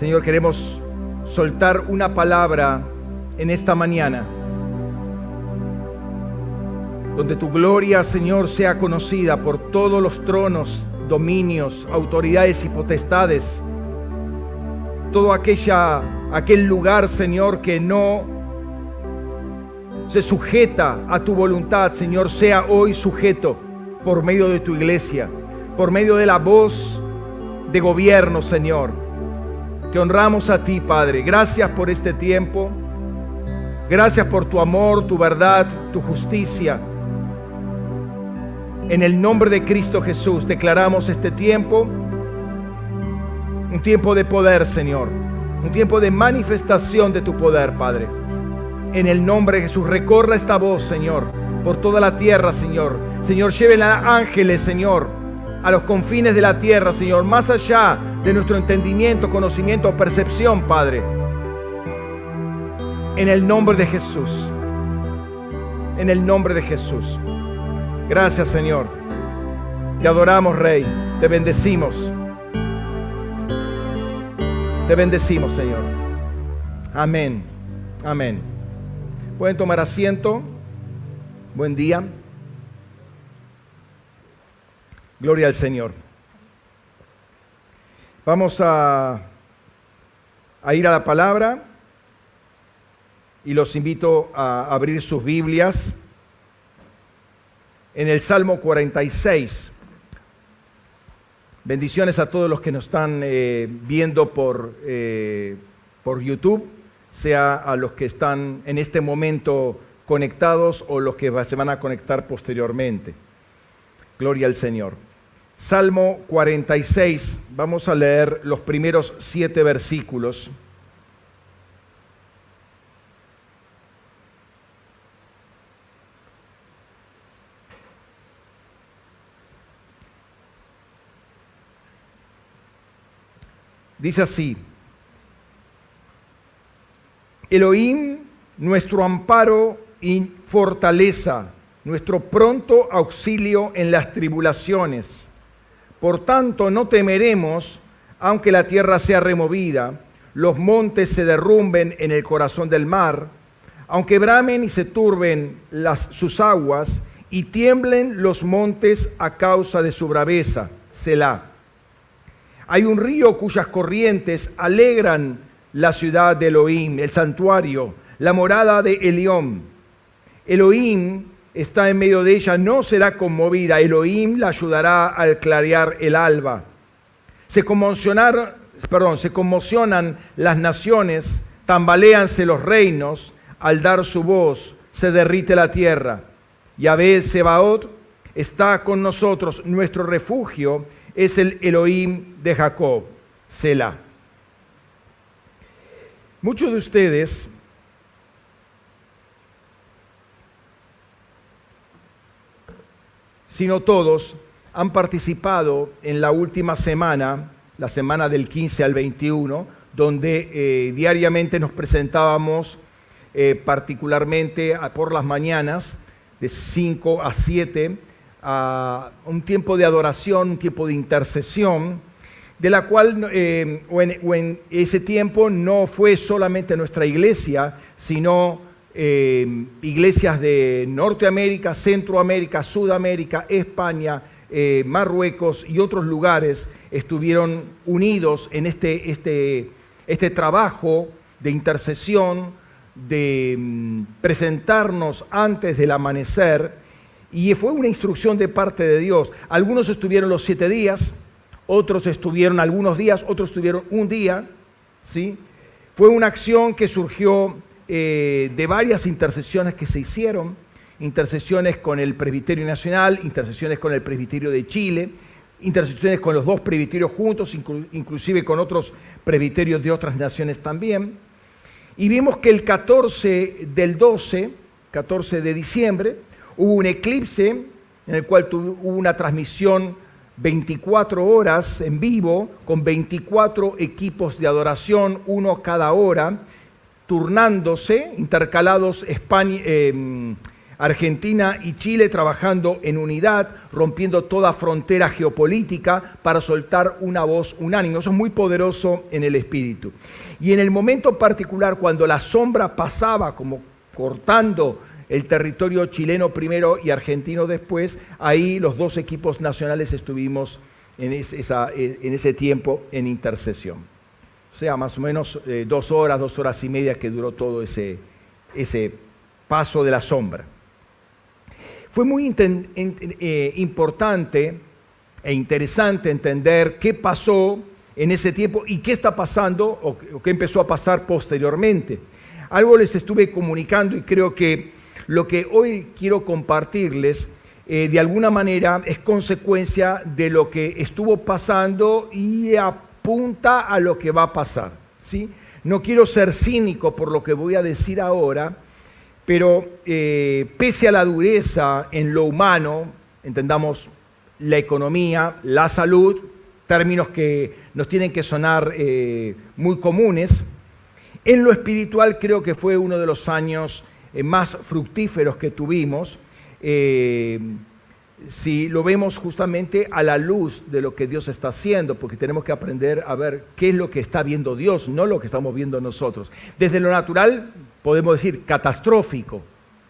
Señor, queremos soltar una palabra en esta mañana, donde tu gloria, Señor, sea conocida por todos los tronos, dominios, autoridades y potestades, todo aquella, aquel lugar, Señor, que no se sujeta a tu voluntad, Señor, sea hoy sujeto por medio de tu iglesia, por medio de la voz de gobierno, Señor. Te honramos a ti, Padre. Gracias por este tiempo. Gracias por tu amor, tu verdad, tu justicia. En el nombre de Cristo Jesús declaramos este tiempo un tiempo de poder, Señor. Un tiempo de manifestación de tu poder, Padre. En el nombre de Jesús, recorra esta voz, Señor, por toda la tierra, Señor. Señor, lléven a ángeles, Señor, a los confines de la tierra, Señor, más allá de nuestro entendimiento, conocimiento o percepción, Padre. En el nombre de Jesús. En el nombre de Jesús. Gracias, Señor. Te adoramos, Rey. Te bendecimos. Te bendecimos, Señor. Amén. Amén. Pueden tomar asiento. Buen día. Gloria al Señor. Vamos a, a, ir a la palabra y los invito a abrir sus Biblias en el Salmo 46. Bendiciones a todos los que nos están eh, viendo por, eh, por YouTube, sea a los que están en este momento conectados o los que se van a conectar posteriormente. Gloria al Señor. Salmo 46, vamos a leer los primeros siete versículos. Dice así, Elohim, nuestro amparo y fortaleza, nuestro pronto auxilio en las tribulaciones. Por tanto, no temeremos, aunque la tierra sea removida, los montes se derrumben en el corazón del mar, aunque bramen y se turben las, sus aguas y tiemblen los montes a causa de su braveza. Selah. Hay un río cuyas corrientes alegran la ciudad de Elohim, el santuario, la morada de Elión. Elohim está en medio de ella, no será conmovida. Elohim la ayudará al clarear el alba. Se, perdón, se conmocionan las naciones, tambaleanse los reinos, al dar su voz se derrite la tierra. Yahvé Sebaot está con nosotros, nuestro refugio es el Elohim de Jacob, Selah. Muchos de ustedes sino todos, han participado en la última semana, la semana del 15 al 21, donde eh, diariamente nos presentábamos eh, particularmente por las mañanas, de 5 a 7, a un tiempo de adoración, un tiempo de intercesión, de la cual eh, o, en, ese tiempo no fue solamente nuestra iglesia, sino eh, iglesias de Norteamérica, Centroamérica, Sudamérica, España, eh, Marruecos y otros lugares estuvieron unidos en este, este, este trabajo de intercesión, de mm, presentarnos antes del amanecer y fue una instrucción de parte de Dios. Algunos estuvieron los siete días, otros estuvieron algunos días, otros estuvieron un día. ¿sí? Fue una acción que surgió eh, de varias intercesiones que se hicieron, intercesiones con el Presbiterio Nacional, intercesiones con el Presbiterio de Chile, intercesiones con los dos presbiterios juntos, inclusive con otros presbiterios de otras naciones también. Y vimos que el 14 del 12, 14 de diciembre, Hubo un eclipse en el cual hubo una transmisión 24 horas en vivo con 24 equipos de adoración, uno cada hora, turnándose, intercalados España, em, Argentina y Chile trabajando en unidad, rompiendo toda frontera geopolítica para soltar una voz unánime. Eso es muy poderoso en el espíritu. Y en el momento particular, cuando la sombra pasaba como cortando el territorio chileno primero y argentino después, ahí los dos equipos nacionales estuvimos en, ese tiempo en intercesión. Sea, más o menos eh, dos horas, dos horas y media que duró todo ese, ese paso de la sombra. Fue muy eh, importante e interesante entender qué pasó en ese tiempo y qué está pasando o, qué empezó a pasar posteriormente. Algo les estuve comunicando y creo que lo que hoy quiero compartirles eh, de alguna manera es consecuencia de lo que estuvo pasando y apunta a lo que va a pasar. ¿sí? No quiero ser cínico por lo que voy a decir ahora, pero eh, pese a la dureza en lo humano, entendamos la economía, la salud, términos que nos tienen que sonar eh, muy comunes, en lo espiritual creo que fue uno de los años eh, más fructíferos que tuvimos, si lo vemos justamente a la luz de lo que Dios está haciendo, porque tenemos que aprender a ver qué es lo que está viendo Dios, no lo que estamos viendo nosotros. Desde lo natural podemos decir catastrófico,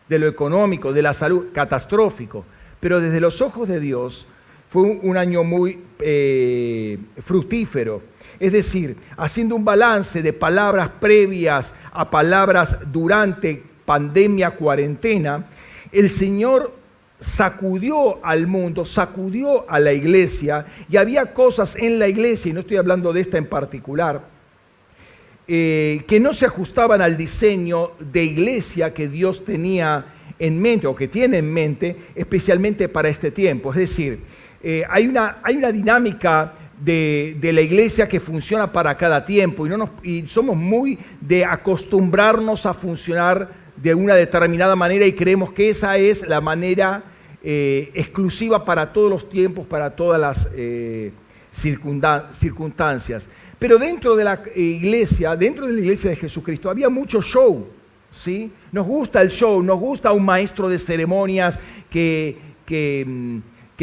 de lo económico, de la salud, catastrófico, pero desde los ojos de Dios fue un, año muy eh, fructífero. Es decir, haciendo un balance de palabras previas a palabras durante pandemia, cuarentena, el Señor sacudió al mundo, sacudió a la iglesia, y había cosas en la iglesia, y no estoy hablando de esta en particular, eh, que no se ajustaban al diseño de iglesia que Dios tenía en mente o que tiene en mente, especialmente para este tiempo. Es decir, eh, hay, una, hay una dinámica de, la iglesia que funciona para cada tiempo y, no nos, y somos muy de acostumbrarnos a funcionar de una determinada manera y creemos que esa es la manera eh, exclusiva para todos los tiempos, para todas las circunstancias. Pero dentro de la iglesia, dentro de la iglesia de Jesucristo, había mucho show. ¿sí? Nos gusta el show, nos gusta un maestro de ceremonias que, que, mm,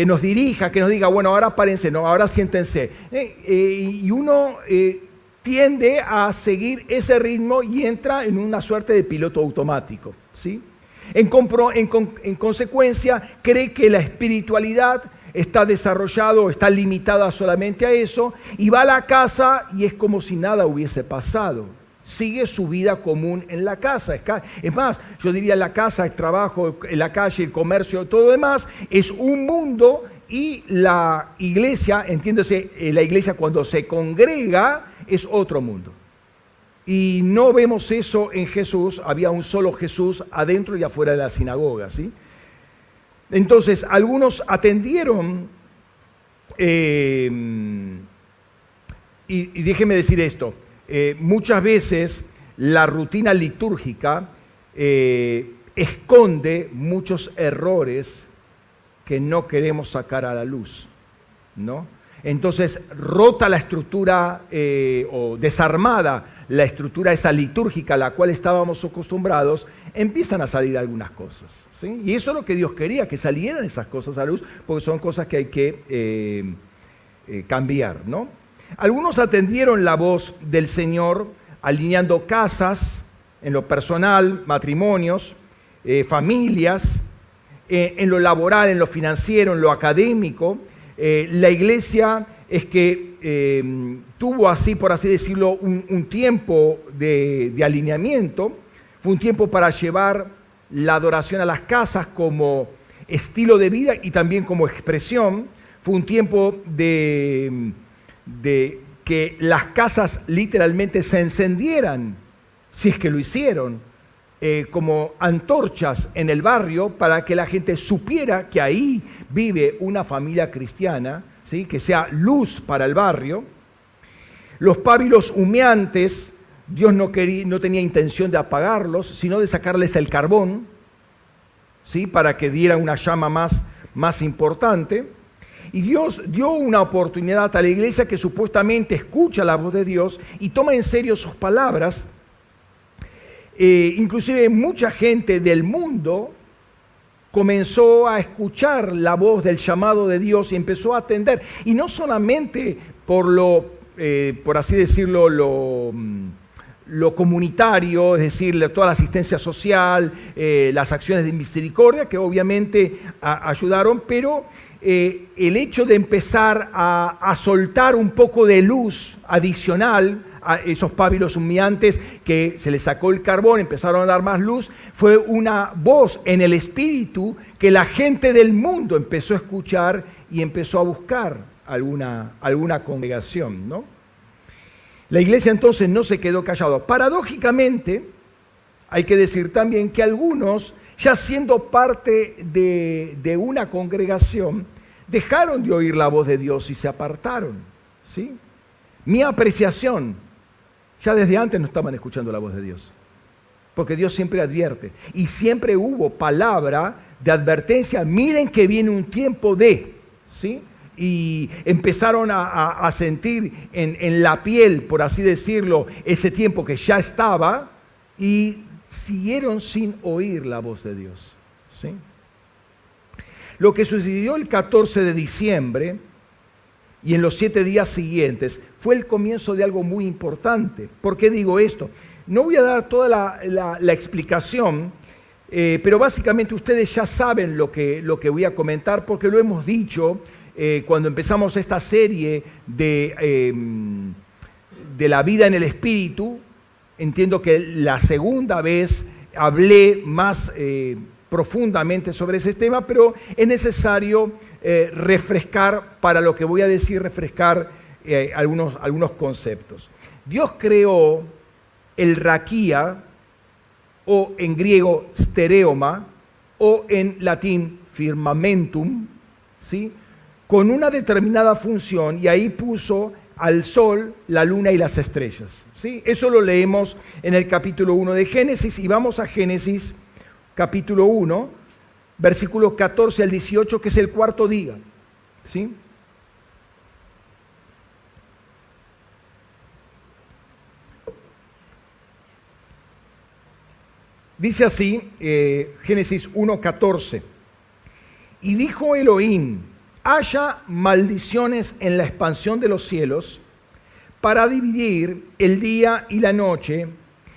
nos dirija, que nos diga, bueno, ahora párense, no, ahora siéntense. Eh, eh, y uno eh, tiende a seguir ese ritmo y entra en una suerte de piloto automático. ¿sí? En, en consecuencia, cree que la espiritualidad está desarrollado, está limitada solamente a eso, y va a la casa y es como si nada hubiese pasado. Sigue su vida común en la casa. Es más, yo diría la casa, el trabajo, la calle, el comercio, todo demás, es un mundo y la iglesia, entiéndase, eh, la iglesia cuando se congrega es otro mundo. Y no vemos eso en Jesús, había un solo Jesús adentro y afuera de la sinagoga, ¿sí? Entonces, algunos atendieron, eh, y, déjeme decir esto, eh, muchas veces la rutina litúrgica eh, esconde muchos errores que no queremos sacar a la luz, ¿no? Entonces, rota la estructura o desarmada la estructura esa litúrgica a la cual estábamos acostumbrados, empiezan a salir algunas cosas. Y eso es lo que Dios quería, que salieran esas cosas a luz, porque son cosas que hay que eh, eh, cambiar. ¿no? Algunos atendieron la voz del Señor alineando casas, en lo personal, matrimonios, eh, familias, en lo laboral, en lo financiero, en lo académico. La iglesia es que tuvo así, por así decirlo, un, tiempo de, de alineamiento, fue un tiempo para llevar la adoración a las casas como estilo de vida y también como expresión. Fue un tiempo de, que las casas literalmente se encendieran, si es que lo hicieron, eh, como antorchas en el barrio para que la gente supiera que ahí vive una familia cristiana, ¿sí? que sea luz para el barrio. Los pábilos humeantes Dios no, quería, no tenía intención de apagarlos, sino de sacarles el carbón, ¿sí? para que diera una llama más, más importante. Y Dios dio una oportunidad a la iglesia que supuestamente escucha la voz de Dios y toma en serio sus palabras. Eh, inclusive mucha gente del mundo comenzó a escuchar la voz del llamado de Dios y empezó a atender. Y no solamente por lo, eh, por así decirlo, lo, mm, lo, comunitario, es decir, toda la asistencia social, eh, las acciones de misericordia, que obviamente ayudaron, pero eh, el hecho de empezar a, a soltar un poco de luz adicional esos pábilos humeantes que se les sacó el carbón, empezaron a dar más luz, fue una voz en el espíritu que la gente del mundo empezó a escuchar y empezó a buscar alguna, alguna congregación. ¿no? La iglesia entonces no se quedó callada. Paradójicamente, hay que decir también que algunos, ya siendo parte de, de una congregación, dejaron de oír la voz de Dios y se apartaron. ¿sí? Mi apreciación, ya desde antes no estaban escuchando la voz de Dios. Porque Dios siempre advierte. Y siempre hubo palabra de advertencia. Miren que viene un tiempo de. ¿Sí? y empezaron a, sentir en, en, la piel, por así decirlo, ese tiempo que ya estaba y siguieron sin oír la voz de Dios. ¿sí? Lo que sucedió el 14 de diciembre y en los siete días siguientes fue el comienzo de algo muy importante. ¿Por qué digo esto? No voy a dar toda la, explicación, eh, pero básicamente ustedes ya saben lo que, lo que voy a comentar porque lo hemos dicho eh, cuando empezamos esta serie de, em, de la vida en el Espíritu. Entiendo que la segunda vez hablé más eh, profundamente sobre ese tema, pero es necesario refrescar, para lo que voy a decir, refrescar eh, algunos, algunos conceptos. Dios creó el raquía, o en griego stereoma, o en latín firmamentum, ¿sí? con una determinada función y ahí puso al sol, la luna y las estrellas. ¿sí? Eso lo leemos en el capítulo 1 de Génesis y vamos a Génesis capítulo 1, versículos 14 al 18, que es el cuarto día. ¿sí? Dice así eh, Génesis 1.14. Y dijo Elohim, haya maldiciones en la expansión de los cielos para dividir el día y la noche,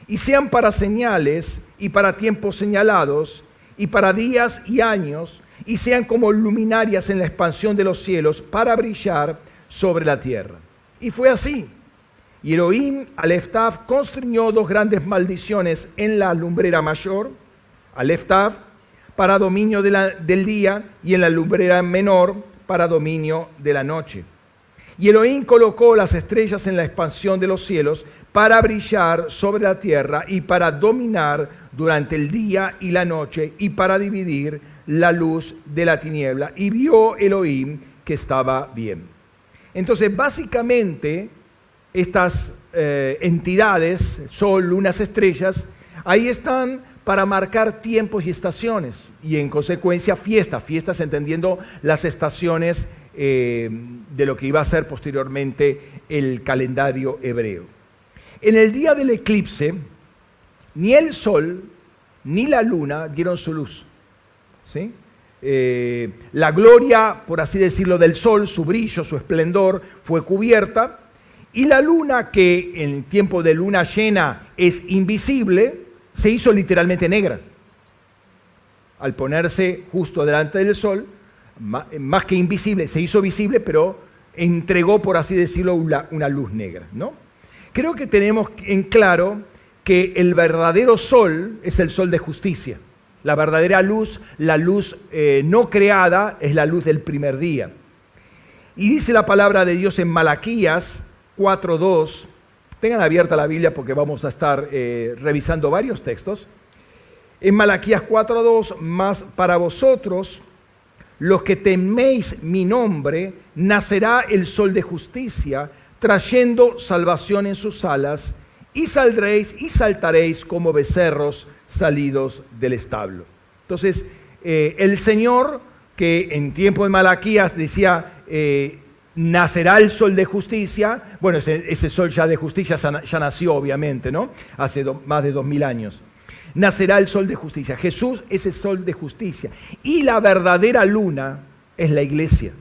y sean para señales y para tiempos señalados, y para días y años, y sean como luminarias en la expansión de los cielos para brillar sobre la tierra. Y fue así. Y Elohim Aleftaf constriñó dos grandes maldiciones en la lumbrera mayor, Aleftaf, para dominio del día, y en la lumbrera menor, para dominio de la noche. Y Elohim colocó las estrellas en la expansión de los cielos para brillar sobre la tierra y para dominar durante el día y la noche y para dividir la luz de la tiniebla. Y vio Elohim que estaba bien. Entonces, básicamente, estas eh, entidades, sol, lunas, estrellas, ahí están para marcar tiempos y estaciones y en consecuencia fiestas, fiestas entendiendo las estaciones eh, de lo que iba a ser posteriormente el calendario hebreo. En el día del eclipse, ni el sol ni la luna dieron su luz. ¿sí? Eh, la gloria, por así decirlo, del sol, su brillo, su esplendor, fue cubierta y la luna, que en tiempo de luna llena es invisible, se hizo literalmente negra. Al ponerse justo delante del sol, más que invisible, se hizo visible, pero entregó, por así decirlo, una, luz negra. ¿no? Creo que tenemos en claro que el verdadero sol es el sol de justicia. La verdadera luz, la luz eh, no creada, es la luz del primer día. Y dice la palabra de Dios en Malaquías 4.2, tengan abierta la Biblia porque vamos a estar eh, revisando varios textos. En Malaquías 4.2, más para vosotros, los que teméis mi nombre, nacerá el sol de justicia, trayendo salvación en sus alas, y saldréis y saltaréis como becerros salidos del establo. Entonces, eh, el Señor, que en tiempo de Malaquías decía, eh, nacerá el sol de justicia. Bueno, ese, sol ya de justicia ya nació, obviamente, ¿no? Hace más de dos mil años. nacerá el sol de justicia. Jesús es el sol de justicia. Y la verdadera luna es la iglesia.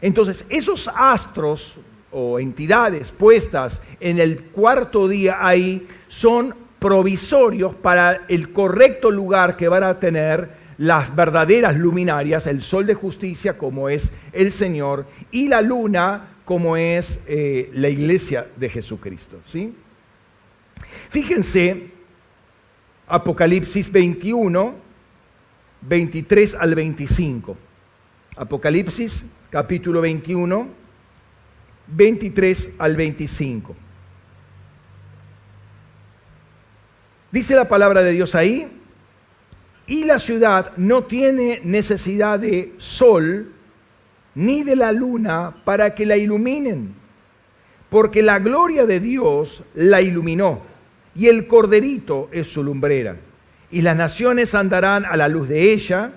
Entonces, esos astros o entidades puestas en el cuarto día ahí son provisorios para el correcto lugar que van a tener las verdaderas luminarias, el sol de justicia como es el Señor y la luna como es eh, la iglesia de Jesucristo. ¿sí? Fíjense, Apocalipsis 21, 23 al 25. Apocalipsis capítulo 21, 23 al 25. Dice la palabra de Dios ahí, y la ciudad no tiene necesidad de sol ni de la luna para que la iluminen, porque la gloria de Dios la iluminó, y el corderito es su lumbrera. Y las naciones andarán a la luz de ella,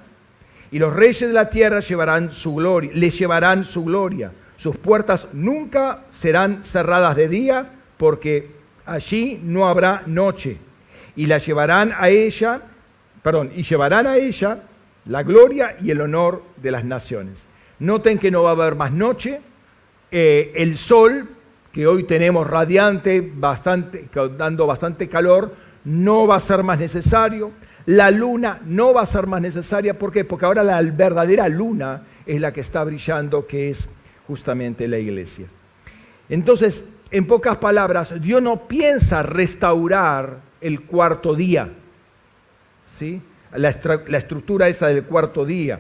y los reyes de la tierra llevarán su gloria, le llevarán su gloria. Sus puertas nunca serán cerradas de día, porque allí no habrá noche. Y la llevarán a ella, perdón, y llevarán a ella la gloria y el honor de las naciones. Noten que no va a haber más noche. Eh, el sol, que hoy tenemos radiante, bastante, dando bastante calor, no va a ser más necesario. La luna no va a ser más necesaria. ¿Por qué? Porque ahora la verdadera luna es la que está brillando, que es justamente la iglesia. Entonces, en pocas palabras, Dios no piensa restaurar el cuarto día, la estructura esa del cuarto día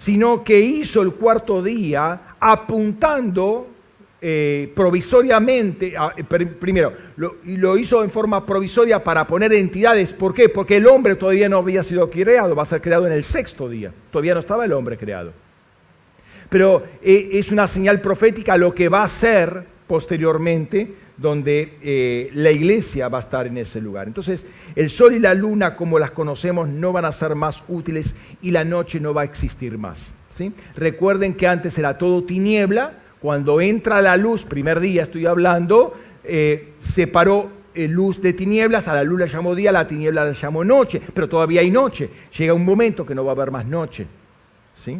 sino que hizo el cuarto día apuntando eh, provisoriamente, eh, primero, lo, lo hizo en forma provisoria para poner entidades. ¿Por qué? Porque el hombre todavía no había sido creado, va a ser creado en el sexto día. Todavía no estaba el hombre creado. Pero eh, es una señal profética lo que va a ser posteriormente donde eh, la iglesia va a estar en ese lugar. Entonces, el sol y la luna, como las conocemos, no van a ser más útiles y la noche no va a existir más. ¿sí? Recuerden que antes era todo tiniebla, cuando entra la luz, primer día estoy hablando, eh, separó eh, luz de tinieblas, a la luz la llamó día, a la tiniebla la llamó noche, pero todavía hay noche. Llega un momento que no va a haber más noche. ¿sí?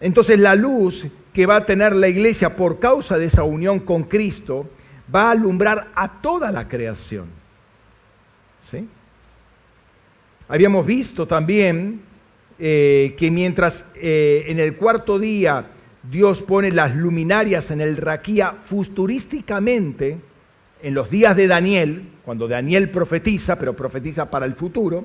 Entonces la luz que va a tener la iglesia por causa de esa unión con Cristo va a alumbrar a toda la creación. ¿Sí? Habíamos visto también eh, que mientras eh, en el cuarto día Dios pone las luminarias en el raquía futurísticamente, en los días de Daniel, cuando Daniel profetiza, pero profetiza para el futuro,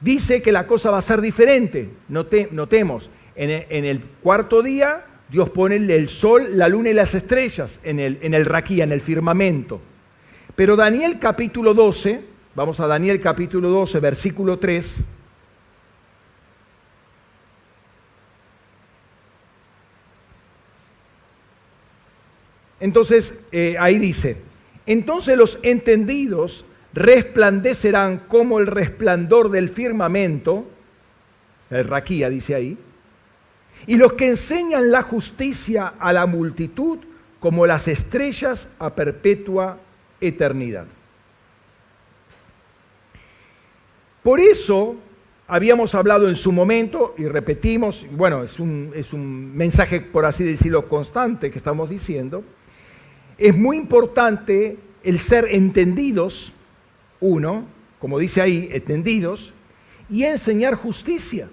dice que la cosa va a ser diferente. notemos, en el, cuarto día, Dios pone el sol, la luna y las estrellas en el, raquía, en el firmamento. Pero Daniel capítulo 12, vamos a Daniel capítulo 12, versículo 3. Entonces, eh, ahí dice, entonces los entendidos resplandecerán como el resplandor del firmamento, el raquía dice ahí, y los que enseñan la justicia a la multitud como las estrellas a perpetua eternidad. Por eso habíamos hablado en su momento y repetimos, bueno, es un, es un mensaje, por así decirlo, constante que estamos diciendo, es muy importante el ser entendidos, uno, como dice ahí, entendidos, y enseñar justicia.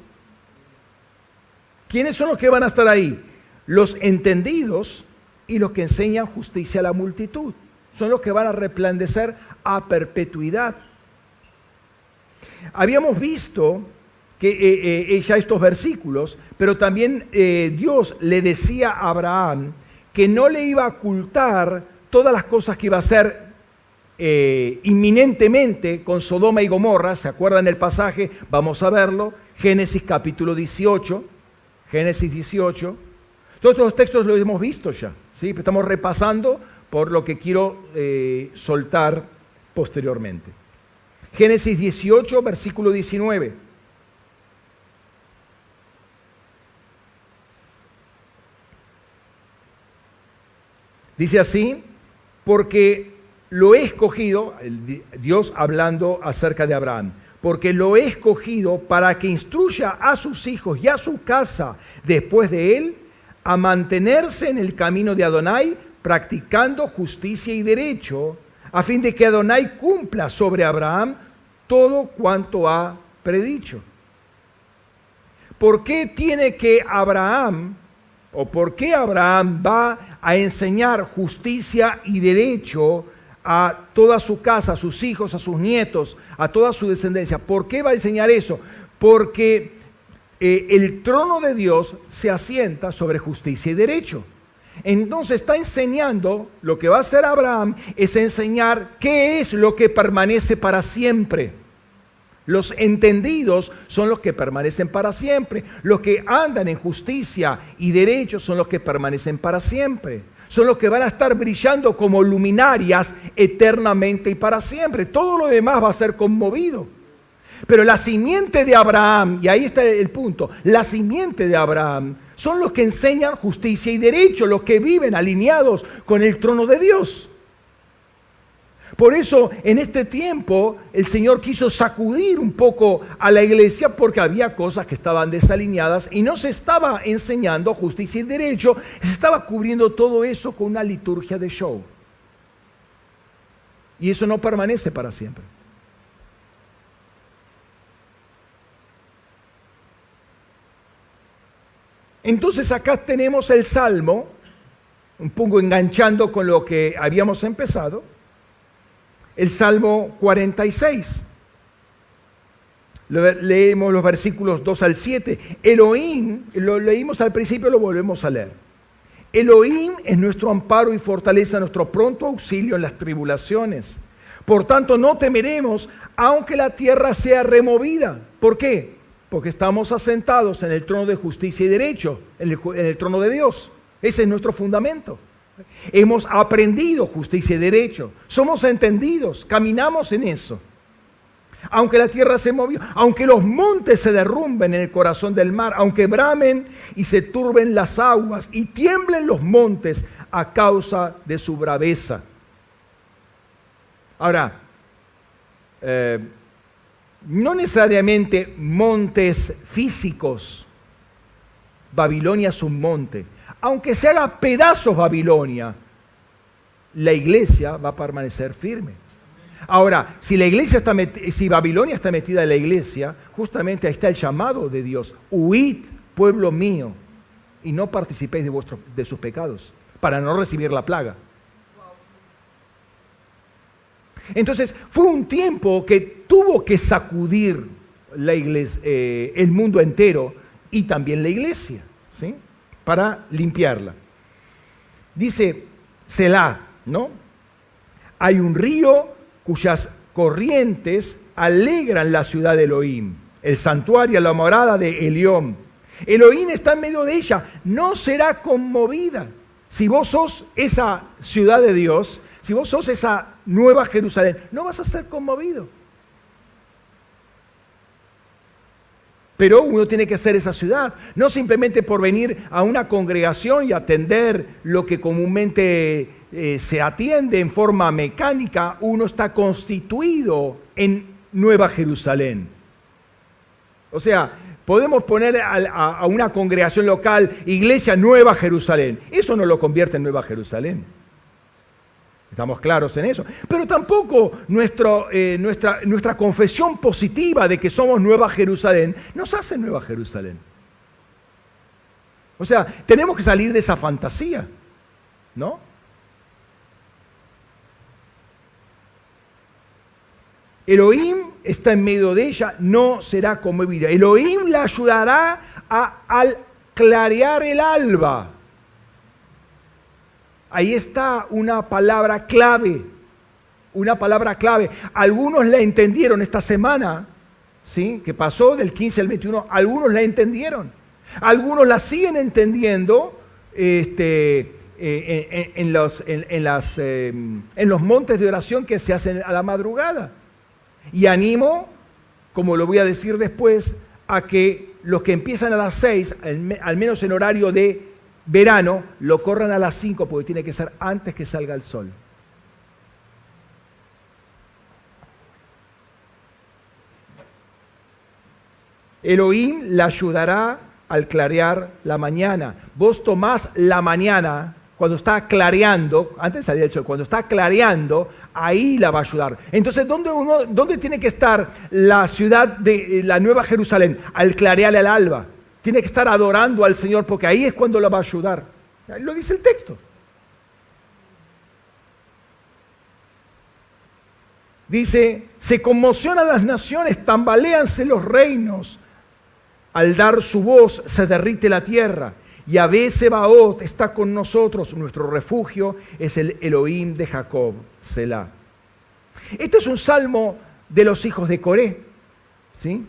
¿Quiénes son los que van a estar ahí? Los entendidos y los que enseñan justicia a la multitud. Son los que van a resplandecer a perpetuidad. Habíamos visto que eh, eh, ya estos versículos, pero también eh, Dios le decía a Abraham que no le iba a ocultar todas las cosas que iba a hacer inminentemente con Sodoma y Gomorra. ¿Se acuerdan el pasaje? Vamos a verlo. Génesis capítulo 18. Génesis 18. Todos estos textos los hemos visto ya, ¿sí? estamos repasando por lo que quiero eh, soltar posteriormente. Génesis 18, versículo 19. Dice así, porque lo he escogido, Dios hablando acerca de Abraham, porque lo he escogido para que instruya a sus hijos y a su casa después de él a mantenerse en el camino de Adonai, practicando justicia y derecho, a fin de que Adonai cumpla sobre Abraham todo cuanto ha predicho. ¿Por qué tiene que Abraham, o por qué Abraham va a enseñar justicia y derecho a toda su casa, a sus hijos, a sus nietos, a toda su descendencia? ¿Por qué va a enseñar eso? Porque eh, el trono de Dios se asienta sobre justicia y derecho. Entonces está enseñando, lo que va a hacer Abraham es enseñar qué es lo que permanece para siempre. Los entendidos son los que permanecen para siempre. Los que andan en justicia y derecho son los que permanecen para siempre. Son los que van a estar brillando como luminarias eternamente y para siempre. Todo lo demás va a ser conmovido. Pero la simiente de Abraham, y ahí está el punto, la simiente de Abraham son los que enseñan justicia y derecho, los que viven alineados con el trono de Dios. Por eso en este tiempo el Señor quiso sacudir un poco a la iglesia porque había cosas que estaban desalineadas y no se estaba enseñando justicia y derecho, se estaba cubriendo todo eso con una liturgia de show. Y eso no permanece para siempre. Entonces acá tenemos el Salmo, un poco enganchando con lo que habíamos empezado, el Salmo 46. Leemos los versículos 2 al 7. Elohim, lo leímos al principio, lo volvemos a leer. Elohim es nuestro amparo y fortaleza, nuestro pronto auxilio en las tribulaciones. Por tanto, no temeremos aunque la tierra sea removida. ¿Por qué? Porque estamos asentados en el trono de justicia y derecho, en el, trono de Dios. Ese es nuestro fundamento. Hemos aprendido justicia y derecho. Somos entendidos, caminamos en eso. Aunque la tierra se movió, aunque los montes se derrumben en el corazón del mar, aunque bramen y se turben las aguas y tiemblen los montes a causa de su braveza. Ahora, eh, no necesariamente montes físicos. Babilonia es un monte. Aunque se haga pedazos Babilonia, la iglesia va a permanecer firme. Ahora, si la iglesia está si Babilonia está metida en la iglesia, justamente ahí está el llamado de Dios. Huid, pueblo mío, y no participéis de, sus pecados, para no recibir la plaga. Entonces fue un tiempo que tuvo que sacudir eh, el mundo entero y también la iglesia, ¿sí? Para limpiarla. Dice Selah, ¿no? Hay un río cuyas corrientes alegran la ciudad de Elohim, el santuario, la morada de Elión. Elohim está en medio de ella, no será conmovida. Si vos sos esa ciudad de Dios, si vos sos esa nueva Jerusalén, no vas a ser conmovido. Pero uno tiene que ser esa ciudad, no simplemente por venir a una congregación y atender lo que comúnmente eh, se atiende en forma mecánica, uno está constituido en Nueva Jerusalén. O sea, podemos poner a una congregación local, Iglesia Nueva Jerusalén. Eso no lo convierte en Nueva Jerusalén. Estamos claros en eso. Pero tampoco eh, nuestra, nuestra confesión positiva de que somos Nueva Jerusalén nos hace Nueva Jerusalén. O sea, tenemos que salir de esa fantasía, ¿no? Elohim está en medio de ella, no será como vida. Elohim la ayudará a, al clarear el alba. Ahí está una palabra clave, una palabra clave. Algunos la entendieron esta semana, ¿sí? Que pasó del 15 al 21, algunos la entendieron. Algunos la siguen entendiendo este, eh, en, los, em, en los montes de oración que se hacen a la madrugada. Y animo, como lo voy a decir después, a que los que empiezan a las 6, al menos en horario de verano, lo corran a las 5 porque tiene que ser antes que salga el sol. Elohim la ayudará al clarear la mañana. Vos tomás la mañana cuando está clareando, antes de salir el sol, cuando está clareando, ahí la va a ayudar. Entonces, ¿dónde, dónde tiene que estar la ciudad de eh, la Nueva Jerusalén? Al clarear el alba. Tiene que estar adorando al Señor porque ahí es cuando la va a ayudar. Lo dice el texto. Dice, se conmocionan las naciones, tambaleanse los reinos. Al dar su voz se derrite la tierra. Y Abé Sebaot está con nosotros. Nuestro refugio es el Elohim de Jacob, Selah. Este es un salmo de los hijos de Coré. ¿sí?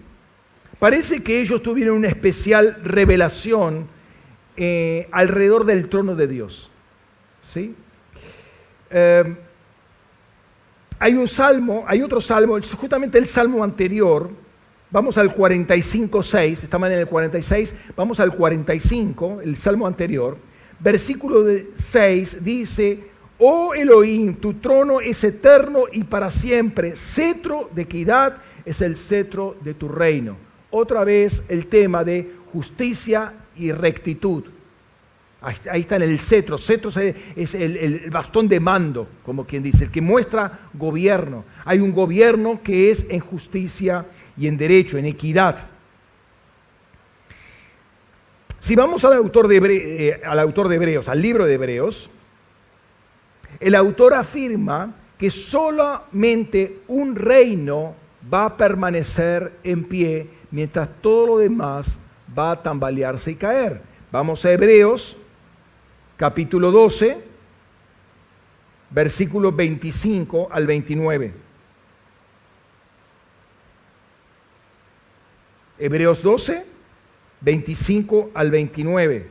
Parece que ellos tuvieron una especial revelación eh, alrededor del trono de Dios. ¿sí? Eh, hay un salmo, hay otro salmo, justamente el salmo anterior, vamos al 45.6, estamos en el 46, vamos al 45, el salmo anterior, versículo 6 dice, oh Elohim, tu trono es eterno y para siempre, cetro de equidad es el cetro de tu reino. Otra vez el tema de justicia y rectitud. Ahí está el cetro. Cetro es el, bastón de mando, como quien dice, el que muestra gobierno. Hay un gobierno que es en justicia y en derecho, en equidad. Si vamos al autor de, eh, al autor de Hebreos, al libro de Hebreos, el autor afirma que solamente un reino va a permanecer en pie mientras todo lo demás va a tambalearse y caer. Vamos a Hebreos capítulo 12, versículos 25 al 29. Hebreos 12, 25 al 29.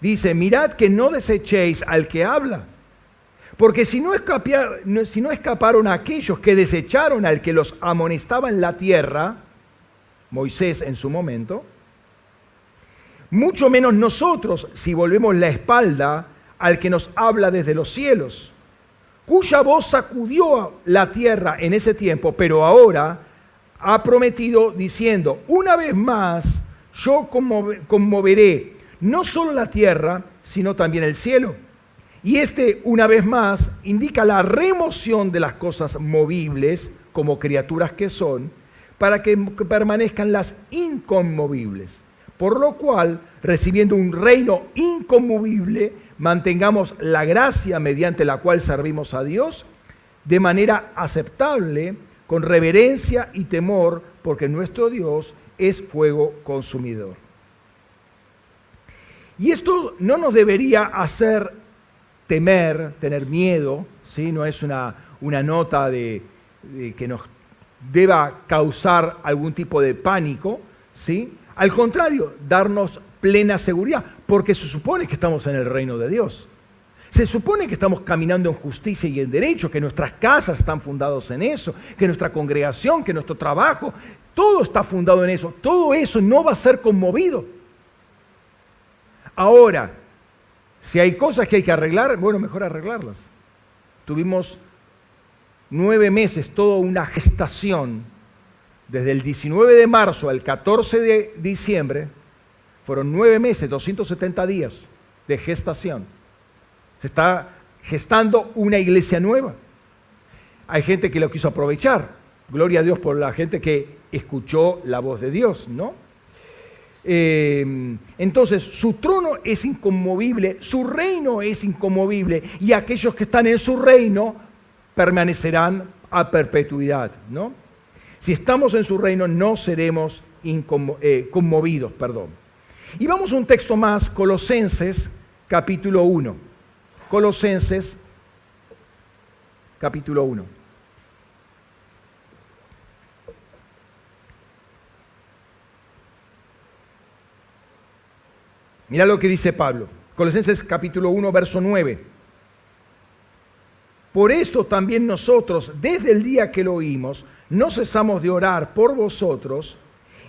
Dice, mirad que no desechéis al que habla, porque si no, si no escaparon aquellos que desecharon al que los amonestaba en la tierra, Moisés en su momento, mucho menos nosotros si volvemos la espalda al que nos habla desde los cielos, cuya voz sacudió la tierra en ese tiempo, pero ahora ha prometido diciendo, una vez más yo conmoveré no solo la tierra, sino también el cielo. Y este, una vez más, indica la remoción de las cosas movibles como criaturas que son, para que permanezcan las inconmovibles por lo cual, recibiendo un reino inconmovible, mantengamos la gracia mediante la cual servimos a Dios de manera aceptable, con reverencia y temor, porque nuestro Dios es fuego consumidor. Y esto no nos debería hacer temer, tener miedo, ¿sí? no es una, una nota de, que nos deba causar algún tipo de pánico, ¿sí? Al contrario, darnos plena seguridad, porque se supone que estamos en el reino de Dios. Se supone que estamos caminando en justicia y en derecho, que nuestras casas están fundadas en eso, que nuestra congregación, que nuestro trabajo, todo está fundado en eso. Todo eso no va a ser conmovido. Ahora, si hay cosas que hay que arreglar, bueno, mejor arreglarlas. Tuvimos nueve meses, toda una gestación desde el 19 de marzo al 14 de diciembre, fueron nueve meses, 270 días de gestación. Se está gestando una iglesia nueva. Hay gente que lo quiso aprovechar. Gloria a Dios por la gente que escuchó la voz de Dios, ¿no? Eh, entonces, su trono es inconmovible, su reino es inconmovible y aquellos que están en su reino permanecerán a perpetuidad, ¿no? Si estamos en su reino, no seremos eh, conmovidos. Perdón. Y vamos a un texto más, Colosenses capítulo 1. Colosenses capítulo 1. Mira lo que dice Pablo. Colosenses capítulo 1, verso 9. Por esto también nosotros, desde el día que lo oímos, no cesamos de orar por vosotros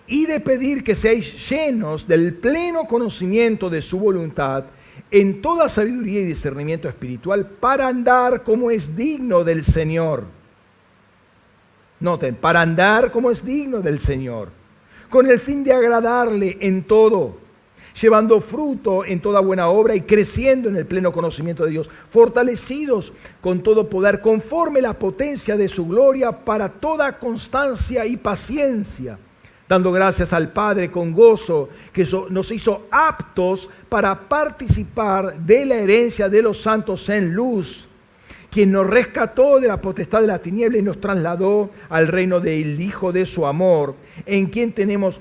y de pedir que seáis llenos del pleno conocimiento de su voluntad en toda sabiduría y discernimiento espiritual para andar como es digno del Señor, Noten, para andar como es digno del Señor, con el fin de agradarle en todo, llevando fruto en toda buena obra y creciendo en el pleno conocimiento de Dios, fortalecidos con todo poder, conforme la potencia de su gloria, para toda constancia y paciencia, dando gracias al Padre con gozo, que nos hizo aptos para participar de la herencia de los santos en luz quien nos rescató de la potestad de la tiniebla y nos trasladó al reino del Hijo de su amor, en quien tenemos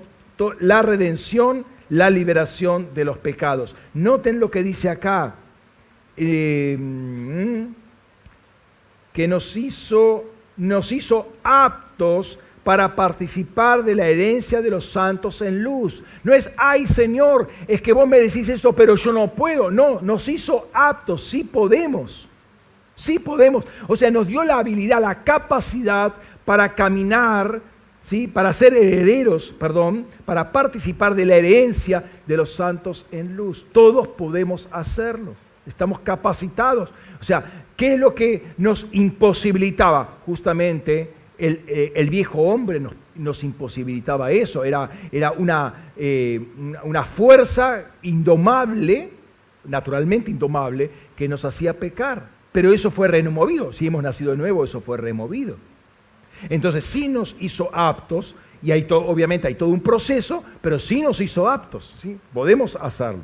la redención, la liberación de los pecados. Noten lo que dice acá, mm, que nos hizo, nos hizo aptos para participar de la herencia de los santos en luz. No es, ay Señor, es que vos me decís esto, pero yo no puedo. No, nos hizo aptos, sí podemos. Sí podemos. O sea, nos dio la habilidad, la capacidad para caminar, ¿sí? para ser herederos, perdón, para participar de la herencia de los santos en luz. Todos podemos hacerlo. Estamos capacitados. O sea, ¿qué es lo que nos imposibilitaba? Justamente el, eh, viejo hombre nos, imposibilitaba eso. Era, era una, eh, una fuerza indomable, naturalmente indomable, que nos hacía pecar. Pero eso fue removido. Si hemos nacido de nuevo, eso fue removido. Entonces sí nos hizo aptos, y hay obviamente hay todo un proceso, pero sí nos hizo aptos. ¿sí? Podemos hacerlo.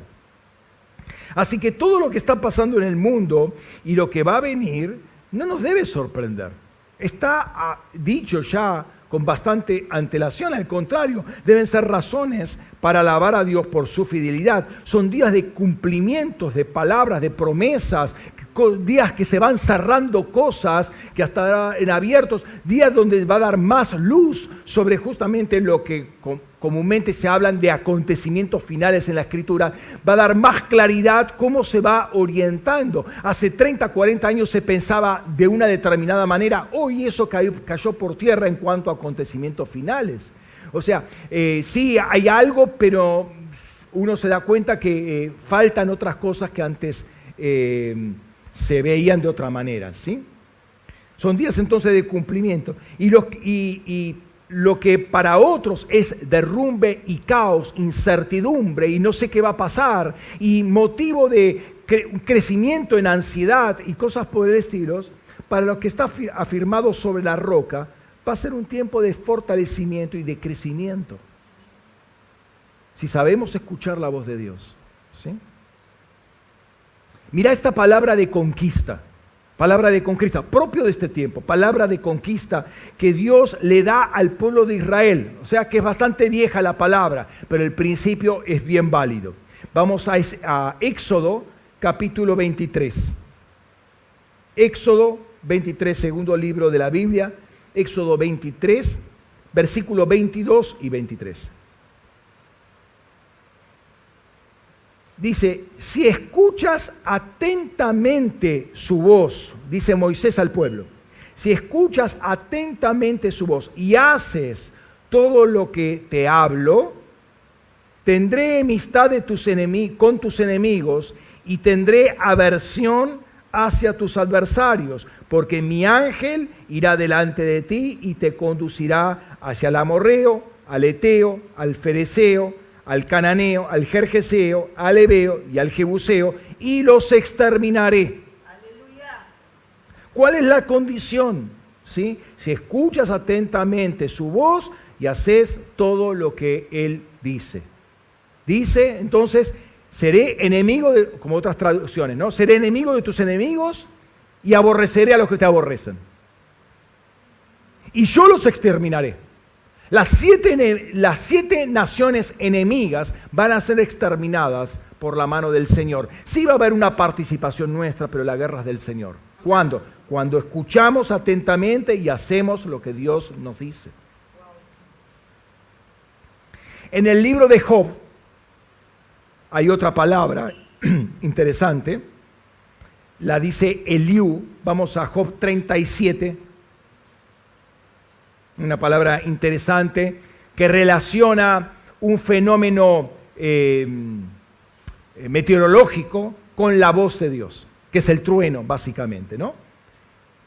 Así que todo lo que está pasando en el mundo y lo que va a venir no nos debe sorprender. Está ah, dicho ya con bastante antelación, al contrario, deben ser razones para alabar a Dios por su fidelidad. Son días de cumplimientos, de palabras, de promesas días que se van cerrando cosas que hasta en abiertos, días donde va a dar más luz sobre justamente lo que comúnmente se hablan de acontecimientos finales en la escritura, va a dar más claridad cómo se va orientando. Hace 30, 40 años se pensaba de una determinada manera, hoy eso cayó, por tierra en cuanto a acontecimientos finales. O sea, eh, sí hay algo, pero uno se da cuenta que eh, faltan otras cosas que antes... Eh, se veían de otra manera, ¿sí? Son días entonces de cumplimiento. Y lo, y, lo que para otros es derrumbe y caos, incertidumbre y no sé qué va a pasar, y motivo de crecimiento en ansiedad y cosas por el estilo, para lo que está afirmado sobre la roca, va a ser un tiempo de fortalecimiento y de crecimiento. Si sabemos escuchar la voz de Dios. ¿sí? Mira esta palabra de conquista, palabra de conquista, propio de este tiempo, palabra de conquista que Dios le da al pueblo de Israel. O sea que es bastante vieja la palabra, pero el principio es bien válido. Vamos a, Éxodo capítulo 23. Éxodo 23, segundo libro de la Biblia, Éxodo 23, versículos 22 y 23. Dice, si escuchas atentamente su voz, dice Moisés al pueblo, si escuchas atentamente su voz y haces todo lo que te hablo, tendré amistad de tus con tus enemigos y tendré aversión hacia tus adversarios, porque mi ángel irá delante de ti y te conducirá hacia el amorreo, al eteo, al fereceo, al cananeo, al jerjeseo, al ebeo y al jebuseo, y los exterminaré. ¿Cuál es la condición? ¿Sí? Si escuchas atentamente su voz y haces todo lo que él dice. Dice, entonces, seré enemigo, de, como otras traducciones, ¿no? Seré enemigo de tus enemigos y aborreceré a los que te aborrecen. Y yo los exterminaré. Las siete, las siete, naciones enemigas van a ser exterminadas por la mano del Señor. Sí va a haber una participación nuestra, pero la guerra es del Señor. ¿Cuándo? Cuando escuchamos atentamente y hacemos lo que Dios nos dice. En el libro de Job hay otra palabra interesante. La dice Eliú. Vamos a Job 37, una palabra interesante, que relaciona un fenómeno eh, meteorológico con la voz de Dios, que es el trueno, básicamente, ¿no?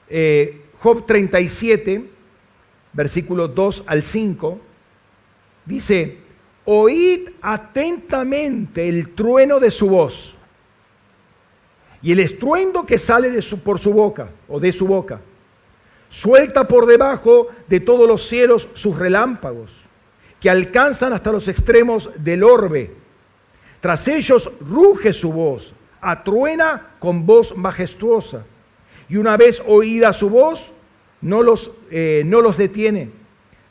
Eh, Job 37, versículos 2 al 5, dice, oíd atentamente el trueno de su voz y el estruendo que sale de su, por su boca o de su boca. Suelta por debajo de todos los cielos sus relámpagos, que alcanzan hasta los extremos del orbe. Tras ellos ruge su voz, atruena con voz majestuosa. Y una vez oída su voz, no los, eh, no los detiene.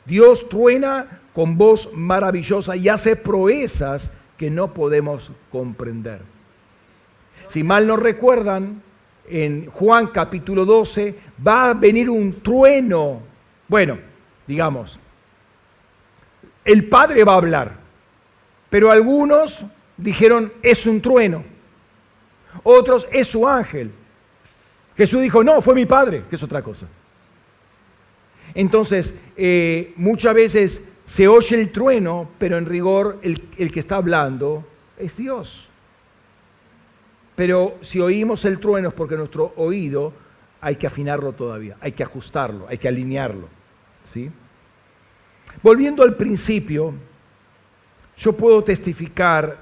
Dios truena con voz maravillosa y hace proezas que no podemos comprender. Si mal no recuerdan, en Juan capítulo 12 va a venir un trueno. Bueno, digamos, el Padre va a hablar, pero algunos dijeron es un trueno, otros es su ángel. Jesús dijo, no, fue mi Padre, que es otra cosa. Entonces, eh, muchas veces se oye el trueno, pero en rigor el, el que está hablando es Dios. Pero si oímos el trueno es porque nuestro oído hay que afinarlo todavía, hay que ajustarlo, hay que alinearlo. ¿sí? Volviendo al principio, yo puedo testificar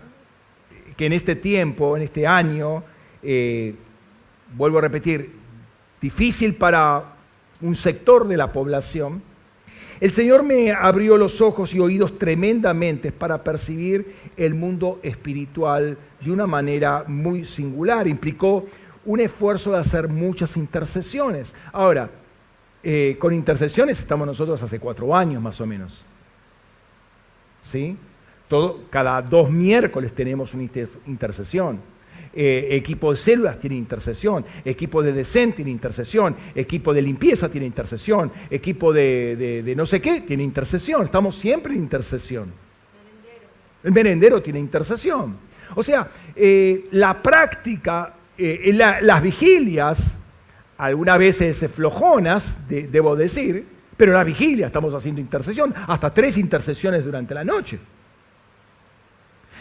que en este tiempo, en este año, eh, vuelvo a repetir, difícil para un sector de la población, el Señor me abrió los ojos y oídos tremendamente para percibir el mundo espiritual de una manera muy singular. Implicó un esfuerzo de hacer muchas intercesiones. Ahora, eh, con intercesiones estamos nosotros hace cuatro años más o menos. ¿Sí? Todo, cada dos miércoles tenemos una intercesión. Eh, equipo de células tiene intercesión, equipo de decente tiene intercesión, equipo de limpieza tiene intercesión, equipo de, no sé qué tiene intercesión. Estamos siempre en intercesión. El merendero tiene intercesión. O sea, eh, la práctica, eh, las vigilias, algunas veces flojonas, debo decir, pero en la vigilia estamos haciendo intercesión, hasta tres intercesiones durante la noche.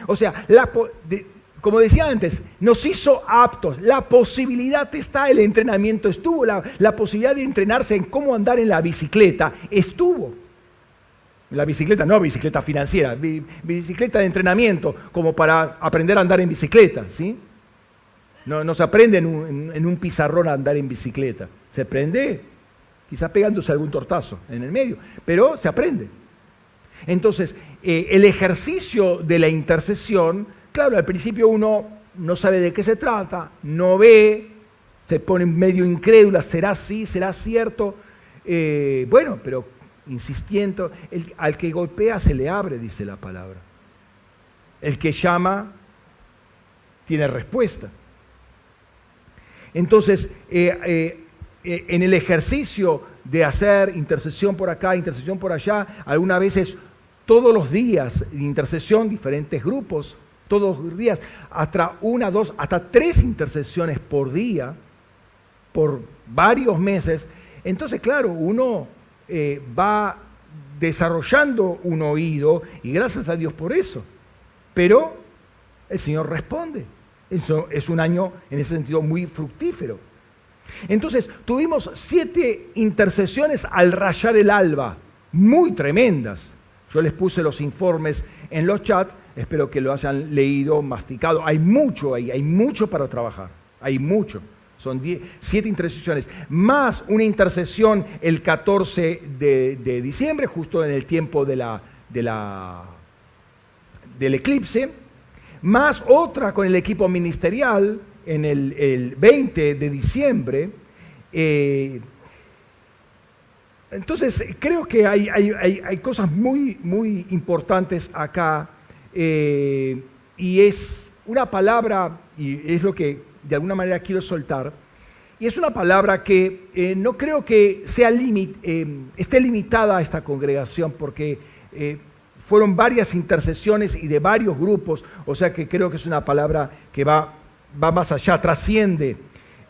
O sea, como decía antes, nos hizo aptos. La posibilidad está, el entrenamiento estuvo, la, posibilidad de entrenarse en cómo andar en la bicicleta estuvo. La bicicleta, no bicicleta financiera, bicicleta de entrenamiento, como para aprender a andar en bicicleta, ¿sí? No, se aprende en un, en un, pizarrón a andar en bicicleta. Se aprende quizás pegándose algún tortazo en el medio, pero se aprende. Entonces, eh, el ejercicio de la intercesión Claro, al principio uno no sabe de qué se trata, no ve, se pone medio incrédula, será así, será cierto. Eh, bueno, pero insistiendo, al que golpea se le abre, dice la palabra. El que llama tiene respuesta. Entonces, eh, eh, en el ejercicio de hacer intercesión por acá, intercesión por allá, algunas veces todos los días, intercesión, diferentes grupos, todos los días, hasta una, dos, hasta tres intercesiones por día, por varios meses, entonces, claro, uno eh, va desarrollando un oído y gracias a Dios por eso. Pero el Señor responde. Eso es un año en ese sentido muy fructífero. Entonces, tuvimos siete intercesiones al rayar el alba, muy tremendas. Yo les puse los informes en los chats Espero que lo hayan leído, masticado. Hay mucho ahí, hay mucho para trabajar. Hay mucho. Son siete intercesiones, más una intercesión el 14 de, diciembre, justo en el tiempo de la, de la, del eclipse, más otra con el equipo ministerial en el, 20 de diciembre. Eh, entonces, creo que hay, hay, hay, cosas muy, muy importantes acá eh, y es una palabra, y es lo que de alguna manera quiero soltar, y es una palabra que eh, no creo que sea eh, esté limitada a esta congregación, porque fueron varias intercesiones y de varios grupos, o sea que creo que es una palabra que va, va más allá, trasciende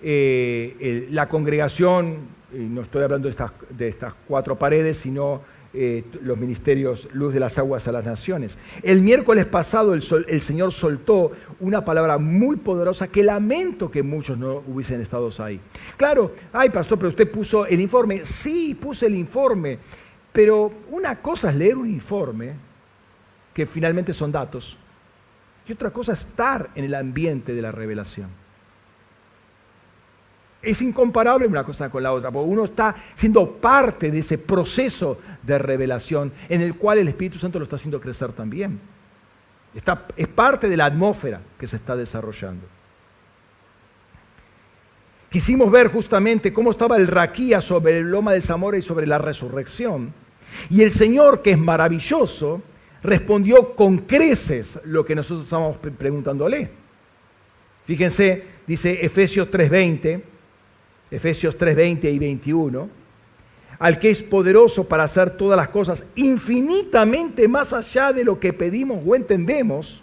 la congregación, no estoy hablando de estas, de estas cuatro paredes, sino eh, los ministerios Luz de las Aguas a las Naciones. El miércoles pasado el, el, Señor soltó una palabra muy poderosa que lamento que muchos no hubiesen estado ahí. Claro, ay pastor, pero usted puso el informe. Sí, puse el informe. pero una cosa es leer un informe, que finalmente son datos, y otra cosa es estar en el ambiente de la revelación. Es incomparable una cosa con la otra, porque uno está siendo parte de ese proceso de revelación en el cual el Espíritu Santo lo está haciendo crecer también. Está, es parte de la atmósfera que se está desarrollando. Quisimos ver justamente cómo estaba el raquía sobre el loma de Zamora y sobre la resurrección. Y el Señor, que es maravilloso, respondió con creces lo que nosotros estábamos preguntándole. Fíjense, dice Efesios 3:20, Efesios 3:20 y 21, al que es poderoso para hacer todas las cosas infinitamente más allá de lo que pedimos o entendemos,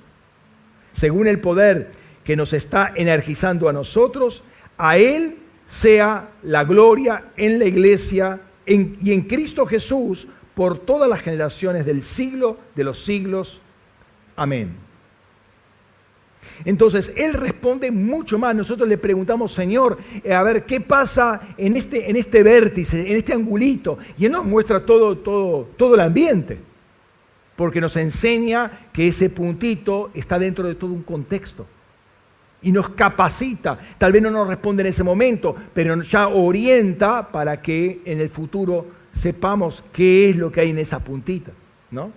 según el poder que nos está energizando a nosotros, a Él sea la gloria en la iglesia y en Cristo Jesús por todas las generaciones del siglo de los siglos. Amén. Entonces, Él responde mucho más. Nosotros le preguntamos, Señor, eh, a ver, ¿qué pasa en este, en este vértice, en este angulito? Y Él nos muestra todo, todo, todo el ambiente, porque nos enseña que ese puntito está dentro de todo un contexto y nos capacita. Tal vez no nos responde en ese momento, pero ya orienta para que en el futuro sepamos qué es lo que hay en esa puntita, ¿no?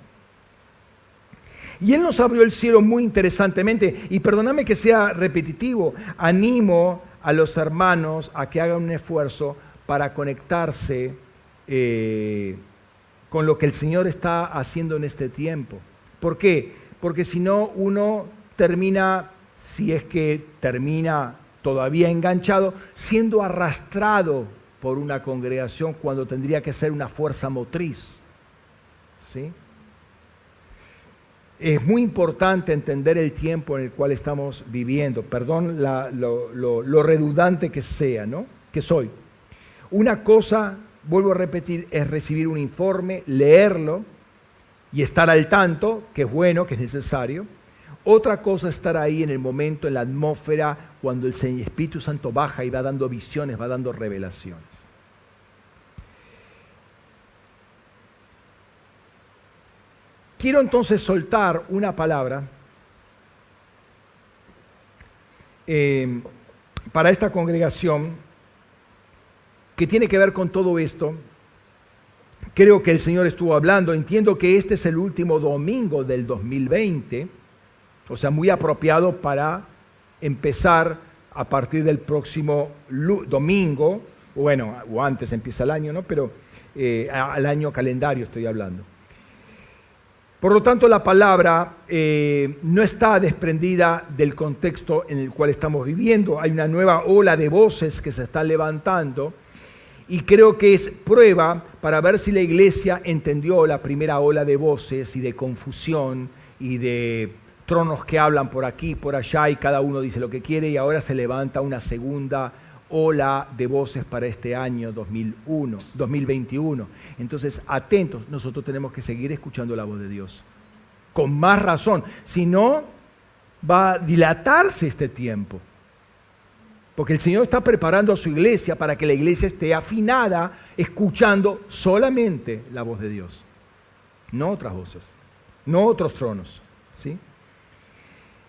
Y Él nos abrió el cielo muy interesantemente. Y perdóname que sea repetitivo, animo a los hermanos a que hagan un esfuerzo para conectarse eh, con lo que el Señor está haciendo en este tiempo. ¿Por qué? Porque si no, uno termina, si es que termina todavía enganchado, siendo arrastrado por una congregación cuando tendría que ser una fuerza motriz. ¿Sí? Es muy importante entender el tiempo en el cual estamos viviendo, perdón lo, redundante que sea, ¿no? Que soy. Una cosa, vuelvo a repetir, es recibir un informe, leerlo y estar al tanto, que es bueno, que es necesario. Otra cosa es estar ahí en el momento, en la atmósfera, cuando el Espíritu Santo baja y va dando visiones, va dando revelaciones. Quiero entonces soltar una palabra eh, para esta congregación que tiene que ver con todo esto. Creo que el Señor estuvo hablando, entiendo que este es el último domingo del 2020, o sea, muy apropiado para empezar a partir del próximo domingo, bueno, o antes empieza el año, ¿no? Pero eh, al año calendario estoy hablando. Por lo tanto, la palabra eh, no está desprendida del contexto en el cual estamos viviendo. Hay una nueva ola de voces que se está levantando y creo que es prueba para ver si la iglesia entendió la primera ola de voces y de confusión y de tronos que hablan por aquí, por allá y cada uno dice lo que quiere y ahora se levanta una segunda ola de voces para este año 2001, 2021. Entonces, atentos, nosotros tenemos que seguir escuchando la voz de Dios. Con más razón. Si no, va a dilatarse este tiempo. Porque el Señor está preparando a su iglesia para que la iglesia esté afinada, escuchando solamente la voz de Dios. No otras voces, no otros tronos. ¿sí?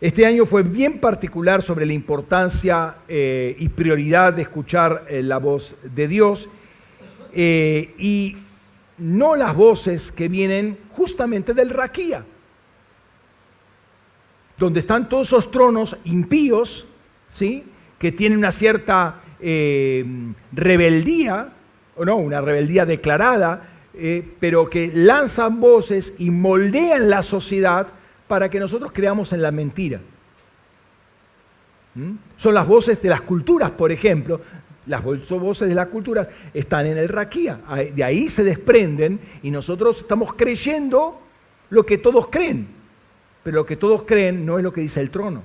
Este año fue bien particular sobre la importancia eh, y prioridad de escuchar eh, la voz de Dios eh, y no las voces que vienen justamente del Raquía, donde están todos esos tronos impíos, ¿sí? que tienen una cierta rebeldía, o no, una rebeldía declarada, pero que lanzan voces y moldean la sociedad para que nosotros creamos en la mentira. ¿Mm? Son las voces de las culturas, por ejemplo. Las voces de las culturas están en el raquía. De ahí se desprenden y nosotros estamos creyendo lo que todos creen. Pero lo que todos creen no es lo que dice el trono.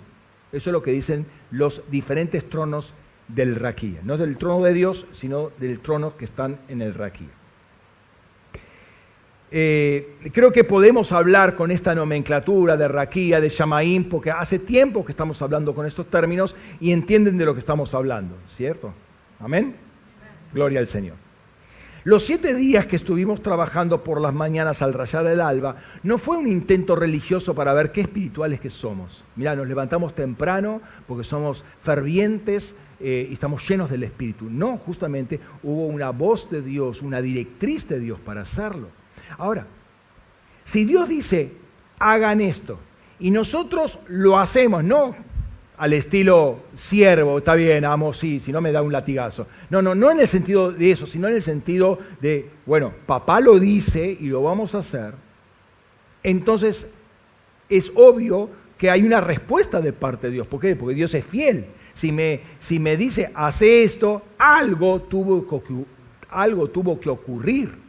Eso es lo que dicen los diferentes tronos del raquía. No del trono de Dios, sino del trono que están en el raquía. Eh, creo que podemos hablar con esta nomenclatura de Raquía, de Shamaín, porque hace tiempo que estamos hablando con estos términos y entienden de lo que estamos hablando, ¿cierto? Amén. Gloria al Señor. Los siete días que estuvimos trabajando por las mañanas al rayar el alba no fue un intento religioso para ver qué espirituales que somos. Mirá, nos levantamos temprano porque somos fervientes eh, y estamos llenos del Espíritu. No, justamente hubo una voz de Dios, una directriz de Dios para hacerlo. Ahora, si Dios dice, hagan esto, y nosotros lo hacemos, no al estilo siervo, está bien, amo, sí, si no me da un latigazo. No, no, no en el sentido de eso, sino en el sentido de, bueno, papá lo dice y lo vamos a hacer. Entonces, es obvio que hay una respuesta de parte de Dios. ¿Por qué? Porque Dios es fiel. Si me, si me dice, hace esto, algo tuvo, algo tuvo que ocurrir.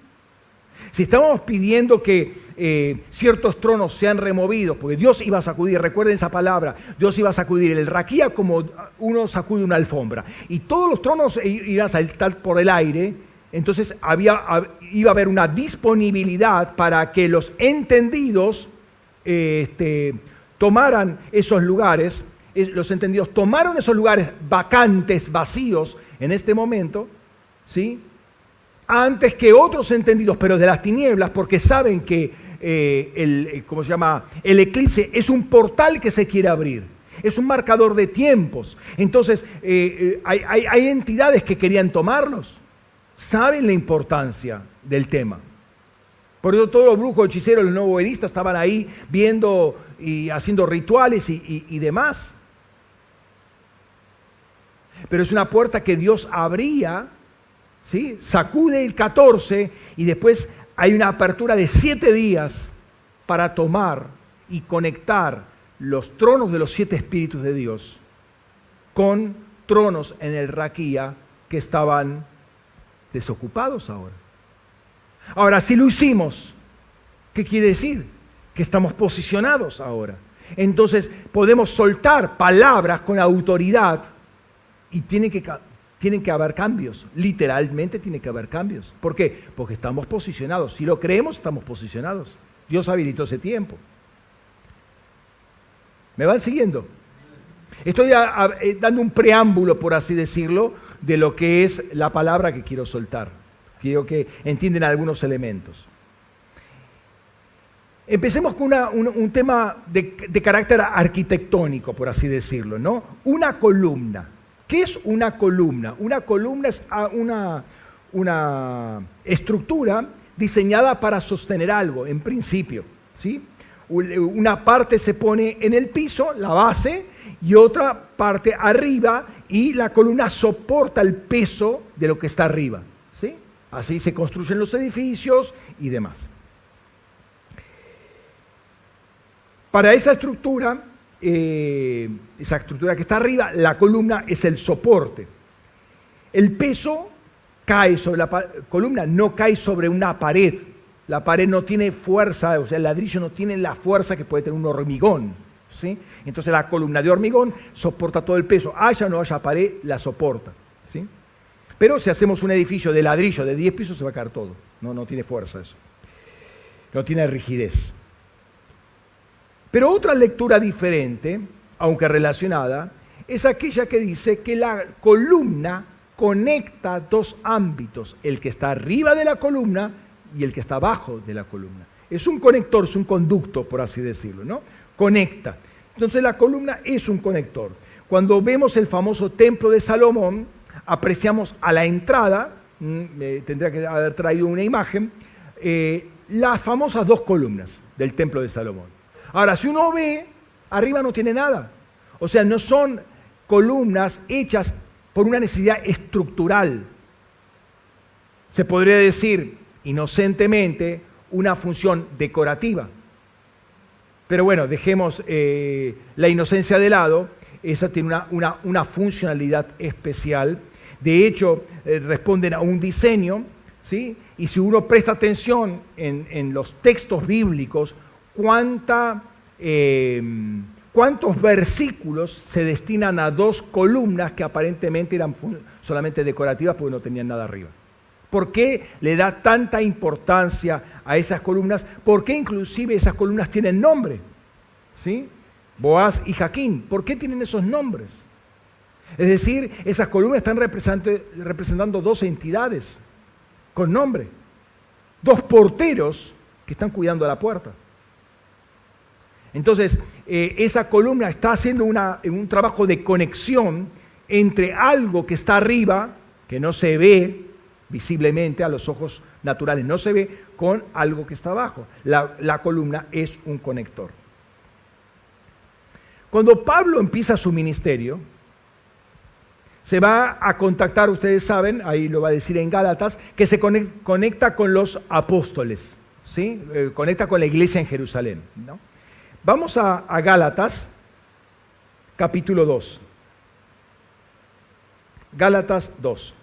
Si estamos pidiendo que eh, ciertos tronos sean removidos, porque Dios iba a sacudir, recuerden esa palabra, Dios iba a sacudir el raquía como uno sacude una alfombra, y todos los tronos iban a saltar por el aire, entonces había, iba a haber una disponibilidad para que los entendidos este, tomaran esos lugares, los entendidos tomaron esos lugares vacantes, vacíos en este momento, ¿sí? Antes que otros entendidos, pero de las tinieblas, porque saben que eh, el, eh, ¿cómo se llama? el eclipse es un portal que se quiere abrir, es un marcador de tiempos. Entonces, eh, hay, hay, entidades que querían tomarlos, saben la importancia del tema. Por eso todos los brujos, hechiceros, los nuevos estaban ahí viendo y haciendo rituales y demás. Pero es una puerta que Dios abría ¿sí? sacude el 14 y después hay una apertura de siete días para tomar y conectar los tronos de los siete espíritus de Dios con tronos en el Raquía que estaban desocupados ahora. Ahora, si lo hicimos, ¿qué quiere decir? Que estamos posicionados ahora. Entonces podemos soltar palabras con autoridad y tiene que tienen que haber cambios, literalmente tiene que haber cambios. ¿Por qué? Porque estamos posicionados. Si lo creemos, estamos posicionados. Dios habilitó ese tiempo. ¿Me van siguiendo? Estoy eh, dando un preámbulo, por así decirlo, de lo que es la palabra que quiero soltar. Quiero que entiendan algunos elementos. Empecemos con un, tema de, de carácter arquitectónico, por así decirlo, ¿no? Una columna. ¿Qué es una columna? Una columna es ah, una, una estructura diseñada para sostener algo, en principio. ¿sí? Una parte se pone en el piso, la base, y otra parte arriba, y la columna soporta el peso de lo que está arriba. ¿sí? Así se construyen los edificios y demás. Para esa estructura eh, esa estructura que está arriba, la columna es el soporte. El peso cae sobre la columna, no cae sobre una pared. La pared no tiene fuerza, o sea, el ladrillo no tiene la fuerza que puede tener un hormigón. ¿sí? Entonces la columna de hormigón soporta todo el peso, haya o no haya pared, la soporta. ¿sí? Pero si hacemos un edificio de ladrillo de 10 pisos, se va a caer todo. No, no tiene fuerza eso. No tiene rigidez. Pero otra lectura diferente, aunque relacionada, es aquella que dice que la columna conecta dos ámbitos, el que está arriba de la columna y el que está abajo de la columna. Es un conector, es un conducto, por así decirlo, ¿no? Conecta. Entonces la columna es un conector. Cuando vemos el famoso templo de Salomón, apreciamos a la entrada, mm, tendría que haber traído una imagen, eh, las famosas dos columnas del templo de Salomón. Ahora, si uno ve, arriba no tiene nada. O sea, no son columnas hechas por una necesidad estructural. Se podría decir, inocentemente, una función decorativa. Pero bueno, dejemos eh, la inocencia de lado. Esa tiene una, funcionalidad especial. De hecho, eh, responden a un diseño, ¿sí? Y si uno presta atención en los textos bíblicos, eh, cuántos versículos se destinan a dos columnas que aparentemente eran solamente decorativas porque no tenían nada arriba. ¿Por qué le da tanta importancia a esas columnas? ¿Por qué inclusive esas columnas tienen nombre? ¿Sí? Boaz y Jaquín. ¿Por qué tienen esos nombres? Es decir, esas columnas están representando dos entidades. con nombre. Dos porteros que están cuidando la puerta. Entonces, eh, esa columna está haciendo un trabajo de conexión entre algo que está arriba, que no se ve visiblemente a los ojos naturales, no se ve, con algo que está abajo. la columna es un conector. Cuando Pablo empieza su ministerio, se va a contactar, ustedes saben, ahí lo va a decir en Gálatas, que se conecta con los apóstoles, ¿sí? Eh, conecta con la iglesia en Jerusalén. Vamos a, a Gálatas, capítulo 2. Gálatas 2.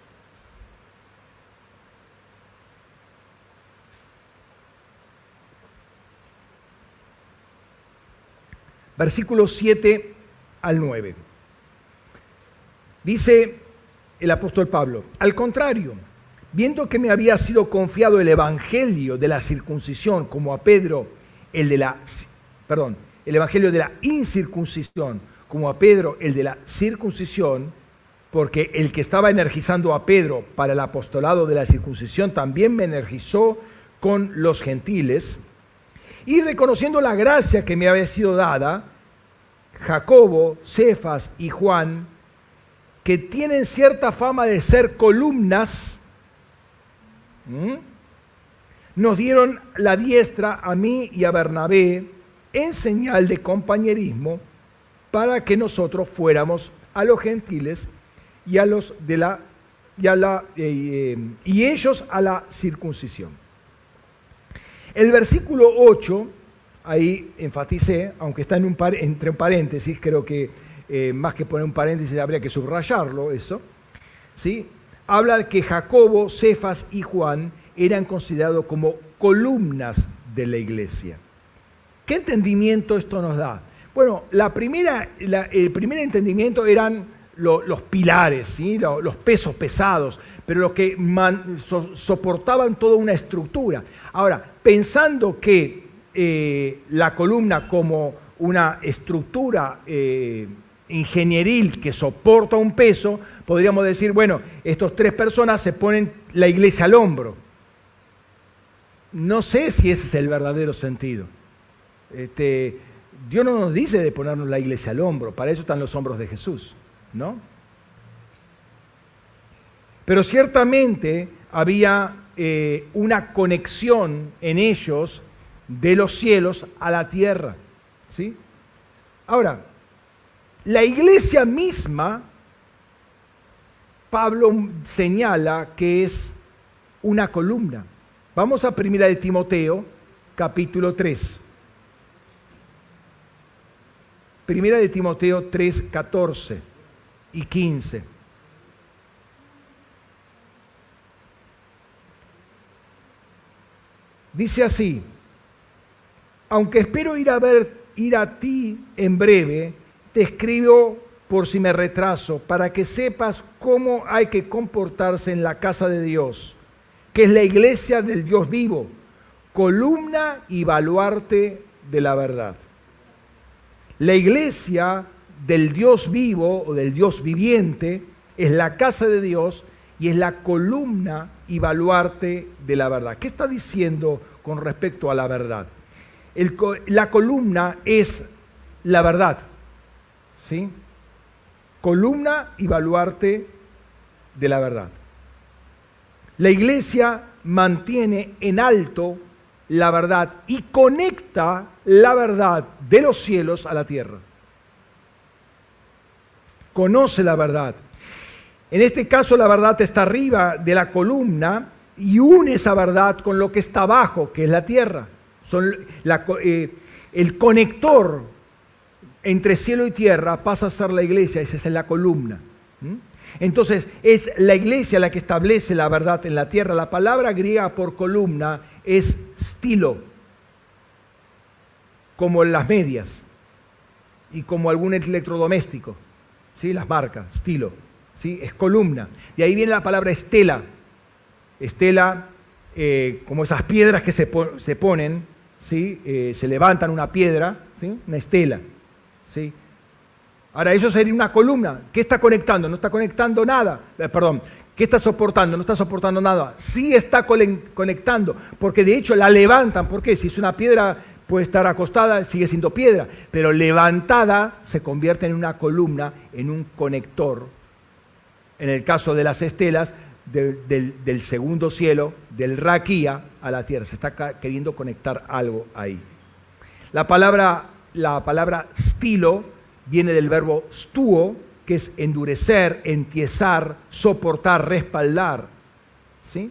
Versículos 7 al 9. Dice el apóstol Pablo, al contrario, viendo que me había sido confiado el evangelio de la circuncisión, como a Pedro el de la, perdón, el evangelio de la incircuncisión, como a Pedro el de la circuncisión, porque el que estaba energizando a Pedro para el apostolado de la circuncisión también me energizó con los gentiles, y reconociendo la gracia que me había sido dada, Jacobo, Cefas y Juan, que tienen cierta fama de ser columnas, nos dieron la diestra a mí y a Bernabé en señal de compañerismo para que nosotros fuéramos a los gentiles y a los de la y, la, eh, eh, y ellos a la circuncisión. El versículo 8, ahí enfaticé, aunque está en un entre un paréntesis, creo que eh, más que poner un paréntesis, habría que subrayarlo eso, ¿sí? habla de que Jacobo, Cefas y Juan eran considerados como columnas de la iglesia. ¿Qué entendimiento esto nos da? Bueno, el primer entendimiento eran los pilares, ¿sí? los, pesos pesados, pero los que soportaban toda una estructura. Ahora, pensando que eh, la columna como una estructura eh, ingenieril que soporta un peso, podríamos decir, bueno, estos tres personas se ponen la iglesia al hombro. No sé si ese es el verdadero sentido. Este, Dios no nos dice de ponernos la iglesia al hombro, para eso están los hombros de Jesús, ¿no? Pero ciertamente había eh, una conexión en ellos de los cielos a la tierra, ¿sí? Ahora, la iglesia misma, Pablo señala que es una columna. Vamos a primera de Timoteo, capítulo 3. Primera de Timoteo 3, 14 y 15. Dice así, aunque espero ir a ver, ir a ti en breve, te escribo por si me retraso, para que sepas cómo hay que comportarse en la casa de Dios, que es la iglesia del Dios vivo, columna y baluarte de la verdad. La iglesia del Dios vivo o del Dios viviente es la casa de Dios y es la columna y baluarte de la verdad. ¿Qué está diciendo con respecto a la verdad? la columna es la verdad. ¿sí? Columna y baluarte de la verdad. La iglesia mantiene en alto la verdad y conecta la verdad de los cielos a la tierra. Conoce la verdad. En este caso la verdad está arriba de la columna y une esa verdad con lo que está abajo, que es la tierra. Son eh, el conector entre cielo y tierra pasa a ser la iglesia, esa es la columna. Entonces es la iglesia la que establece la verdad en la tierra. La palabra griega por columna es stilo, como las medias y como algún electrodoméstico, ¿sí? las marcas, estilo, ¿sí? es columna. De ahí viene la palabra estela. Estela, eh, como esas piedras que se, ponen, ¿sí? Eh, se levantan una piedra, ¿sí? una estela. Ahora, eso sería una columna. ¿Qué está conectando? No está conectando nada. Eh, perdón. ¿Qué está soportando? No está soportando nada. Sí está conectando, porque de hecho la levantan. ¿Por qué? Si es una piedra, puede estar acostada, sigue siendo piedra, pero levantada se convierte en una columna, en un conector. En el caso de las estelas, del, segundo cielo, del raquía a la tierra. Se está queriendo conectar algo ahí. La palabra, la palabra stilo viene del verbo stuo, que es endurecer, entiesar, soportar, respaldar. ¿sí?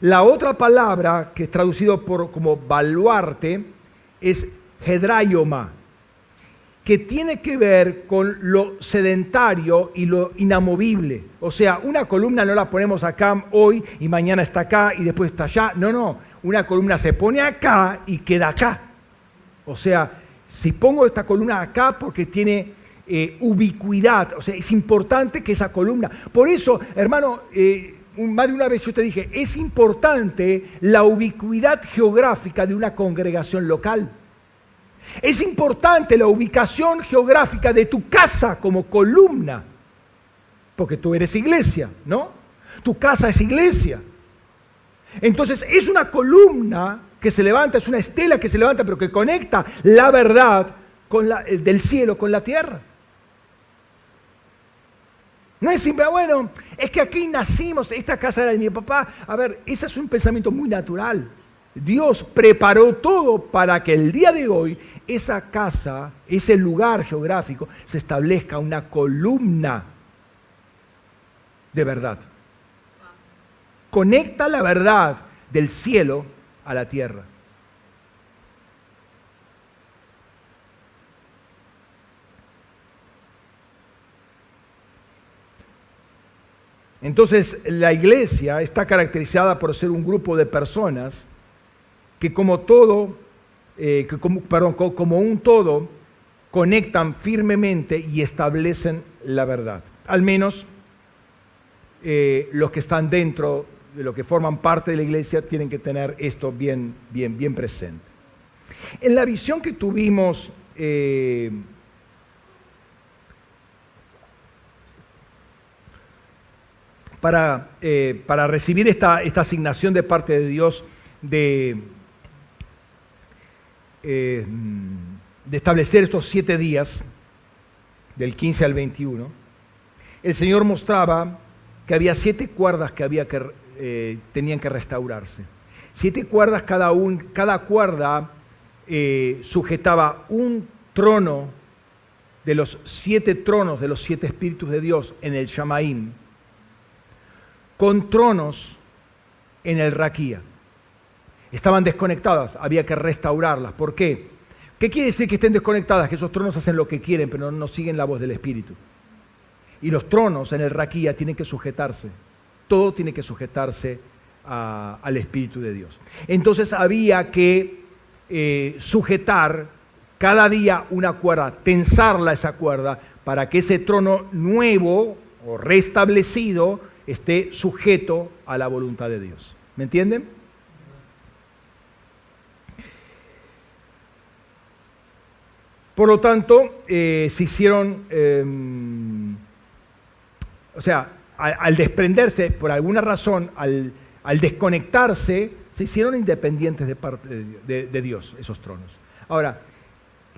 La otra palabra que es traducido por, como baluarte es hedraioma, que tiene que ver con lo sedentario y lo inamovible. O sea, una columna no la ponemos acá hoy y mañana está acá y después está allá. No, no, una columna se pone acá y queda acá. O sea, si pongo esta columna acá porque tiene eh, ubicuidad, o sea, es importante que esa columna. Por eso, hermano, eh, más de una vez yo te dije, es importante la ubicuidad geográfica de una congregación local. Es importante la ubicación geográfica de tu casa como columna, porque tú eres iglesia, ¿no? Tu casa es iglesia. Entonces es una columna que se levanta, es una estela que se levanta, pero que conecta la verdad con la, del cielo con la tierra. No es simple, bueno, es que aquí nacimos, esta casa era de mi papá. A ver, ese es un pensamiento muy natural. Dios preparó todo para que el día de hoy esa casa, ese lugar geográfico, se establezca una columna de verdad. Conecta la verdad del cielo a la tierra. Entonces, la iglesia está caracterizada por ser un grupo de personas que como todo eh, como un todo conectan firmemente y establecen la verdad. Al menos eh, los que están dentro, de los que forman parte de la iglesia, tienen que tener esto bien, bien, bien presente. En la visión que tuvimos eh, para, para, recibir esta, esta asignación de parte de Dios de eh, establecer estos siete días, del 15 al 21, el Señor mostraba que había siete cuerdas que, había que eh, tenían que restaurarse. Siete cuerdas, cada, un, cada cuerda eh, sujetaba un trono de los siete tronos de los siete espíritus de Dios en el Shamaim, con tronos en el Raquía. Estaban desconectadas, había que restaurarlas. ¿Por qué? ¿Qué quiere decir que estén desconectadas? Que esos tronos hacen lo que quieren, pero no siguen la voz del Espíritu. Y los tronos en el raquía tienen que sujetarse. Todo tiene que sujetarse al Espíritu de Dios. Entonces había que eh, sujetar cada día una cuerda, tensarla esa cuerda, para que ese trono nuevo o restablecido esté sujeto a la voluntad de Dios. ¿Me entienden? Por lo tanto, eh, se hicieron, em, o sea, al, desprenderse, por alguna razón, al, desconectarse, se hicieron independientes de de, Dios, esos tronos. Ahora,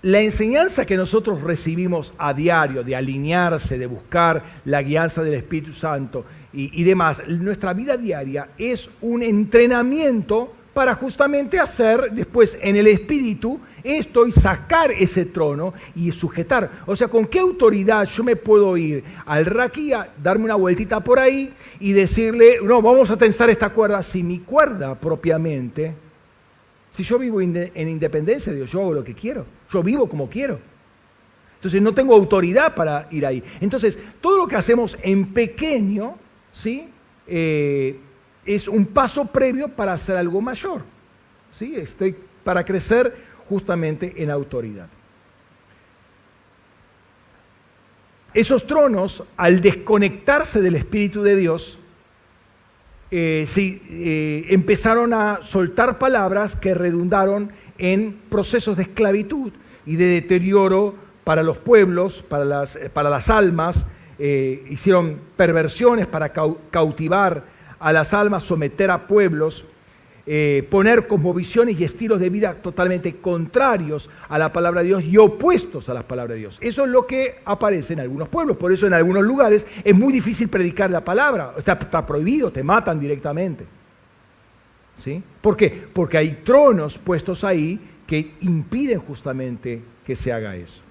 la enseñanza que nosotros recibimos a diario de alinearse, de buscar la guianza del Espíritu Santo y, demás, nuestra vida diaria es un entrenamiento para justamente hacer después en el espíritu esto y sacar ese trono y sujetar. O sea, ¿con qué autoridad yo me puedo ir al raquía, darme una vueltita por ahí y decirle, no, vamos a tensar esta cuerda? Si mi cuerda propiamente, si yo vivo en independencia de Dios, yo hago lo que quiero, yo vivo como quiero. Entonces no tengo autoridad para ir ahí. Entonces, todo lo que hacemos en pequeño, ¿sí? Eh, es un paso previo para hacer algo mayor, ¿sí? Estoy para crecer justamente en autoridad. Esos tronos, al desconectarse del Espíritu de Dios, eh, eh, empezaron a soltar palabras que redundaron en procesos de esclavitud y de deterioro para los pueblos, para las, para las almas, eh, hicieron perversiones para cautivar a las almas, someter a pueblos, eh, poner como visiones y estilos de vida totalmente contrarios a la palabra de Dios y opuestos a la palabra de Dios. Eso es lo que aparece en algunos pueblos, por eso en algunos lugares es muy difícil predicar la palabra, está, está prohibido, te matan directamente. ¿Sí? ¿Por qué? Porque hay tronos puestos ahí que impiden justamente que se haga eso.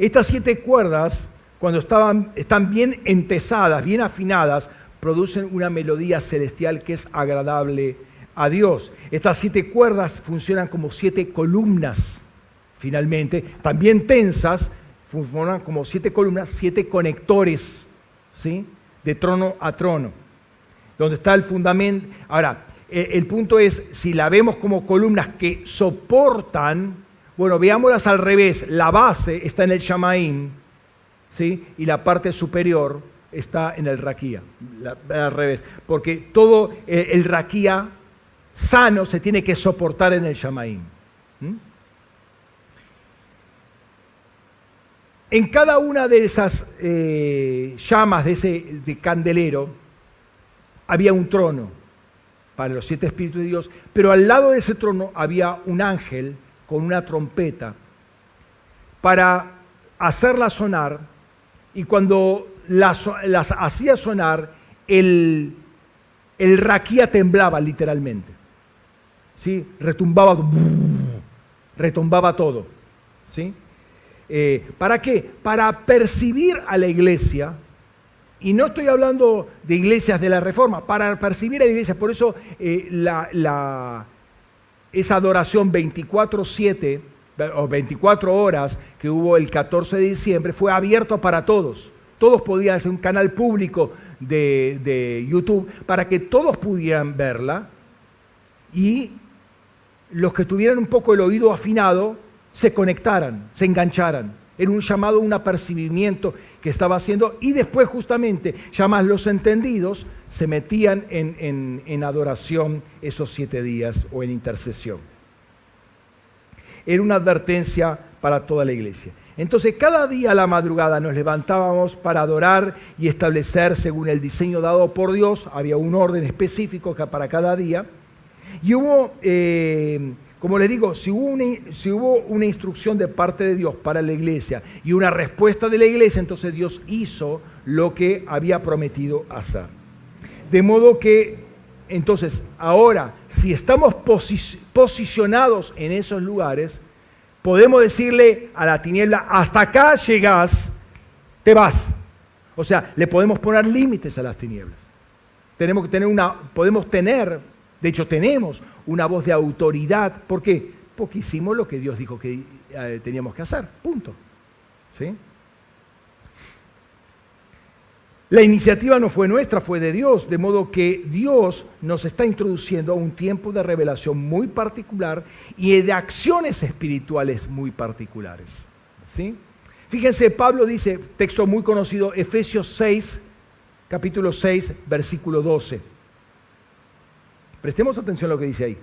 Estas siete cuerdas, cuando están bien entesadas, bien afinadas, producen una melodía celestial que es agradable a Dios. Estas siete cuerdas funcionan como siete columnas, finalmente, también tensas, funcionan como siete columnas, siete conectores, ¿sí? De trono a trono, donde está el fundamento. Ahora, el punto es, si la vemos como columnas que soportan, bueno, veámoslas al revés, la base está en el Shamaim, ¿sí? Y la parte superior está en el raquía, al revés, porque todo el, raquía sano se tiene que soportar en el shamaim. En cada una de esas eh, llamas de ese candelero había un trono para los siete espíritus de Dios, pero al lado de ese trono había un ángel con una trompeta para hacerla sonar y cuando las, hacía sonar, el, el raquía temblaba literalmente. ¿sí? Retumbaba, retumbaba todo. ¿sí? Eh, ¿Para qué? Para percibir a la iglesia, y no estoy hablando de iglesias de la reforma, para percibir a la iglesia, por eso eh, la, esa adoración 24-7 o 24 horas que hubo el 14 de diciembre fue abierto para todos todos podían hacer un canal público de, YouTube para que todos pudieran verla y los que tuvieran un poco el oído afinado se conectaran, se engancharan. Era un llamado, un apercibimiento que estaba haciendo y después justamente, ya más los entendidos, se metían en adoración esos siete días o en intercesión. Era una advertencia para toda la iglesia. Entonces cada día a la madrugada nos levantábamos para adorar y establecer según el diseño dado por Dios, había un orden específico para cada día. Y hubo, eh, como les digo, si hubo, una, si hubo una instrucción de parte de Dios para la iglesia y una respuesta de la iglesia, entonces Dios hizo lo que había prometido hacer. De modo que, entonces, ahora, si estamos posicionados en esos lugares, podemos decirle a la tiniebla, hasta acá llegas, te vas. O sea, le podemos poner límites a las tinieblas. Tenemos que tener una, podemos tener, de hecho tenemos una voz de autoridad. ¿Por qué? Porque hicimos lo que Dios dijo que eh, teníamos que hacer. Punto. ¿Sí? La iniciativa no fue nuestra, fue de Dios, de modo que Dios nos está introduciendo a un tiempo de revelación muy particular y de acciones espirituales muy particulares. ¿sí? Fíjense, Pablo dice, texto muy conocido, Efesios 6, capítulo 6, versículo 12. Prestemos atención a lo que dice ahí.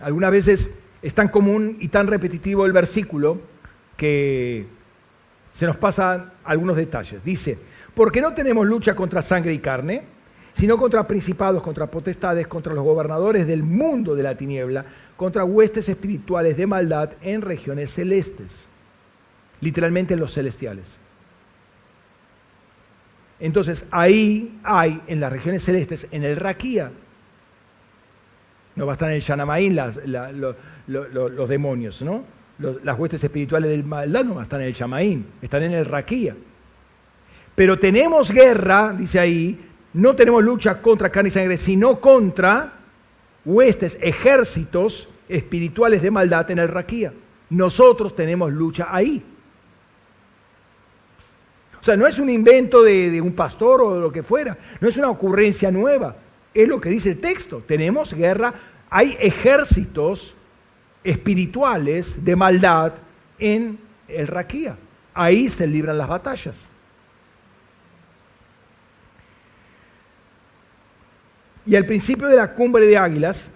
Algunas veces es tan común y tan repetitivo el versículo que se nos pasan algunos detalles. Dice, porque no tenemos lucha contra sangre y carne, sino contra principados, contra potestades, contra los gobernadores del mundo de la tiniebla, contra huestes espirituales de maldad en regiones celestes, literalmente en los celestiales. Entonces ahí hay, en las regiones celestes, en el Raquía, no va a estar en el Shanamaín los demonios, ¿no? Las huestes espirituales del maldad no están en el Shamaín, están en el Raquía. Pero tenemos guerra, dice ahí, no tenemos lucha contra carne y sangre, sino contra huestes, ejércitos espirituales de maldad en el Raquía. Nosotros tenemos lucha ahí. O sea, no es un invento de, de, un pastor o de lo que fuera, no es una ocurrencia nueva, es lo que dice el texto. Tenemos guerra, hay ejércitos espirituales de maldad en el Raquía. Ahí se libran las batallas. Y al principio de la cumbre de águilas,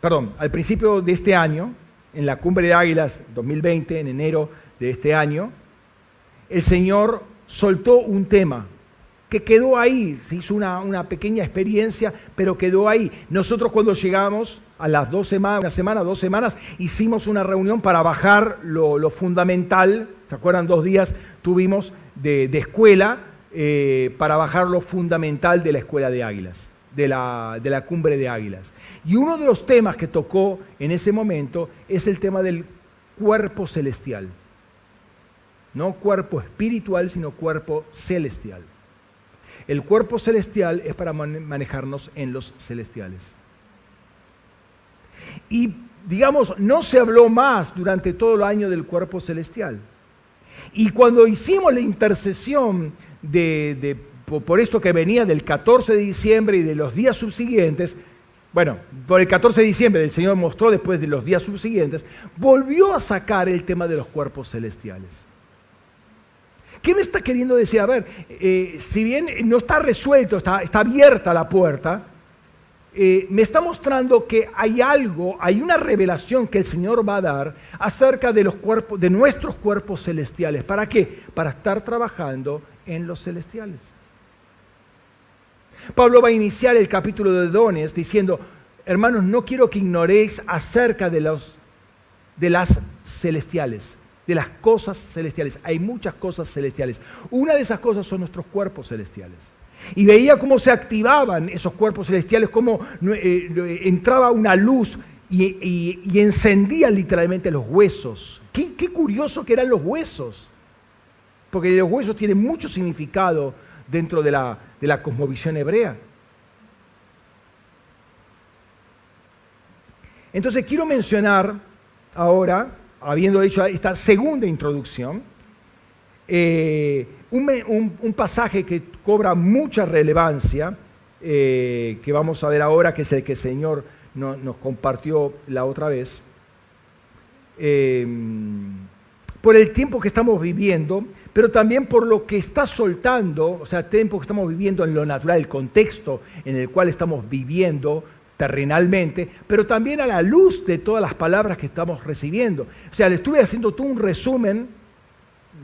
perdón, al principio de este año, en la cumbre de águilas 2020, en enero de este año, el Señor soltó un tema que quedó ahí, se hizo una, pequeña experiencia, pero quedó ahí. Nosotros cuando llegamos a las dos semanas, una semana, dos semanas, hicimos una reunión para bajar lo, fundamental, ¿se acuerdan? Dos días tuvimos de, escuela eh, para bajar lo fundamental de la escuela de águilas, de la, de la cumbre de águilas. Y uno de los temas que tocó en ese momento es el tema del cuerpo celestial. No cuerpo espiritual, sino cuerpo celestial. El cuerpo celestial es para manejarnos en los celestiales. Y digamos, no se habló más durante todo el año del cuerpo celestial. Y cuando hicimos la intercesión de, por esto que venía del 14 de diciembre y de los días subsiguientes, bueno, por el 14 de diciembre el Señor mostró después de los días subsiguientes, volvió a sacar el tema de los cuerpos celestiales. ¿Qué me está queriendo decir? A ver, eh, si bien no está resuelto, está, abierta la puerta, eh, me está mostrando que hay algo, hay una revelación que el Señor va a dar acerca de los cuerpos, de nuestros cuerpos celestiales. ¿Para qué? Para estar trabajando en los celestiales. Pablo va a iniciar el capítulo de dones diciendo, hermanos, no quiero que ignoréis acerca de, los, de las celestiales de las cosas celestiales. Hay muchas cosas celestiales. Una de esas cosas son nuestros cuerpos celestiales. Y veía cómo se activaban esos cuerpos celestiales, cómo eh, entraba una luz y, encendía literalmente los huesos. Qué, curioso que eran los huesos. Porque los huesos tienen mucho significado dentro de la, de la cosmovisión hebrea. Entonces quiero mencionar ahora habiendo hecho esta segunda introducción, eh, un, pasaje que cobra mucha relevancia, eh, que vamos a ver ahora, que es el que el Señor nos compartió la otra vez, eh, por el tiempo que estamos viviendo, pero también por lo que está soltando, o sea, el tiempo que estamos viviendo en lo natural, el contexto en el cual estamos viviendo, terrenalmente, pero también a la luz de todas las palabras que estamos recibiendo. O sea, le estuve haciendo todo un resumen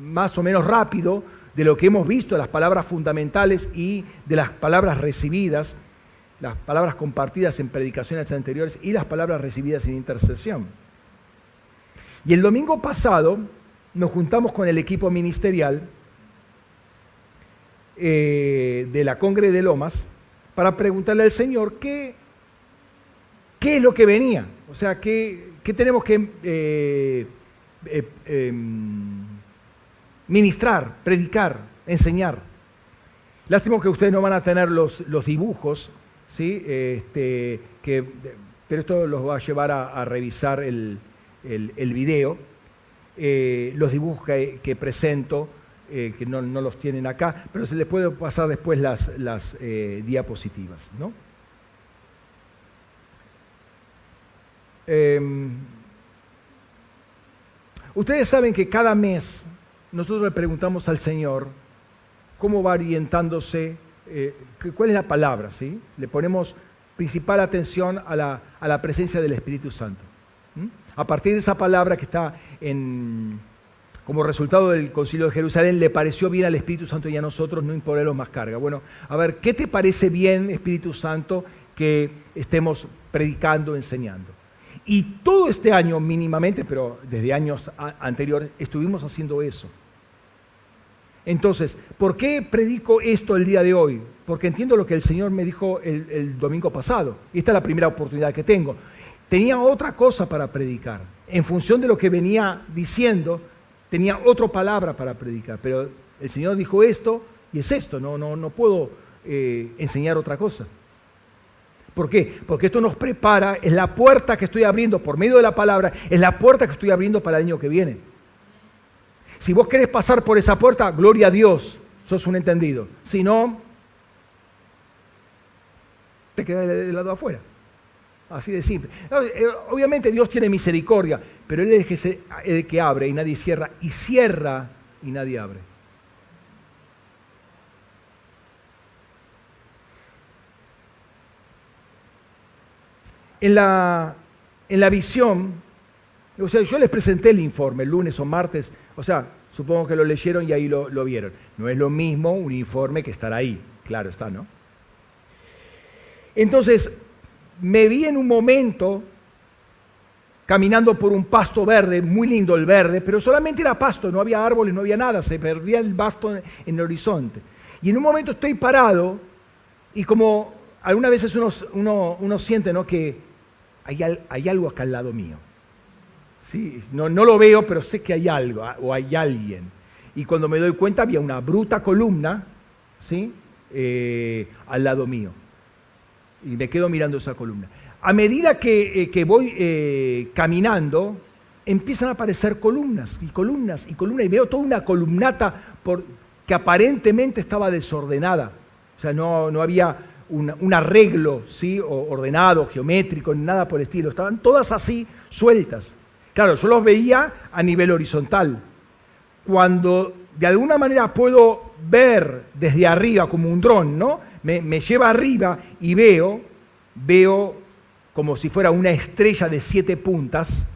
más o menos rápido de lo que hemos visto, las palabras fundamentales y de las palabras recibidas, las palabras compartidas en predicaciones anteriores y las palabras recibidas en intercesión. Y el domingo pasado nos juntamos con el equipo ministerial eh, de la Congre de Lomas para preguntarle al Señor qué qué es lo que venía, o sea, qué, tenemos que eh, eh, em, ministrar, predicar, enseñar. Lástima que ustedes no van a tener los, los dibujos, ¿sí? Este, que, pero esto los va a llevar a, revisar el, el, video. Eh, los dibujos que, presento, que no, no, los tienen acá, pero se les puede pasar después las, las diapositivas, ¿no? Em, ustedes saben que cada mes nosotros le preguntamos al Señor cómo va orientándose, eh, cuál es la palabra, ¿sí? Le ponemos principal atención a la, presencia del Espíritu Santo. A partir de esa palabra que está en, como resultado del concilio de Jerusalén, le pareció bien al Espíritu Santo y a nosotros no imponernos más carga. Bueno, a ver, ¿qué te parece bien, Espíritu Santo, que estemos predicando, enseñando? Y todo este año mínimamente, pero desde años anteriores, estuvimos haciendo eso. Entonces, ¿por qué predico esto el día de hoy? Porque entiendo lo que el Señor me dijo el, domingo pasado. Esta es la primera oportunidad que tengo. Tenía otra cosa para predicar. En función de lo que venía diciendo, tenía otra palabra para predicar. Pero el Señor dijo esto y es esto. No, no, no puedo eh, enseñar otra cosa. ¿Por qué? Porque esto nos prepara, es la puerta que estoy abriendo por medio de la palabra, es la puerta que estoy abriendo para el año que viene. Si vos querés pasar por esa puerta, gloria a Dios, sos un entendido. Si no, te quedas del lado afuera. Así de simple. Eh, obviamente Dios tiene misericordia, pero Él es el que abre y nadie cierra, y cierra y nadie abre. En la, en la visión O sea, yo les presenté el informe el lunes o martes, o sea, supongo que lo leyeron y ahí lo, lo vieron. No es lo mismo un informe que estar ahí, claro está, ¿no? Entonces, me vi en un momento caminando por un pasto verde, muy lindo el verde, pero solamente era pasto, no había árboles, no había nada, se perdía el pasto en el horizonte. Y en un momento estoy parado y como algunas veces uno, uno, siente ¿no? que hay, algo acá al lado mío. ¿Sí? No, no lo veo, pero sé que hay algo ah, o hay alguien. Y cuando me doy cuenta había una bruta columna ¿sí? Eh, al lado mío. Y me quedo mirando esa columna. A medida que, eh, voy eh, caminando, empiezan a aparecer columnas y columnas y columnas. Y veo toda una columnata que aparentemente estaba desordenada. O sea, no, no había un, arreglo ¿sí? ordenado, geométrico, nada por el estilo. Estaban todas así sueltas. Claro, yo los veía a nivel horizontal. Cuando de alguna manera puedo ver desde arriba como un dron, ¿no? Me, lleva arriba y veo, veo como si fuera una estrella de siete puntas,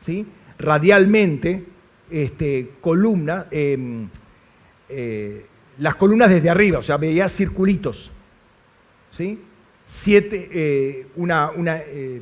¿sí? radialmente, este, columna, em, eh, las columnas desde arriba, o sea, veía circulitos. ¿Sí? Siete, eh, una, eh,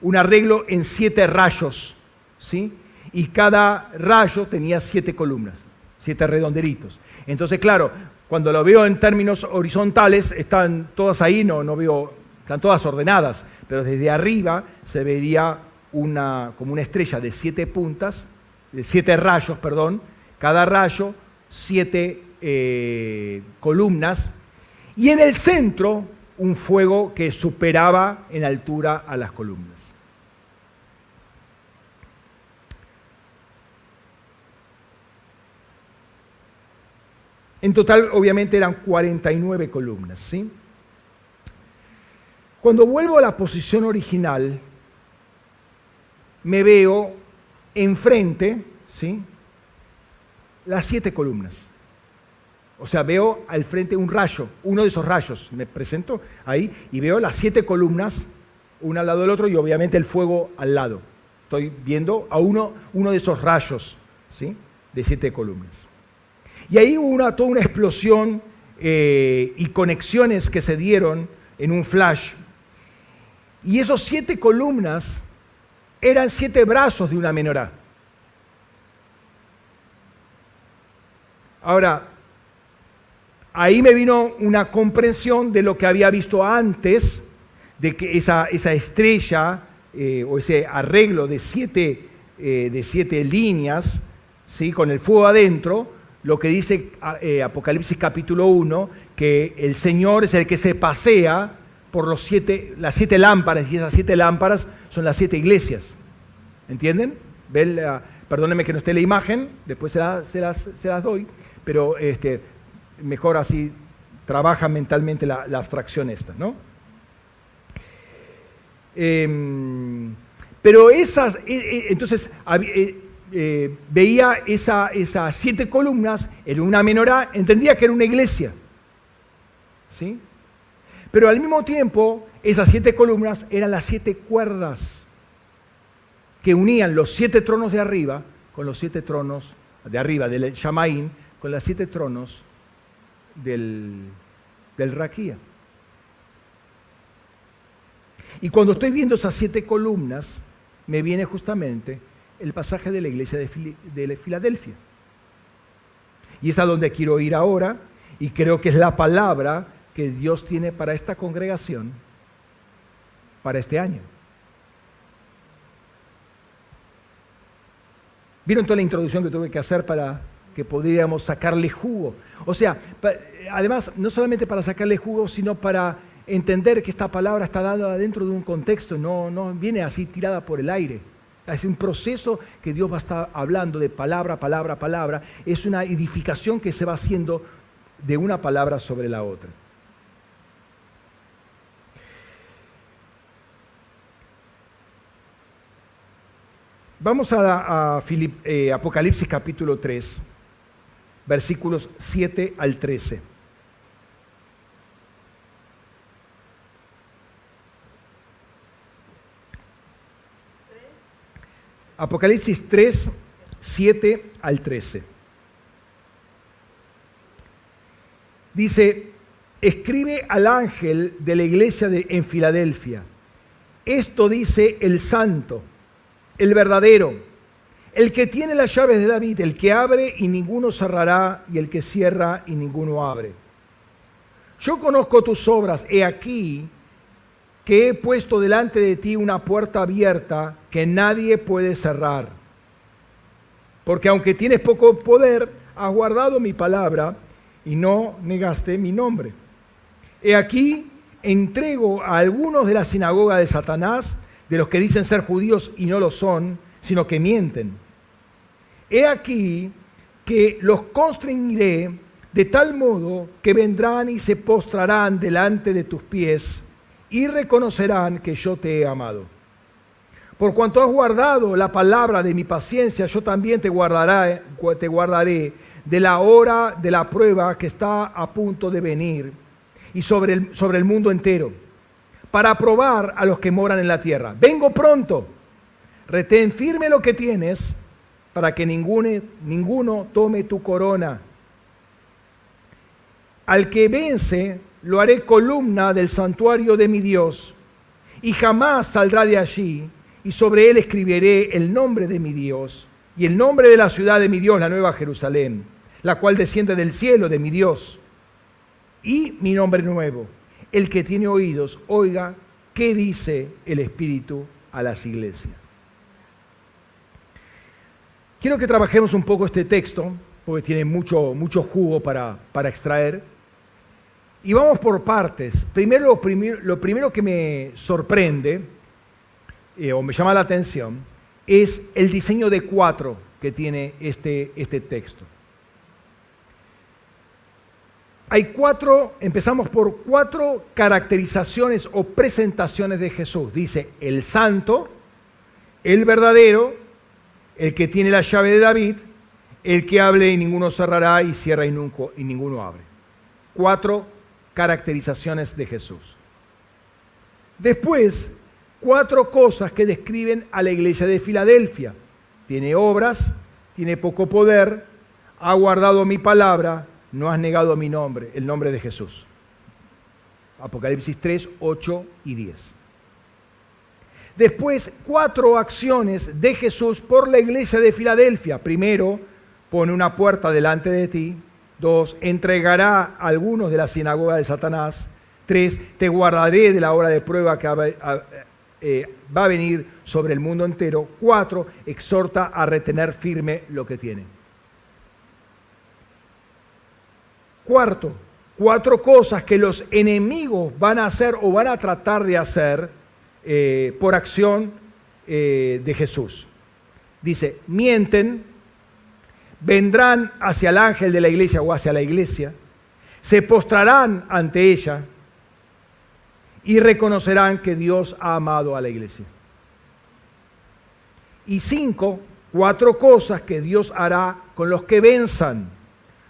un arreglo en siete rayos, ¿sí? y cada rayo tenía siete columnas, siete redonderitos. Entonces, claro, cuando lo veo en términos horizontales, están todas ahí, no, no veo, están todas ordenadas, pero desde arriba se vería una, como una estrella de siete puntas, de siete rayos, perdón, cada rayo, siete eh, columnas, y en el centro un fuego que superaba en altura a las columnas. En total, obviamente, eran 49 columnas. ¿sí? Cuando vuelvo a la posición original, me veo enfrente, ¿sí? Las siete columnas. O sea, veo al frente un rayo, uno de esos rayos. Me presento ahí y veo las siete columnas, una al lado del otro y obviamente el fuego al lado. Estoy viendo a uno, uno de esos rayos, ¿sí? De siete columnas. Y ahí hubo una, toda una explosión eh, y conexiones que se dieron en un flash. Y esos siete columnas eran siete brazos de una menorá. Ahora, ahí me vino una comprensión de lo que había visto antes, de que esa, esa estrella eh, o ese arreglo de siete, eh, de siete líneas, ¿sí? con el fuego adentro, lo que dice eh, Apocalipsis capítulo 1, que el Señor es el que se pasea por los siete, las siete lámparas, y esas siete lámparas son las siete iglesias. ¿Entienden? ¿Ven perdónenme que no esté la imagen, después se, las, se las, doy, pero este, mejor así trabaja mentalmente la, abstracción esta, ¿no? Em, pero esas, e, e, entonces e, eh, veía esas siete columnas en una menorá, entendía que era una iglesia, ¿sí? Pero al mismo tiempo, esas siete columnas eran las siete cuerdas que unían los siete tronos de arriba con los siete tronos de arriba del Shamaín, con los siete tronos del, del Raquía. Y cuando estoy viendo esas siete columnas, me viene justamente el pasaje de la iglesia de, Filadelfia. Y es a donde quiero ir ahora, y creo que es la palabra que Dios tiene para esta congregación para este año. ¿Vieron toda la introducción que tuve que hacer para que podríamos sacarle jugo. O sea, además, no solamente para sacarle jugo, sino para entender que esta palabra está dada dentro de un contexto, no, no viene así tirada por el aire. Es un proceso que Dios va a estar hablando de palabra, palabra, palabra. Es una edificación que se va haciendo de una palabra sobre la otra. Vamos a, eh, Apocalipsis capítulo 3 versículos 7 al 13. Apocalipsis 3, 7 al 13. Dice, escribe al ángel de la iglesia de, en Filadelfia. Esto dice el santo, el verdadero, el que tiene las llaves de David, el que abre y ninguno cerrará, y el que cierra y ninguno abre. Yo conozco tus obras, he aquí que he puesto delante de ti una puerta abierta que nadie puede cerrar. Porque aunque tienes poco poder, has guardado mi palabra y no negaste mi nombre. He aquí, entrego a algunos de la sinagoga de Satanás, de los que dicen ser judíos y no lo son, sino que mienten. He aquí que los constreñiré de tal modo que vendrán y se postrarán delante de tus pies y reconocerán que yo te he amado. Por cuanto has guardado la palabra de mi paciencia, yo también te guardaré, te guardaré de la hora de la prueba que está a punto de venir y sobre el, sobre el mundo entero, para probar a los que moran en la tierra. Vengo pronto, retén firme lo que tienes para que ninguno, ninguno tome tu corona. Al que vence, lo haré columna del santuario de mi Dios, y jamás saldrá de allí, y sobre él escribiré el nombre de mi Dios, y el nombre de la ciudad de mi Dios, la nueva Jerusalén, la cual desciende del cielo de mi Dios, y mi nombre nuevo. El que tiene oídos, oiga qué dice el Espíritu a las iglesias. Quiero que trabajemos un poco este texto, porque tiene mucho, mucho jugo para, para extraer. Y vamos por partes. Primero, lo, primero, que me sorprende eh, o me llama la atención es el diseño de cuatro que tiene este, este texto. Hay cuatro, empezamos por cuatro caracterizaciones o presentaciones de Jesús. Dice el santo, el verdadero, el que tiene la llave de David, el que hable y ninguno cerrará y cierra y, nunca, y ninguno abre. Cuatro caracterizaciones de Jesús. Después, cuatro cosas que describen a la iglesia de Filadelfia. Tiene obras, tiene poco poder, ha guardado mi palabra, no has negado mi nombre, el nombre de Jesús. Apocalipsis 3, 8 y 10. Después, cuatro acciones de Jesús por la iglesia de Filadelfia. Primero, pone una puerta delante de ti. Dos, entregará algunos de la sinagoga de Satanás. Tres, te guardaré de la hora de prueba que eh, va a venir sobre el mundo entero. Cuatro, exhorta a retener firme lo que tiene. Cuarto, cuatro cosas que los enemigos van a hacer o van a tratar de hacer eh, por acción eh, de Jesús. Dice, mienten, vendrán hacia el ángel de la iglesia o hacia la iglesia, se postrarán ante ella y reconocerán que Dios ha amado a la iglesia. Y cinco, cuatro cosas que Dios hará con los que venzan.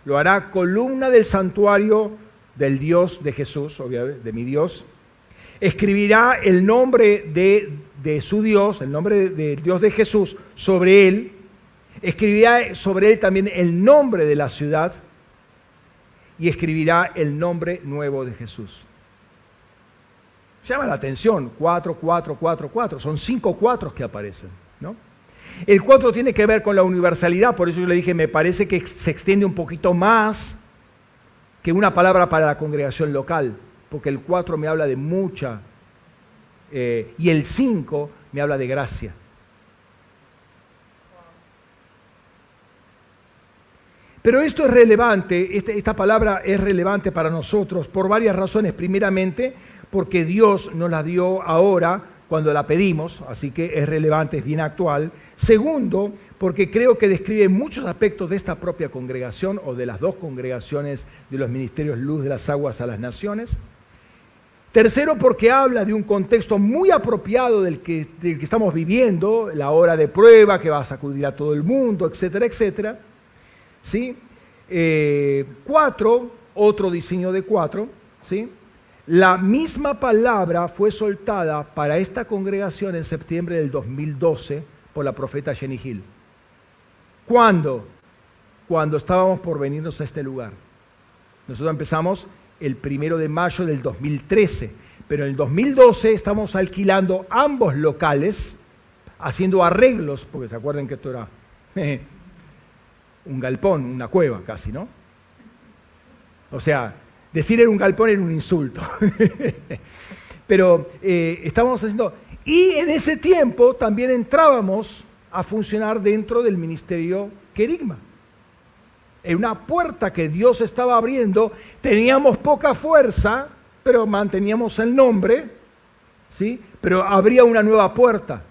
Lo hará columna del santuario del Dios de Jesús, obviamente, de mi Dios. Escribirá el nombre de, de su Dios, el nombre del Dios de Jesús sobre él Escribirá sobre él también el nombre de la ciudad y escribirá el nombre nuevo de Jesús. Llama la atención, cuatro, cuatro, cuatro, cuatro. Son cinco cuatros que aparecen. ¿no? El cuatro tiene que ver con la universalidad, por eso yo le dije, me parece que se extiende un poquito más que una palabra para la congregación local, porque el cuatro me habla de mucha eh, y el cinco me habla de gracia. Pero esto es relevante, este, esta palabra es relevante para nosotros por varias razones. Primeramente, porque Dios nos la dio ahora cuando la pedimos, así que es relevante, es bien actual. Segundo, porque creo que describe muchos aspectos de esta propia congregación o de las dos congregaciones de los ministerios Luz de las Aguas a las Naciones. Tercero, porque habla de un contexto muy apropiado del que, estamos viviendo, la hora de prueba que va a sacudir a todo el mundo, etcétera, etcétera. ¿sí? Eh, cuatro, otro diseño de cuatro, ¿sí? La misma palabra fue soltada para esta congregación en septiembre del 2012 por la profeta Jenny Hill. ¿Cuándo? Cuando estábamos por venirnos a este lugar. Nosotros empezamos el primero de mayo del 2013, pero en el 2012 estamos alquilando ambos locales, haciendo arreglos, porque se acuerdan que esto era un galpón, una cueva casi, ¿no? O sea, decir era un galpón era un insulto. pero eh, estábamos haciendo... Y en ese tiempo también entrábamos a funcionar dentro del ministerio Querigma en una puerta que Dios estaba abriendo, teníamos poca fuerza, pero manteníamos el nombre, ¿sí? Pero habría una nueva puerta.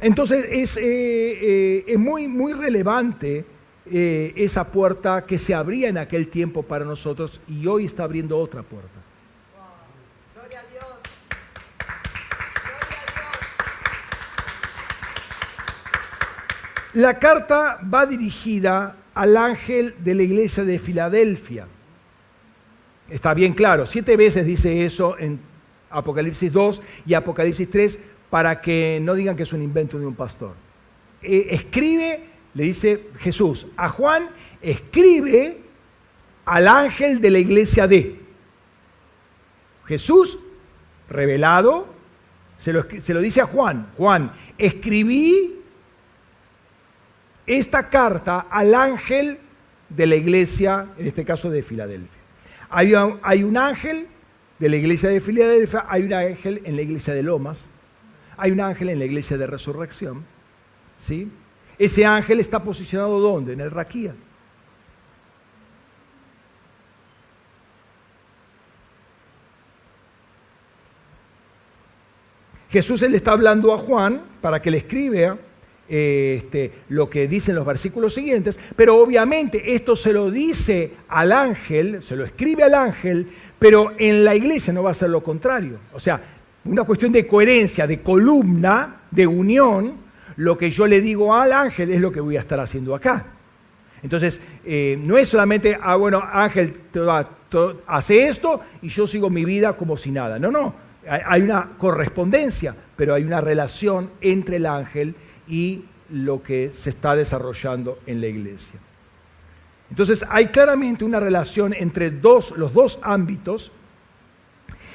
Entonces es, eh, eh, es muy, muy relevante eh, esa puerta que se abría en aquel tiempo para nosotros y hoy está abriendo otra puerta. La carta va dirigida al ángel de la iglesia de Filadelfia. Está bien claro, siete veces dice eso en Apocalipsis 2 y Apocalipsis 3 para que no digan que es un invento de un pastor. Eh, escribe, le dice Jesús, a Juan escribe al ángel de la iglesia de. Jesús, revelado, se lo, se lo dice a Juan, Juan, escribí esta carta al ángel de la iglesia, en este caso de Filadelfia. Hay un, ángel de la iglesia de Filadelfia, hay un ángel en la iglesia de Lomas, hay un ángel en la iglesia de Resurrección. ¿sí? Ese ángel está posicionado ¿dónde? En el Raquía. Jesús le está hablando a Juan para que le escriba este, lo que dicen los versículos siguientes, pero obviamente esto se lo dice al ángel, se lo escribe al ángel, pero en la iglesia no va a ser lo contrario. O sea, una cuestión de coherencia, de columna, de unión, lo que yo le digo al ángel es lo que voy a estar haciendo acá. Entonces, eh, no es solamente, ah, bueno, ángel, hace esto y yo sigo mi vida como si nada. No, no, hay una correspondencia, pero hay una relación entre el ángel y lo que se está desarrollando en la iglesia. Entonces hay claramente una relación entre los dos ámbitos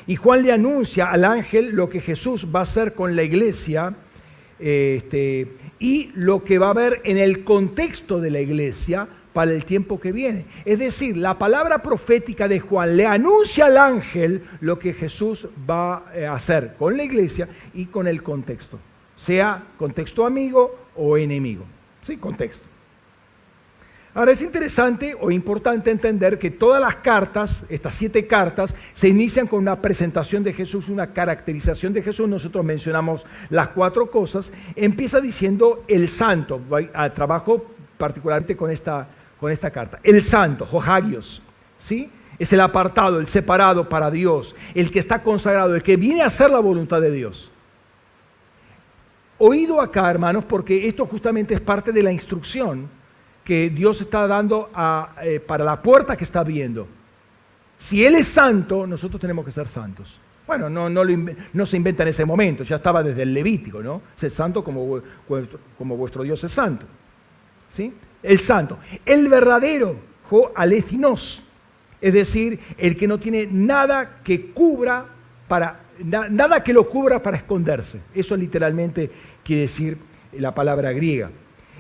y Juan le anuncia al ángel lo que Jesús va a hacer con la iglesia este, y lo que va a haber en el contexto de la iglesia para el tiempo que viene. Es decir, la palabra profética de Juan le anuncia al ángel lo que Jesús va a hacer con la iglesia y con el contexto sea contexto amigo o enemigo. Sí, contexto. Ahora es interesante o importante entender que todas las cartas, estas siete cartas, se inician con una presentación de Jesús, una caracterización de Jesús. Nosotros mencionamos las cuatro cosas. Empieza diciendo el santo. Trabajo particularmente con esta, con esta carta. El santo, Johagios. ¿sí? Es el apartado, el separado para Dios, el que está consagrado, el que viene a hacer la voluntad de Dios oído acá, hermanos, porque esto justamente es parte de la instrucción que Dios está dando eh, para la puerta que está viendo. Si Él es santo, nosotros tenemos que ser santos. Bueno, no, se inventa en ese momento, ya estaba desde el Levítico, ¿no? Ser santo como, vuestro Dios es santo. ¿Sí? El santo. El verdadero, jo es decir, el que no tiene nada que cubra para, nada que lo cubra para esconderse. Eso literalmente quiere decir la palabra griega.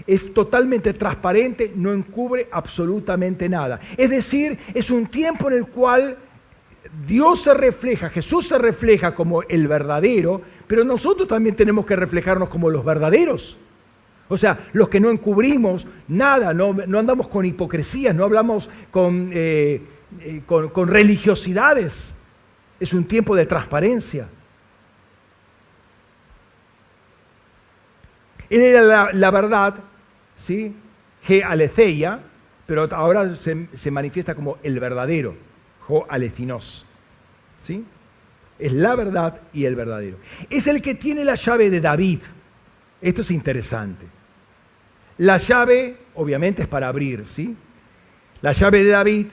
Es totalmente transparente, no encubre absolutamente nada. Es decir, es un tiempo en el cual Dios se refleja, Jesús se refleja como el verdadero, pero nosotros también tenemos que reflejarnos como los verdaderos. O sea, los que no encubrimos nada, no, andamos con hipocresías, no hablamos con, eh, eh, con religiosidades. Es un tiempo de transparencia. Él era la, verdad, ¿sí? G. Aletheia, pero ahora se, manifiesta como el verdadero, Jo Alecinos. ¿Sí? Es la verdad y el verdadero. Es el que tiene la llave de David. Esto es interesante. La llave, obviamente, es para abrir, ¿sí? La llave de David,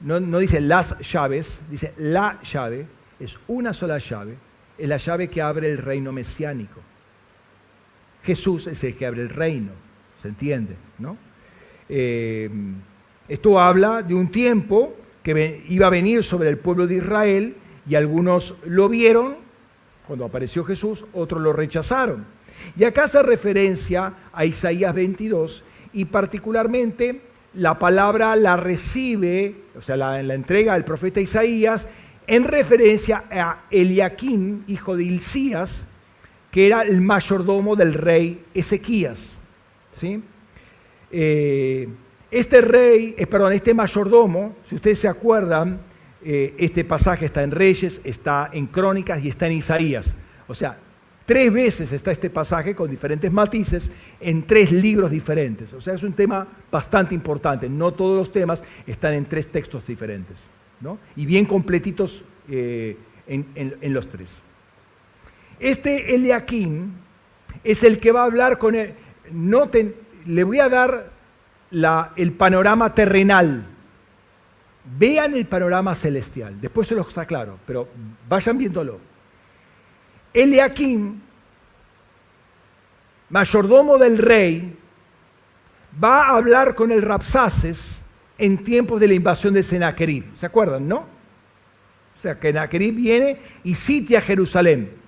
no, no dice las llaves, dice la llave, es una sola llave es la llave que abre el reino mesiánico. Jesús es el que abre el reino, ¿se entiende? ¿no? Eh, esto habla de un tiempo que iba a venir sobre el pueblo de Israel y algunos lo vieron cuando apareció Jesús, otros lo rechazaron. Y acá hace referencia a Isaías 22 y particularmente la palabra la recibe, o sea, la, entrega del profeta Isaías en referencia a Eliaquín, hijo de Hilcías, que era el mayordomo del rey Ezequías. ¿sí? Eh, este rey, eh, perdón, este mayordomo, si ustedes se acuerdan, eh, este pasaje está en Reyes, está en Crónicas y está en Isaías. O sea, tres veces está este pasaje con diferentes matices en tres libros diferentes. O sea, es un tema bastante importante. No todos los temas están en tres textos diferentes. ¿no? Y bien completitos en, los tres. Este Eliakim es el que va a hablar con él. Noten, le voy a dar el panorama terrenal. Vean el panorama celestial. Después se los aclaro, pero vayan viéndolo. Eliakim, mayordomo del rey, va a hablar con el Rapsaces en tiempos de la invasión de Sennacherib. ¿Se acuerdan, no? O sea, que Sennacherib viene y sitia Jerusalén.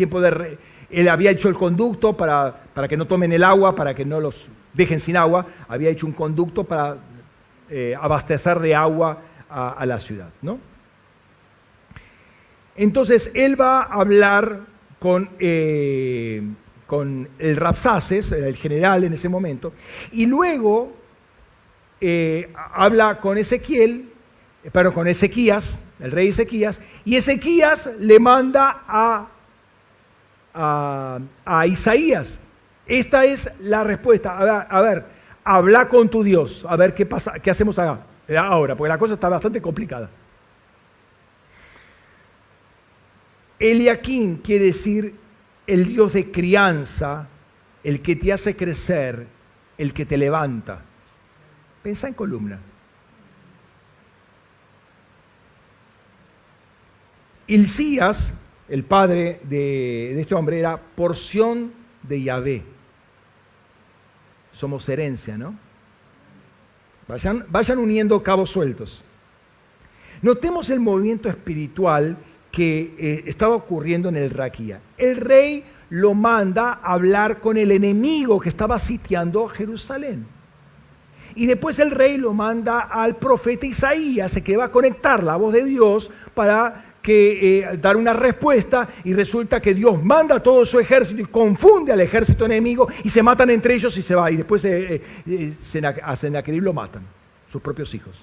Tiempo de él había hecho el conducto para, para que no tomen el agua, para que no los dejen sin agua, había hecho un conducto para eh, abastecer de agua a, la ciudad. ¿no? Entonces él va a hablar con, eh, con el Rapsaces, el general en ese momento, y luego eh, habla con Ezequiel, pero con Ezequías, el rey Ezequías, y Ezequías le manda a, a Isaías esta es la respuesta. A ver, habla con tu Dios. A ver qué pasa, qué hacemos ahora, porque la cosa está bastante complicada. Eliakim quiere decir el Dios de crianza, el que te hace crecer, el que te levanta. Pensa en columna. Ilcías, el padre de, este hombre, era porción de Yahvé somos herencia, ¿no? Vayan, uniendo cabos sueltos. Notemos el movimiento espiritual que eh, estaba ocurriendo en el Raquía. El rey lo manda a hablar con el enemigo que estaba sitiando Jerusalén. Y después el rey lo manda al profeta Isaías, que va a conectar la voz de Dios para que eh, dar una respuesta y resulta que Dios manda todo su ejército y confunde al ejército enemigo y se matan entre ellos y se va. Y después eh, eh, a Sennacherib lo matan, sus propios hijos.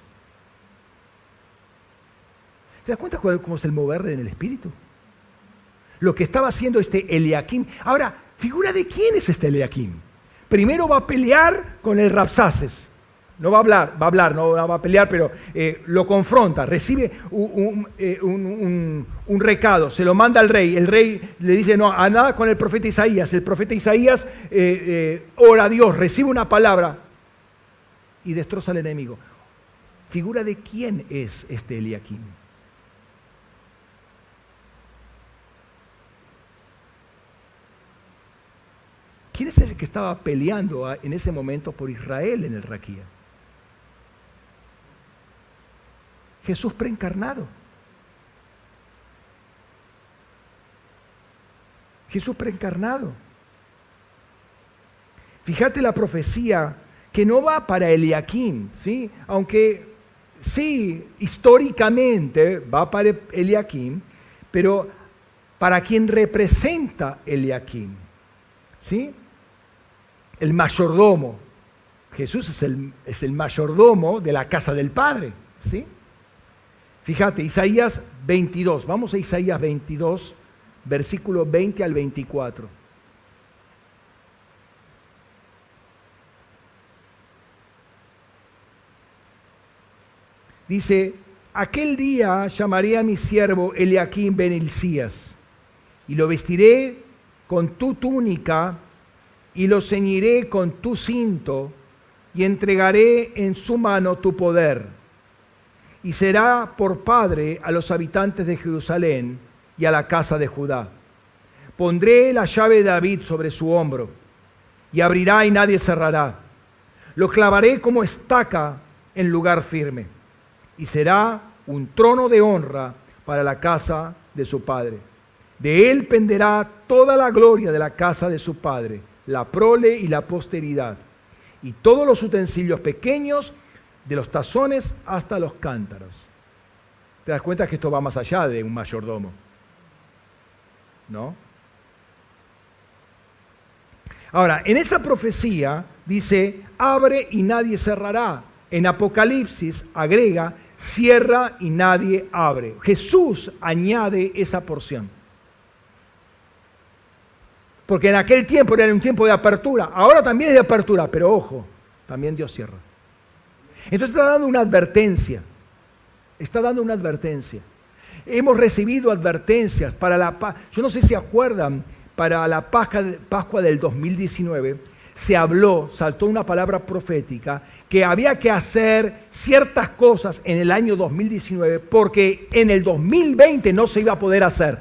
¿Te das cuenta cómo es el mover en el espíritu? Lo que estaba haciendo este Eliakim. Ahora, figura de quién es este Eliakim. Primero va a pelear con el Rapsaces. No va a hablar, va a hablar, no va a pelear, pero eh, lo confronta, recibe eh, un, recado, se lo manda al rey. El rey le dice, no, a nada con el profeta Isaías. El profeta Isaías eh, ora a Dios, recibe una palabra y destroza al enemigo. ¿Figura de quién es este Eliakim? ¿Quién es el que estaba peleando en ese momento por Israel en el Raquía? Jesús preencarnado. Jesús preencarnado. Fíjate la profecía que no va para Eliakim, ¿sí? Aunque sí, históricamente va para Eliakim, pero para quien representa Eliakim, ¿sí? El mayordomo. Jesús es el, es el mayordomo de la casa del Padre, ¿sí? Fíjate, Isaías 22, vamos a Isaías 22, versículo 20 al 24. Dice, aquel día llamaré a mi siervo Eliakim ben y lo vestiré con tu túnica, y lo ceñiré con tu cinto, y entregaré en su mano tu poder y será por padre a los habitantes de Jerusalén y a la casa de Judá. Pondré la llave de David sobre su hombro y abrirá y nadie cerrará. Lo clavaré como estaca en lugar firme y será un trono de honra para la casa de su padre. De él penderá toda la gloria de la casa de su padre, la prole y la posteridad, y todos los utensilios pequeños, de los tazones hasta los cántaros. ¿Te das cuenta que esto va más allá de un mayordomo? ¿No? Ahora, en esta profecía dice, abre y nadie cerrará. En Apocalipsis agrega, cierra y nadie abre. Jesús añade esa porción. Porque en aquel tiempo era un tiempo de apertura, ahora también es de apertura, pero ojo, también Dios cierra. Entonces está dando una advertencia, está dando una advertencia. Hemos recibido advertencias para la paz. Yo no sé si acuerdan, para la Pascua del 2019 se habló, saltó una palabra profética, que había que hacer ciertas cosas en el año 2019 porque en el 2020 no se iba a poder hacer,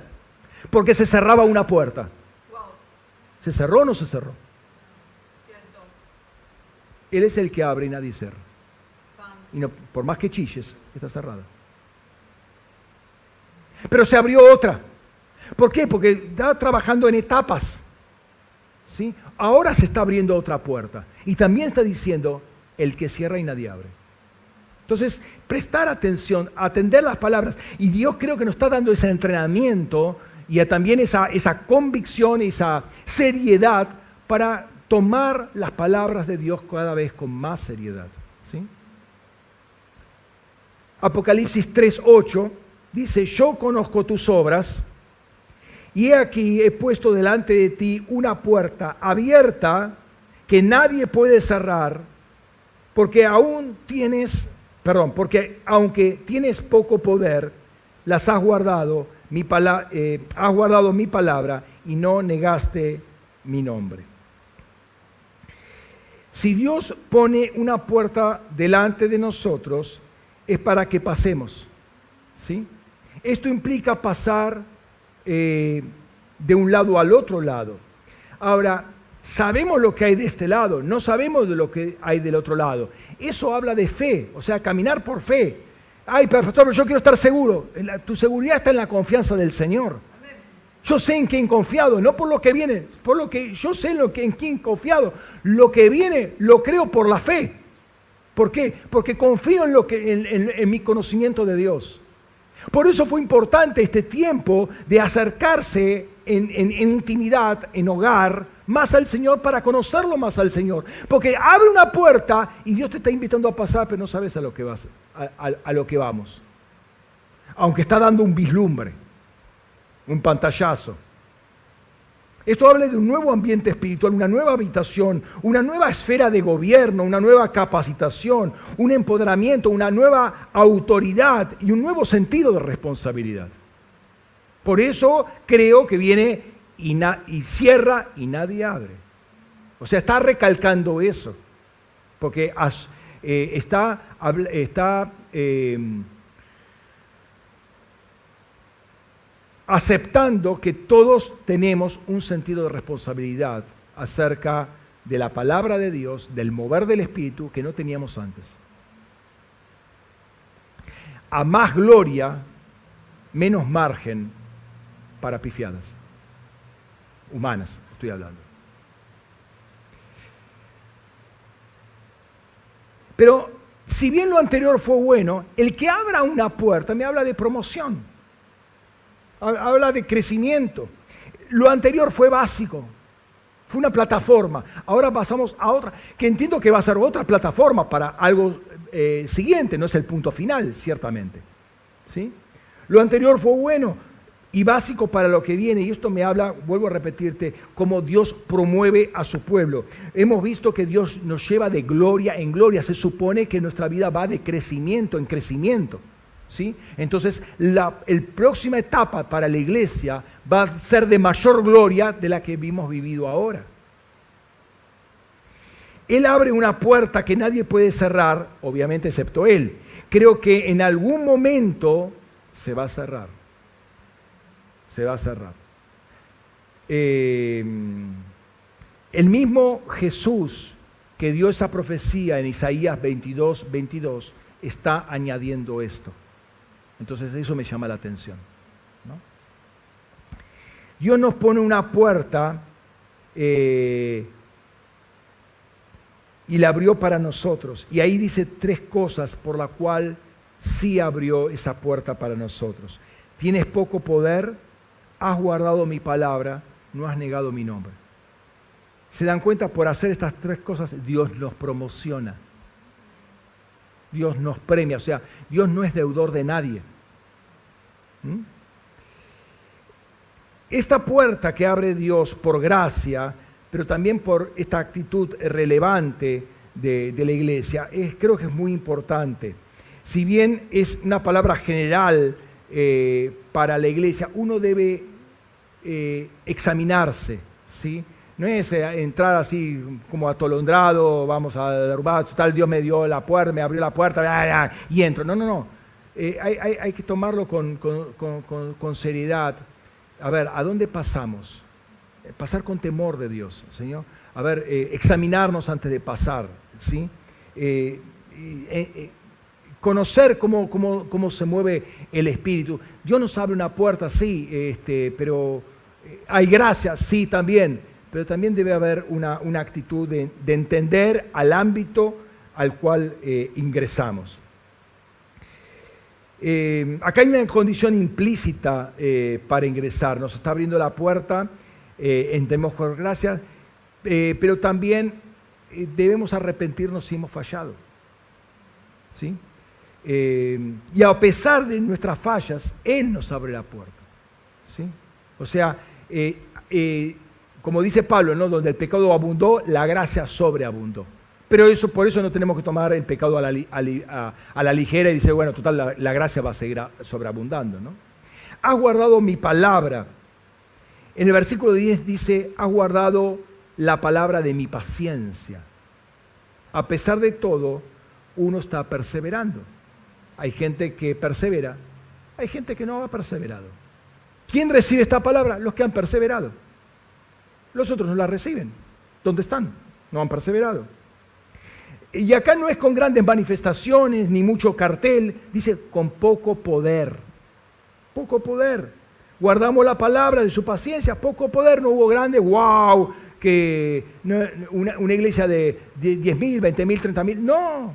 porque se cerraba una puerta. ¿Se cerró o no se cerró? Él es el que abre y nadie cierra. Y no, por más que chilles, está cerrada. Pero se abrió otra. ¿Por qué? Porque está trabajando en etapas. ¿sí? Ahora se está abriendo otra puerta. Y también está diciendo, el que cierra y nadie abre. Entonces, prestar atención, atender las palabras. Y Dios creo que nos está dando ese entrenamiento y también esa, esa convicción, esa seriedad para tomar las palabras de Dios cada vez con más seriedad. ¿sí? Apocalipsis 3.8 dice, yo conozco tus obras y he aquí he puesto delante de ti una puerta abierta que nadie puede cerrar porque aún tienes, perdón, porque aunque tienes poco poder, las has guardado, mi eh, has guardado mi palabra y no negaste mi nombre. Si Dios pone una puerta delante de nosotros, es para que pasemos. ¿sí? Esto implica pasar eh, de un lado al otro lado. Ahora, Sabemos lo que hay de este lado, no sabemos de lo que hay del otro lado. Eso habla de fe, o sea, caminar por fe. Ay, pastor, yo quiero estar seguro. Tu seguridad está en la confianza del Señor. Yo sé en quién confiado, no por lo que viene, por lo que yo sé lo que, en quién confiado. Lo que viene lo creo por la fe. ¿Por qué? Porque confío en, lo que, en mi conocimiento de Dios. Por eso fue importante este tiempo de acercarse en, intimidad, en hogar, más al Señor para conocerlo más al Señor. Porque abre una puerta y Dios te está invitando a pasar, pero no sabes a lo que, vas, a lo que vamos. Aunque está dando un vislumbre, un pantallazo. Esto habla de un nuevo ambiente espiritual, una nueva habitación, una nueva esfera de gobierno, una nueva capacitación, un empoderamiento, una nueva autoridad y un nuevo sentido de responsabilidad. Por eso creo que viene y, cierra y nadie abre. O sea, está recalcando eso, porque eh, está, está eh, aceptando que todos tenemos un sentido de responsabilidad acerca de la palabra de Dios, del mover del Espíritu que no teníamos antes. A más gloria, menos margen para pifiadas. Humanas, estoy hablando. Pero si bien lo anterior fue bueno, el que abra una puerta me habla de promoción habla de crecimiento. Lo anterior fue básico, fue una plataforma. Ahora pasamos a otra, que entiendo que va a ser otra plataforma para algo eh, siguiente, no es el punto final, ciertamente. ¿Sí? Lo anterior fue bueno y básico para lo que viene, y esto me habla, vuelvo a repetirte, cómo Dios promueve a su pueblo. Hemos visto que Dios nos lleva de gloria en gloria, se supone que nuestra vida va de crecimiento en crecimiento. Entonces, la próxima etapa para la iglesia va a ser de mayor gloria de la que hemos vivido ahora. Él abre una puerta que nadie puede cerrar, obviamente excepto Él. Creo que en algún momento se va a cerrar. se va a cerrar. Eh, el mismo Jesús que dio esa profecía en Isaías 22, 22, está añadiendo esto. Entonces eso me llama la atención. Dios nos pone una puerta eh, y la abrió para nosotros. Y ahí dice tres cosas por la cual sí abrió esa puerta para nosotros. Tienes poco poder, has guardado mi palabra, no has negado mi nombre. Se dan cuenta, por hacer estas tres cosas, Dios nos promociona. Dios nos premia. O sea, Dios no es deudor de nadie. ¿Mm? Esta puerta que abre Dios por gracia, pero también por esta actitud relevante de, la iglesia, es, creo que es muy importante. Si bien es una palabra general eh, para la iglesia, uno debe eh, examinarse, ¿sí? No es eh, entrar así como atolondrado, vamos a derrubar, tal Dios me dio la puerta, me abrió la puerta y entro. No, no, no. hay, que tomarlo con, con seriedad. A ver, ¿a dónde pasamos? pasar con temor de Dios, Señor. A ver, eh, examinarnos antes de pasar, ¿sí? Eh, eh, conocer cómo, cómo, se mueve el Espíritu. Dios nos abre una puerta, sí, este, pero hay gracia, sí, también, pero también debe haber una, actitud de, entender al ámbito al cual ingresamos. acá hay una condición implícita para ingresar, nos está abriendo la puerta eh, entendemos por gracia, eh, pero también eh, debemos arrepentirnos si hemos fallado. ¿sí? y a pesar de nuestras fallas, Él nos abre la puerta. ¿sí? O sea, como dice Pablo, ¿no? donde el pecado abundó, la gracia sobreabundó. Pero eso, por eso no tenemos que tomar el pecado a la, ligera y decir, bueno, total, la, gracia va a seguir sobreabundando. ¿no? Has guardado mi palabra en el versículo 10 dice, has guardado la palabra de mi paciencia. A pesar de todo, uno está perseverando. Hay gente que persevera, hay gente que no ha perseverado. ¿Quién recibe esta palabra? Los que han perseverado. Los otros no la reciben. ¿Dónde están? No han perseverado. Y acá no es con grandes manifestaciones ni mucho cartel, dice con poco poder. Poco poder guardamos la palabra de su paciencia, poco poder, no hubo grande, wow, que una, iglesia de 10 mil, 20 mil, 30 mil, no,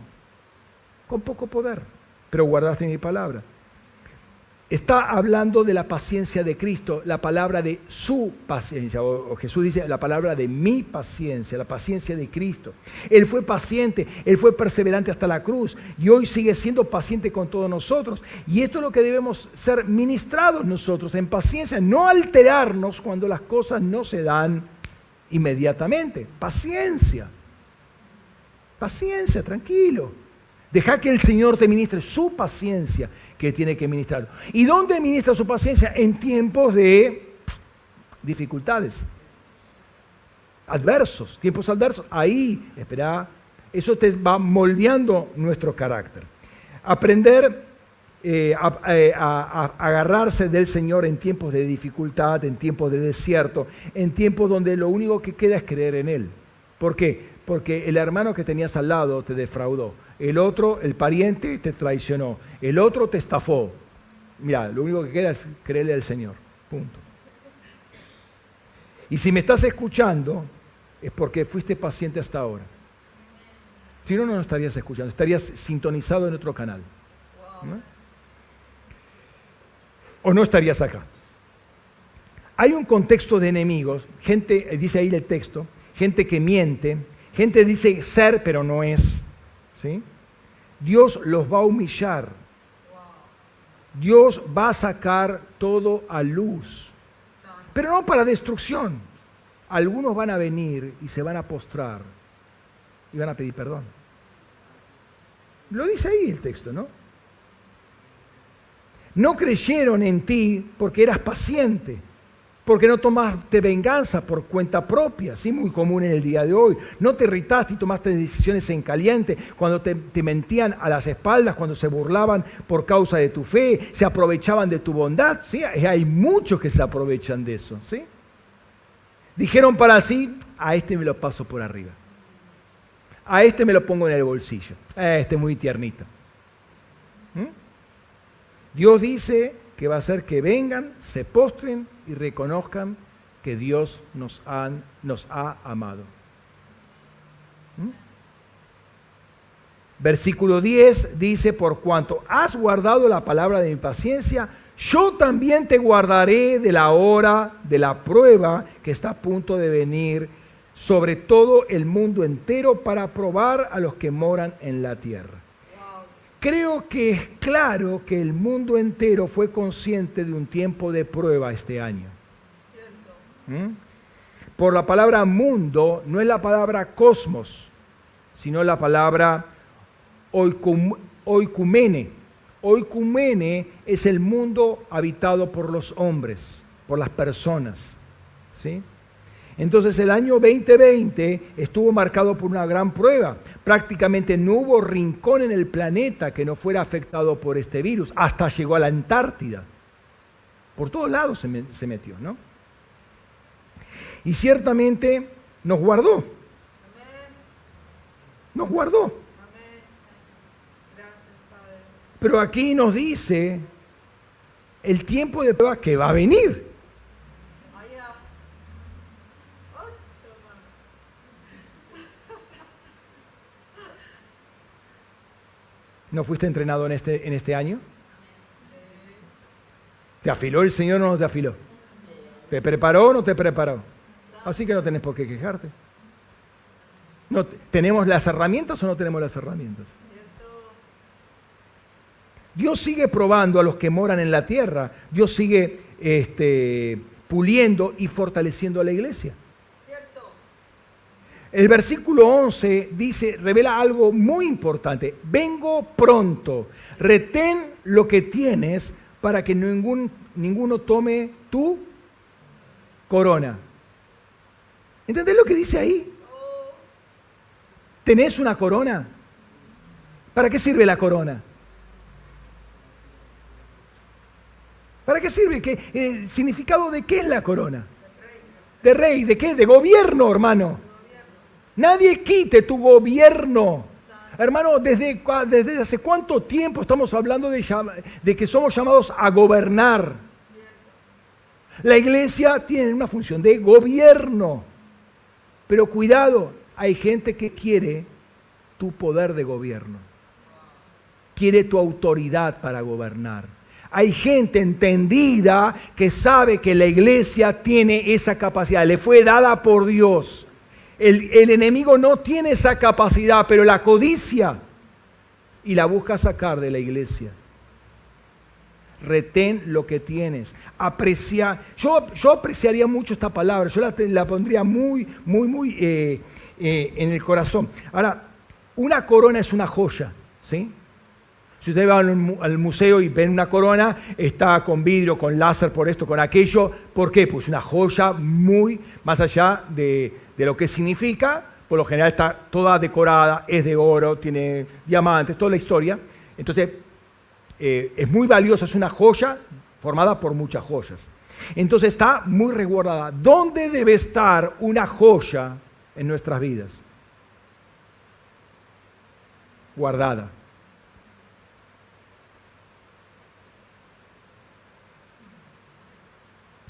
con poco poder, pero guardaste mi palabra. Está hablando de la paciencia de Cristo, la palabra de su paciencia, o, Jesús dice la palabra de mi paciencia, la paciencia de Cristo. Él fue paciente, Él fue perseverante hasta la cruz y hoy sigue siendo paciente con todos nosotros. Y esto es lo que debemos ser ministrados nosotros, en paciencia, no alterarnos cuando las cosas no se dan inmediatamente. Paciencia, paciencia, tranquilo. Deja que el Señor te ministre su paciencia que tiene que ministrar. ¿Y dónde ministra su paciencia? En tiempos de dificultades, adversos, tiempos adversos. Ahí, espera, eso te va moldeando nuestro carácter. Aprender eh, eh, a, agarrarse del Señor en tiempos de dificultad, en tiempos de desierto, en tiempos donde lo único que queda es creer en Él. ¿Por qué? Porque el hermano que tenías al lado te defraudó el otro, el pariente, te traicionó, el otro te estafó. Mira, lo único que queda es creerle al Señor. Punto. Y si me estás escuchando, es porque fuiste paciente hasta ahora. Si no, no estarías escuchando, estarías sintonizado en otro canal. O no estarías acá. Hay un contexto de enemigos, gente, dice ahí el texto, gente que miente, gente dice ser pero no es. ¿sí? Dios los va a humillar. Dios va a sacar todo a luz. Pero no para destrucción. Algunos van a venir y se van a postrar y van a pedir perdón. Lo dice ahí el texto, ¿no? No creyeron en ti porque eras paciente. Porque no tomaste venganza por cuenta propia, sí, muy común en el día de hoy. No te irritaste y tomaste decisiones en caliente cuando te, mentían a las espaldas, cuando se burlaban por causa de tu fe, se aprovechaban de tu bondad. Sí, hay muchos que se aprovechan de eso, sí. Dijeron para sí, a este me lo paso por arriba. A este me lo pongo en el bolsillo. A este muy tiernito. ¿Mm? Dios dice que va a hacer que vengan, se postren y reconozcan que Dios nos, nos ha amado. ¿Mm? Versículo 10 dice, por cuanto has guardado la palabra de mi paciencia, yo también te guardaré de la hora de la prueba que está a punto de venir sobre todo el mundo entero para probar a los que moran en la tierra. Creo que es claro que el mundo entero fue consciente de un tiempo de prueba este año. ¿Mm? Por la palabra mundo no es la palabra cosmos, sino la palabra oikumene. Oikumene es el mundo habitado por los hombres, por las personas. ¿sí? Entonces el año 2020 estuvo marcado por una gran prueba. Prácticamente no hubo rincón en el planeta que no fuera afectado por este virus, hasta llegó a la Antártida. Por todos lados se, metió, ¿no? Y ciertamente nos guardó. Nos guardó. Pero aquí nos dice el tiempo de prueba que va a venir. ¿No fuiste entrenado en este, en este año? ¿Te afiló el Señor o no te afiló? ¿Te preparó o no te preparó? Así que no tenés por qué quejarte. No, ¿Tenemos las herramientas o no tenemos las herramientas? Dios sigue probando a los que moran en la tierra. Dios sigue este, puliendo y fortaleciendo a la iglesia. El versículo 11 dice, revela algo muy importante. Vengo pronto, retén lo que tienes para que ningún, ninguno tome tu corona. ¿Entendés lo que dice ahí? ¿Tenés una corona? ¿Para qué sirve la corona? ¿Para qué sirve? ¿Qué, ¿El significado de qué es la corona? De rey, ¿de qué? De gobierno, hermano. Nadie quite tu gobierno. Hermano, ¿desde, desde hace cuánto tiempo estamos hablando de, de que somos llamados a gobernar? La iglesia tiene una función de gobierno. Pero cuidado, hay gente que quiere tu poder de gobierno. Quiere tu autoridad para gobernar. Hay gente entendida que sabe que la iglesia tiene esa capacidad, le fue dada por Dios. El, enemigo no tiene esa capacidad, pero la codicia y la busca sacar de la iglesia. Retén lo que tienes. Aprecia. Yo, yo apreciaría mucho esta palabra. Yo la, pondría muy, muy, muy eh, eh, en el corazón. Ahora, una corona es una joya, ¿sí? Si ustedes van al museo y ven una corona, está con vidrio, con láser, por esto, con aquello. ¿Por qué? Pues una joya muy más allá de, de lo que significa, por lo general está toda decorada, es de oro, tiene diamantes, toda la historia. Entonces, eh, es muy valiosa, es una joya formada por muchas joyas. Entonces está muy resguardada. ¿Dónde debe estar una joya en nuestras vidas? Guardada.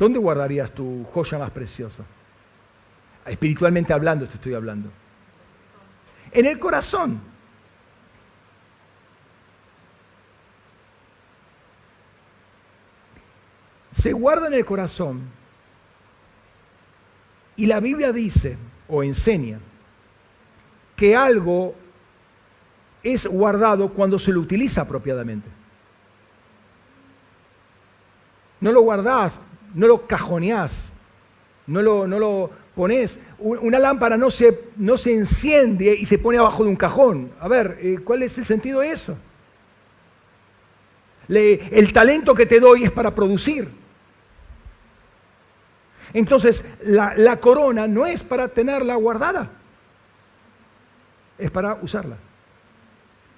¿Dónde guardarías tu joya más preciosa? Espiritualmente hablando, te estoy hablando. En el corazón. Se guarda en el corazón. Y la Biblia dice o enseña que algo es guardado cuando se lo utiliza apropiadamente. No lo guardás, no lo cajoneás, no lo, no lo pones, una lámpara no se, no se enciende y se pone abajo de un cajón. A ver, eh, ¿cuál es el sentido de eso? el talento que te doy es para producir. Entonces, la, la corona no es para tenerla guardada, es para usarla.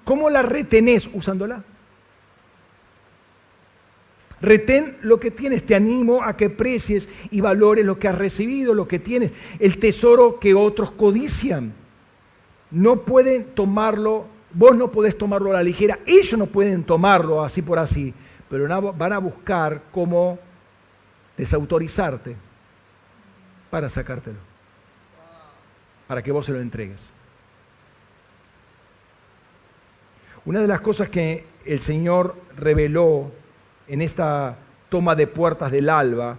¿Cómo la retenés usándola? Retén lo que tienes, te animo a que precies y valores lo que has recibido, lo que tienes, el tesoro que otros codician. No pueden tomarlo, vos no podés tomarlo a la ligera, ellos no pueden tomarlo así por así, pero van a buscar cómo desautorizarte para sacártelo, para que vos se lo entregues. Una de las cosas que el Señor reveló en esta toma de puertas del alba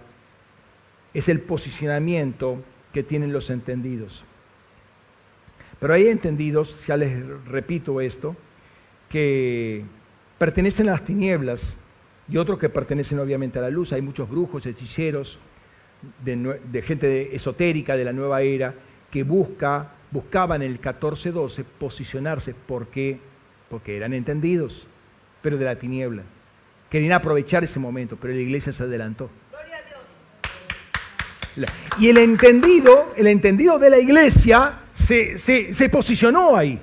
es el posicionamiento que tienen los entendidos. Pero hay entendidos, ya les repito esto, que pertenecen a las tinieblas y otros que pertenecen obviamente a la luz. Hay muchos brujos, hechiceros, de, gente esotérica de la nueva era que busca, buscaban el 14-12 posicionarse porque, porque eran entendidos, pero de la tiniebla. Querían aprovechar ese momento, pero la iglesia se adelantó. Y el entendido, el entendido de la iglesia se, se, posicionó ahí.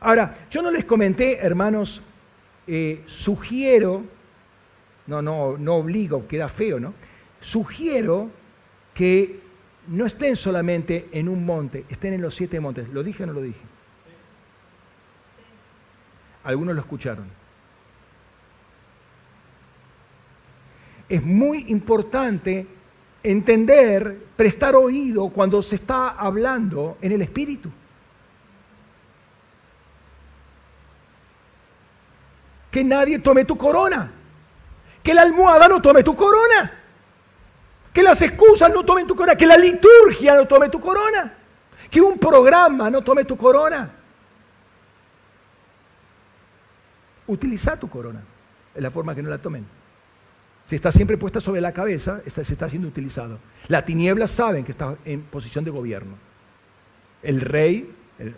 Ahora, yo no les comenté, hermanos, eh, sugiero, no, no, no obligo, queda feo, ¿no? Sugiero que no estén solamente en un monte, estén en los siete montes. ¿Lo dije o no lo dije? Algunos lo escucharon. Es muy importante entender, prestar oído cuando se está hablando en el Espíritu. Que nadie tome tu corona. Que la almohada no tome tu corona. Que las excusas no tomen tu corona. Que la liturgia no tome tu corona. Que un programa no tome tu corona. Utiliza tu corona. Es la forma que no la tomen. Si está siempre puesta sobre la cabeza, se está siendo utilizado. Las tinieblas saben que está en posición de gobierno. El rey, el,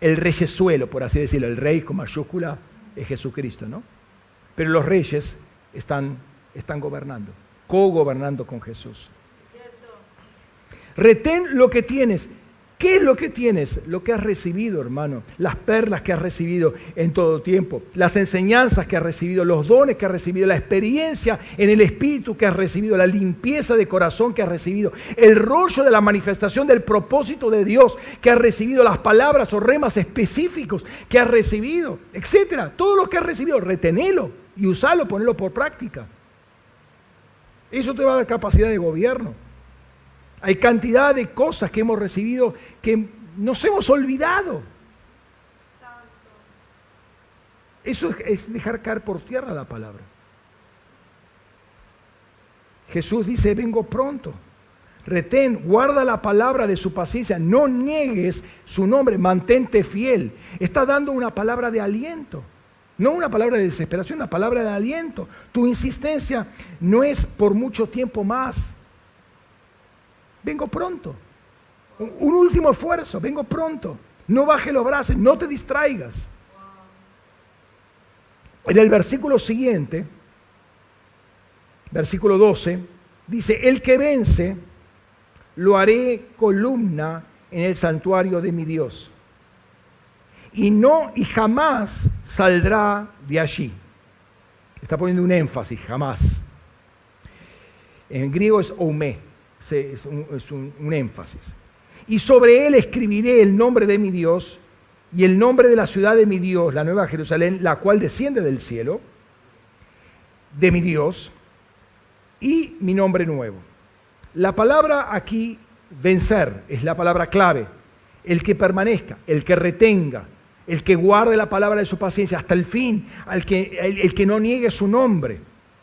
el reyesuelo, por así decirlo, el rey con mayúscula es Jesucristo, ¿no? Pero los reyes están, están gobernando, co-gobernando con Jesús. Retén lo que tienes. ¿Qué es lo que tienes? Lo que has recibido, hermano. Las perlas que has recibido en todo tiempo. Las enseñanzas que has recibido, los dones que has recibido, la experiencia en el Espíritu que has recibido, la limpieza de corazón que has recibido, el rollo de la manifestación del propósito de Dios que has recibido, las palabras o remas específicos que has recibido, etcétera. Todo lo que has recibido, retenelo y usalo, ponelo por práctica. Eso te va a dar capacidad de gobierno. Hay cantidad de cosas que hemos recibido que nos hemos olvidado. Eso es dejar caer por tierra la palabra. Jesús dice, vengo pronto. Retén, guarda la palabra de su paciencia, no niegues su nombre, mantente fiel. Está dando una palabra de aliento, no una palabra de desesperación, una palabra de aliento. Tu insistencia no es por mucho tiempo más vengo pronto. Un último esfuerzo, vengo pronto. No baje los brazos, no te distraigas. En el versículo siguiente, versículo 12, dice, el que vence, lo haré columna en el santuario de mi Dios. Y no, y jamás saldrá de allí. Está poniendo un énfasis, jamás. En griego es oumé es, un, énfasis. Y sobre él escribiré el nombre de mi Dios y el nombre de la ciudad de mi Dios, la nueva Jerusalén, la cual desciende del cielo, de mi Dios, y mi nombre nuevo. La palabra aquí, vencer, es la palabra clave. El que permanezca, el que retenga, el que guarde la palabra de su paciencia hasta el fin, que, el que no niegue su nombre,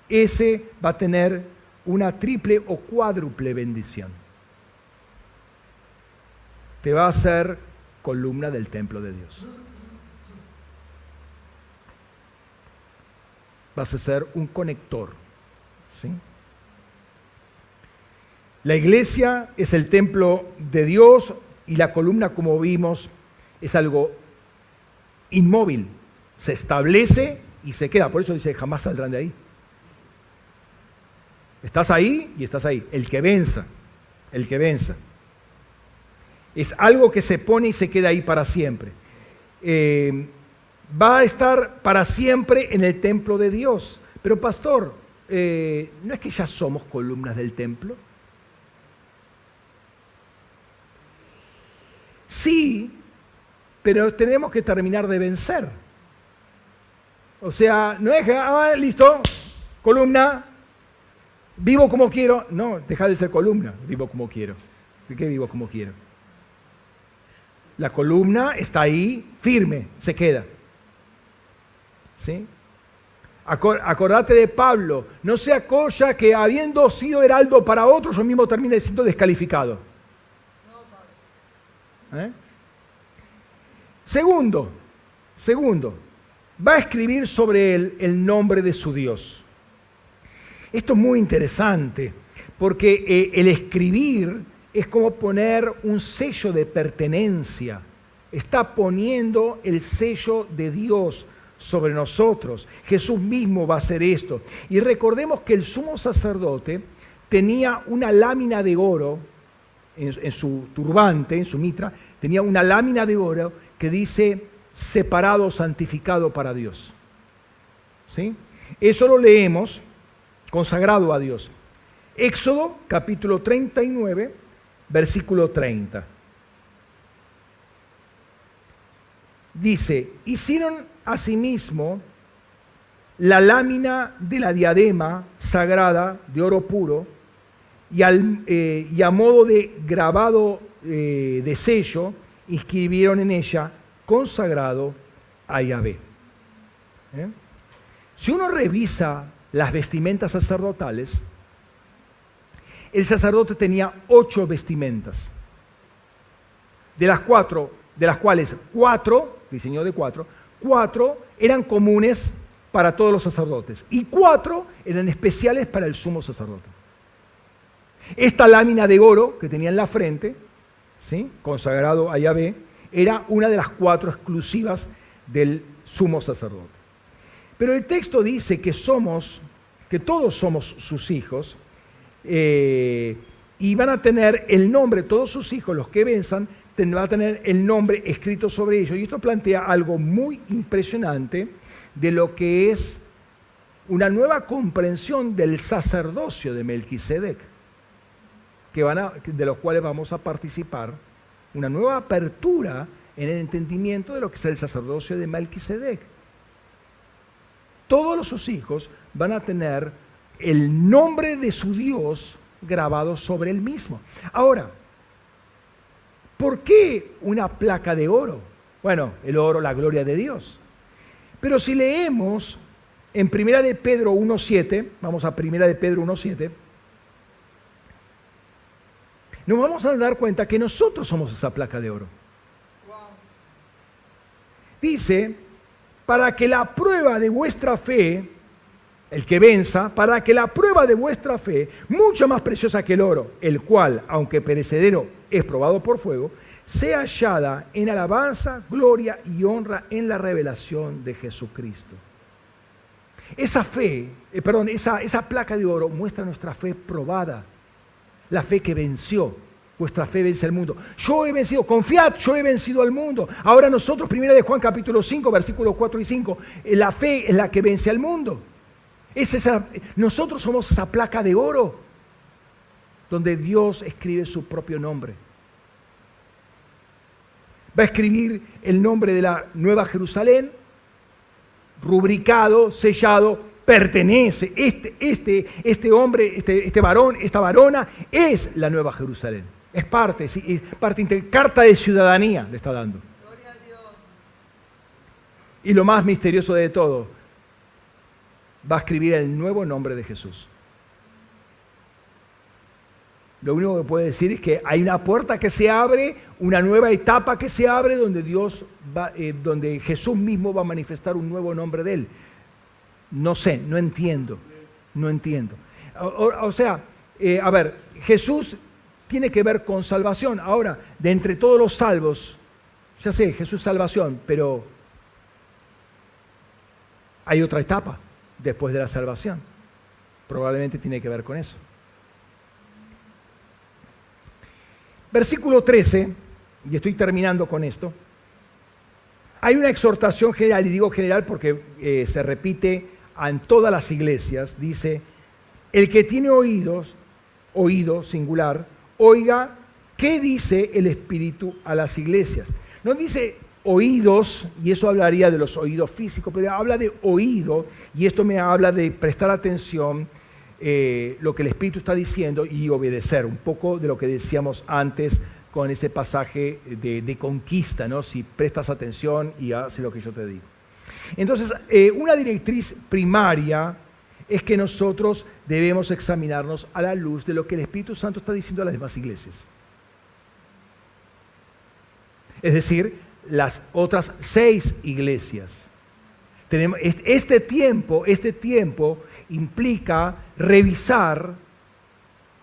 ese va a tener una triple o cuádruple bendición. Te va a hacer columna del templo de Dios. Vas a ser un conector. La iglesia es el templo de Dios y la columna, como vimos, es algo inmóvil. Se establece y se queda. Por eso dice, jamás saldrán de ahí. Estás ahí y estás ahí. El que venza, el que venza. Es algo que se pone y se queda ahí para siempre. Eh, va a estar para siempre en el templo de Dios. Pero pastor, eh, ¿no es que ya somos columnas del templo? Sí, pero tenemos que terminar de vencer. O sea, no es que, ah, listo, columna, vivo como quiero. No, deja de ser columna, vivo como quiero. ¿De qué vivo como quiero? La columna está ahí firme, se queda. ¿Sí? Acordate de Pablo, no sea cosa que habiendo sido heraldo para otros, yo mismo termine siendo descalificado. ¿Eh? Segundo, segundo, va a escribir sobre él el nombre de su Dios. Esto es muy interesante, porque eh, el escribir es como poner un sello de pertenencia. Está poniendo el sello de Dios sobre nosotros. Jesús mismo va a hacer esto. Y recordemos que el sumo sacerdote tenía una lámina de oro en, su turbante, en su mitra, tenía una lámina de oro que dice separado, santificado para Dios. ¿Sí? Eso lo leemos consagrado a Dios. Éxodo capítulo 39, versículo 30. Dice, hicieron asimismo la lámina de la diadema sagrada de oro puro eh, y a modo de grabado eh, de sello inscribieron en ella consagrado a Yahvé. ¿Eh? Si uno revisa las vestimentas sacerdotales, el sacerdote tenía ocho vestimentas, de las cuatro, de las cuales cuatro, diseñó de cuatro, cuatro eran comunes para todos los sacerdotes y cuatro eran especiales para el sumo sacerdote. Esta lámina de oro que tenía en la frente, ¿sí? consagrado a Yahvé, era una de las cuatro exclusivas del sumo sacerdote. Pero el texto dice que somos, que todos somos sus hijos, eh, y van a tener el nombre, todos sus hijos, los que venzan, van a tener el nombre escrito sobre ellos. Y esto plantea algo muy impresionante de lo que es una nueva comprensión del sacerdocio de Melquisedec, que van a, de los cuales vamos a participar, una nueva apertura en el entendimiento de lo que es el sacerdocio de Melquisedec. Todos sus hijos van a tener el nombre de su Dios grabado sobre el mismo. Ahora, ¿por qué una placa de oro? Bueno, el oro, la gloria de Dios. Pero si leemos en Primera de Pedro 1.7, vamos a Primera de Pedro 1.7, nos vamos a dar cuenta que nosotros somos esa placa de oro. Dice, para que la prueba de vuestra fe el que venza, para que la prueba de vuestra fe, mucho más preciosa que el oro, el cual, aunque perecedero, es probado por fuego, sea hallada en alabanza, gloria y honra en la revelación de Jesucristo. Esa fe, eh, perdón, esa, esa placa de oro muestra nuestra fe probada, la fe que venció. Vuestra fe vence al mundo. Yo he vencido, confiad, yo he vencido al mundo. Ahora nosotros, primera de Juan capítulo 5, versículos 4 y 5, eh, la fe es la que vence al mundo nosotros somos esa placa de oro donde Dios escribe su propio nombre. Va a escribir el nombre de la Nueva Jerusalén, rubricado, sellado, pertenece. Este, este, este hombre, este, este varón, esta varona es la Nueva Jerusalén. Es parte, es parte, carta de ciudadanía le está dando. Y lo más misterioso de todo, va a escribir el nuevo nombre de Jesús. Lo único que puede decir es que hay una puerta que se abre, una nueva etapa que se abre donde Dios va, eh, donde Jesús mismo va a manifestar un nuevo nombre de él. No sé, no entiendo, no entiendo. O, sea, eh, a ver, Jesús tiene que ver con salvación. Ahora, de entre todos los salvos, ya sé, Jesús salvación, pero hay otra etapa después de la salvación. Probablemente tiene que ver con eso. Versículo 13, y estoy terminando con esto. Hay una exhortación general, y digo general porque eh, se repite en todas las iglesias. Dice, el que tiene oídos, oído singular, oiga qué dice el Espíritu a las iglesias. No dice oídos, y eso hablaría de los oídos físicos, pero habla de oído, y esto me habla de prestar atención eh, lo que el Espíritu está diciendo y obedecer, un poco de lo que decíamos antes con ese pasaje de, conquista, ¿no? si prestas atención y haces lo que yo te digo. Entonces, eh, una directriz primaria es que nosotros debemos examinarnos a la luz de lo que el Espíritu Santo está diciendo a las demás iglesias. Es decir, las otras seis iglesias. Este tiempo, este tiempo implica revisar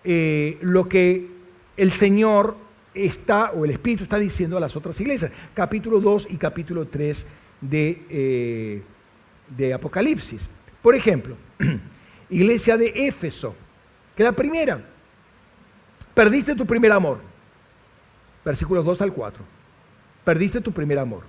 eh, lo que el Señor está, o el Espíritu está diciendo a las otras iglesias. Capítulo 2 y capítulo 3 de, eh, de Apocalipsis. Por ejemplo, iglesia de Éfeso, que la primera, perdiste tu primer amor. Versículos 2 al 4. Perdiste tu primer amor.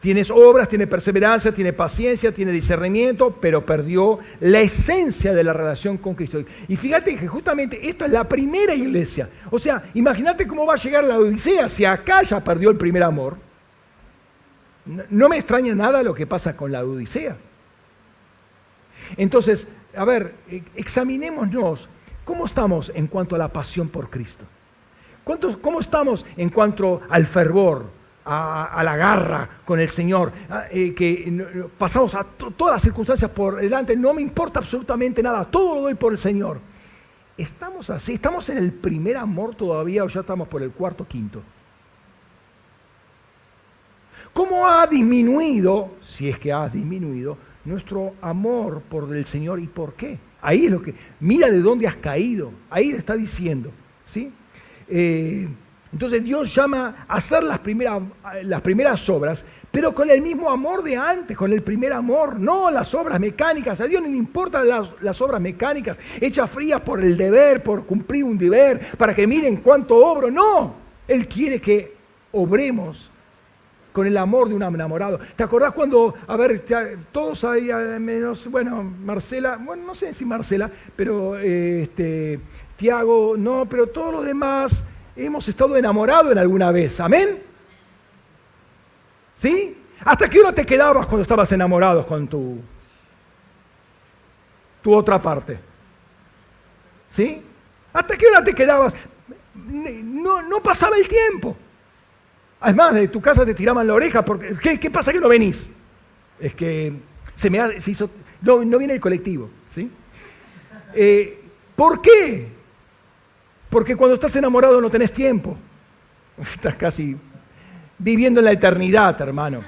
Tienes obras, tiene perseverancia, tiene paciencia, tiene discernimiento, pero perdió la esencia de la relación con Cristo. Y fíjate que justamente esta es la primera iglesia. O sea, imagínate cómo va a llegar la Odisea si acá ya perdió el primer amor. No me extraña nada lo que pasa con la Odisea. Entonces, a ver, e, examinémonos cómo estamos en cuanto a la pasión por Cristo. ¿Cómo estamos en cuanto al fervor, a, la garra con el Señor, eh, que pasamos a todas las circunstancias por delante, no me importa absolutamente nada, todo lo doy por el Señor. ¿Estamos así? ¿Estamos en el primer amor todavía o ya estamos por el cuarto, quinto? ¿Cómo ha disminuido, si es que ha disminuido, nuestro amor por el Señor y por qué? Ahí es lo que, mira de dónde has caído, ahí le está diciendo, ¿sí? Eh, entonces Dios llama a hacer las primeras, las primeras obras, pero con el mismo amor de antes, con el primer amor, no las obras mecánicas. A Dios no le importan las, obras mecánicas, hechas frías por el deber, por cumplir un deber, para que miren cuánto obro. No, Él quiere que obremos con el amor de un enamorado. ¿Te acordás cuando, a ver, todos ahí, menos, bueno, Marcela, bueno, no sé si Marcela, pero eh, este, Tiago, no, pero todos los demás hemos estado enamorados en alguna vez. Amén. ¿Sí? ¿Hasta qué hora te quedabas cuando estabas enamorado con tu, tu otra parte? ¿Sí? ¿Hasta qué hora te quedabas? No, no pasaba el tiempo. Además, de tu casa te tiraban la oreja porque ¿qué, pasa que no venís? Es que se me hizo, no, no viene el colectivo, ¿sí? Eh, ¿Por qué? Porque cuando estás enamorado no tenés tiempo. Estás casi viviendo en la eternidad, hermano.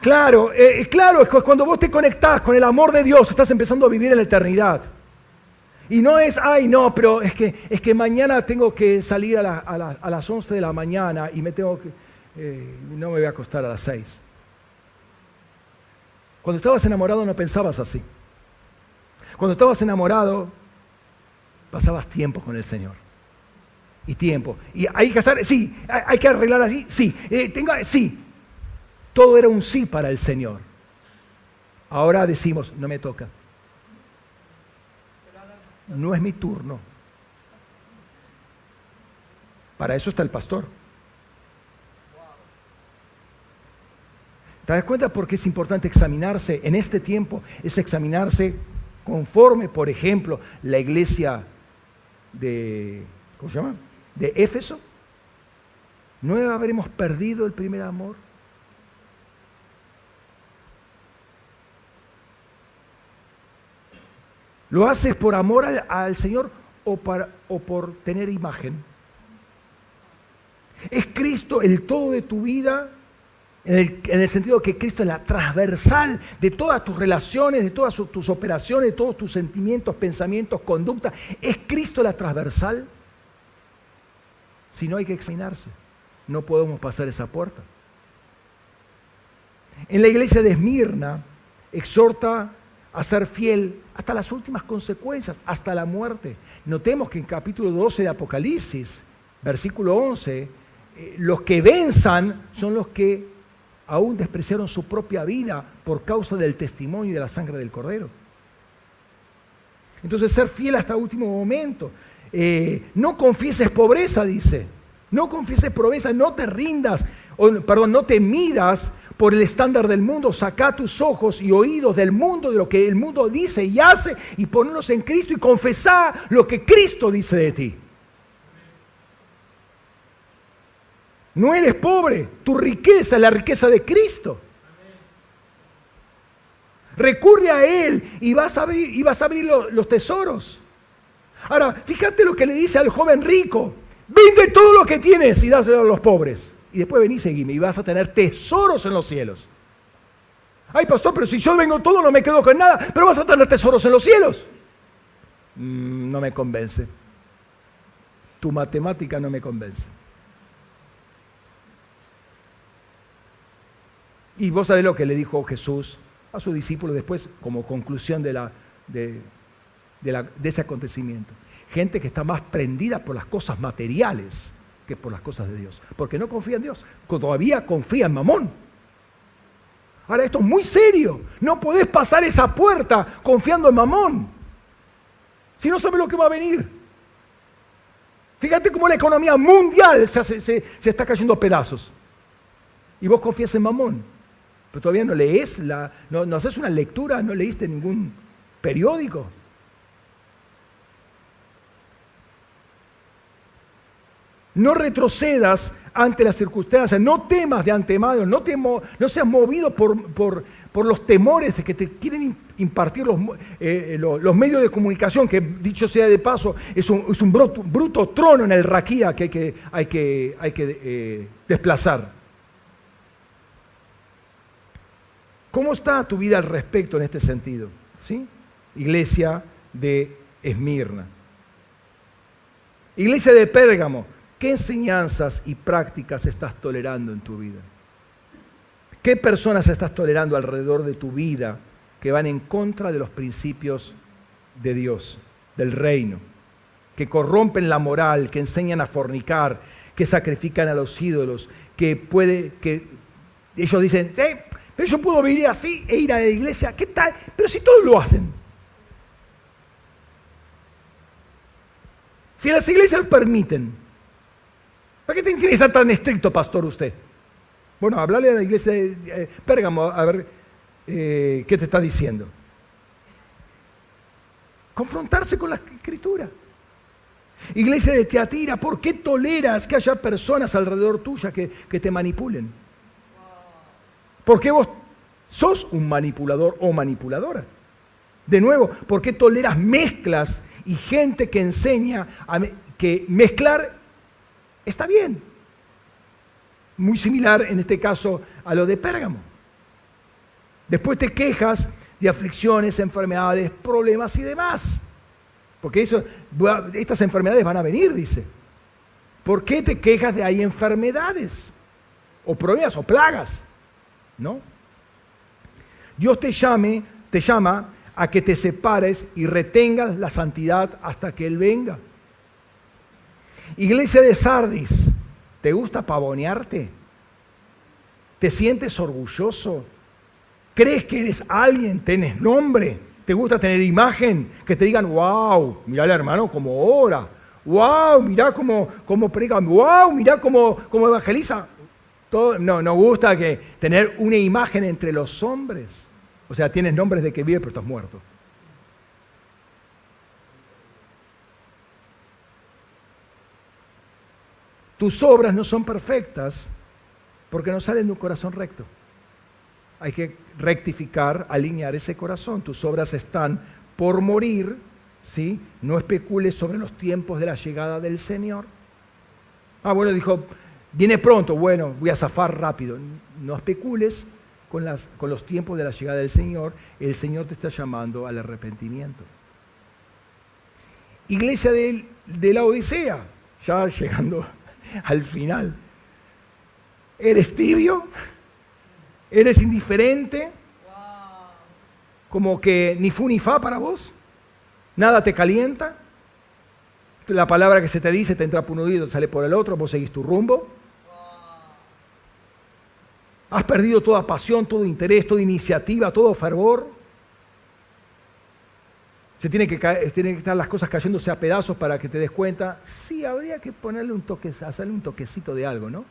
Claro, eh, eh, claro, es cuando vos te conectás con el amor de Dios, estás empezando a vivir en la eternidad. Y no es, ay, no, pero es que, es que mañana tengo que salir a, las 11 de la mañana y me tengo que, eh, no me voy a acostar a las 6. Cuando estabas enamorado no pensabas así. Cuando estabas enamorado pasabas tiempo con el Señor. Y tiempo. Y hay que hacer, sí, hay que arreglar así, sí. Eh, tenga, sí. Todo era un sí para el Señor. Ahora decimos, no me toca. No es mi turno. Para eso está el pastor. ¿Te das cuenta por qué es importante examinarse en este tiempo? Es examinarse conforme, por ejemplo, la iglesia de, ¿cómo se llama? De Éfeso, ¿no habremos perdido el primer amor? ¿Lo haces por amor al, Señor o, por tener imagen? ¿Es Cristo el todo de tu vida en el, sentido de que Cristo es la transversal de todas tus relaciones, de todas tus operaciones, de todos tus sentimientos, pensamientos, conductas. ¿Es Cristo la transversal? Si no hay que examinarse, no podemos pasar esa puerta. En la iglesia de Esmirna exhorta a ser fiel hasta las últimas consecuencias, hasta la muerte. Notemos que en capítulo 12 de Apocalipsis, versículo 11, eh, los que venzan son los que aún despreciaron su propia vida por causa del testimonio y de la sangre del cordero. Entonces ser fiel hasta el último momento. Eh, no confieses pobreza, dice. No confieses pobreza, no te rindas, perdón, no te midas por el estándar del mundo. Saca tus ojos y oídos del mundo, de lo que el mundo dice y hace, y ponlos en Cristo y confesá lo que Cristo dice de ti. No eres pobre, tu riqueza es la riqueza de Cristo. Recurre a Él y vas a abrir, y vas a abrir los, los tesoros. Ahora, fíjate lo que le dice al joven rico. Vende todo lo que tienes y dáselo a los pobres. Y después vení y seguime y vas a tener tesoros en los cielos. Ay, pastor, pero si yo vengo todo no me quedo con nada, pero vas a tener tesoros en los cielos. Mm, no me convence. Tu matemática no me convence. Y vos sabés lo que le dijo Jesús a su discípulo después como conclusión de, la, de, de, ese acontecimiento. Gente que está más prendida por las cosas materiales que por las cosas de Dios. Porque no confía en Dios. Todavía confía en Mamón. Ahora, esto es muy serio. No podés pasar esa puerta confiando en Mamón. Si no sabes lo que va a venir. Fíjate cómo la economía mundial se, está cayendo a pedazos. Y vos confías en Mamón. Pero todavía no lees, la, no, no haces una lectura, no leíste ningún periódico. No retrocedas ante las circunstancias, no temas de antemano, no, temo, no seas movido por, por, por, los temores que te quieren impartir los, eh, los, medios de comunicación, que dicho sea de paso, es un, es un bruto, trono en el raquía que hay que, hay que, hay que eh, desplazar. ¿Cómo está tu vida al respecto en este sentido? ¿Sí? Iglesia de Esmirna. Iglesia de Pérgamo, ¿qué enseñanzas y prácticas estás tolerando en tu vida? ¿Qué personas estás tolerando alrededor de tu vida que van en contra de los principios de Dios, del reino, que corrompen la moral, que enseñan a fornicar, que sacrifican a los ídolos, que puede que ellos dicen, eh, pero yo puedo vivir así e ir a la iglesia, ¿qué tal? Pero si todos lo hacen. Si las iglesias lo permiten, ¿para qué tiene que ser tan estricto, pastor, usted? Bueno, hablarle a la iglesia de eh, Pérgamo a ver eh, qué te está diciendo. Confrontarse con la escritura. Iglesia de Teatira, ¿por qué toleras que haya personas alrededor tuya que, que te manipulen? Porque vos sos un manipulador o manipuladora. De nuevo, ¿por qué toleras mezclas y gente que enseña que mezclar está bien? Muy similar en este caso a lo de Pérgamo. Después te quejas de aflicciones, enfermedades, problemas y demás. Porque estas enfermedades van a venir, dice. ¿Por qué te quejas de hay enfermedades? O problemas o plagas. ¿no? Dios te llame, te llama a que te separes y retengas la santidad hasta que Él venga. Iglesia de Sardis, ¿te gusta pavonearte? ¿Te sientes orgulloso? ¿Crees que eres alguien? ¿Tienes nombre? ¿Te gusta tener imagen? Que te digan, wow, mira al hermano como ora. Wow, mira cómo, cómo predica. Wow, mira cómo, cómo evangeliza no, nos gusta que tener una imagen entre los hombres. O sea, tienes nombres de que vive, pero estás muerto. Tus obras no son perfectas porque no salen de un corazón recto. Hay que rectificar, alinear ese corazón. Tus obras están por morir, ¿sí? No especules sobre los tiempos de la llegada del Señor. Ah, bueno, dijo, Viene pronto, bueno, voy a zafar rápido. No especules con, con los tiempos de la llegada del Señor. El Señor te está llamando al arrepentimiento. Iglesia de, de la Odisea, ya llegando al final. ¿Eres tibio? ¿Eres indiferente? como que ni fu ni fa para vos, nada te calienta, la palabra que se te dice te entra por un oído, sale por el otro, vos seguís tu rumbo. Has perdido toda pasión, todo interés, toda iniciativa, todo fervor. Se tiene que, caer, tienen que estar las cosas cayéndose a pedazos para que te des cuenta. Sí, habría que ponerle un toque, hacerle un toquecito de algo, ¿no?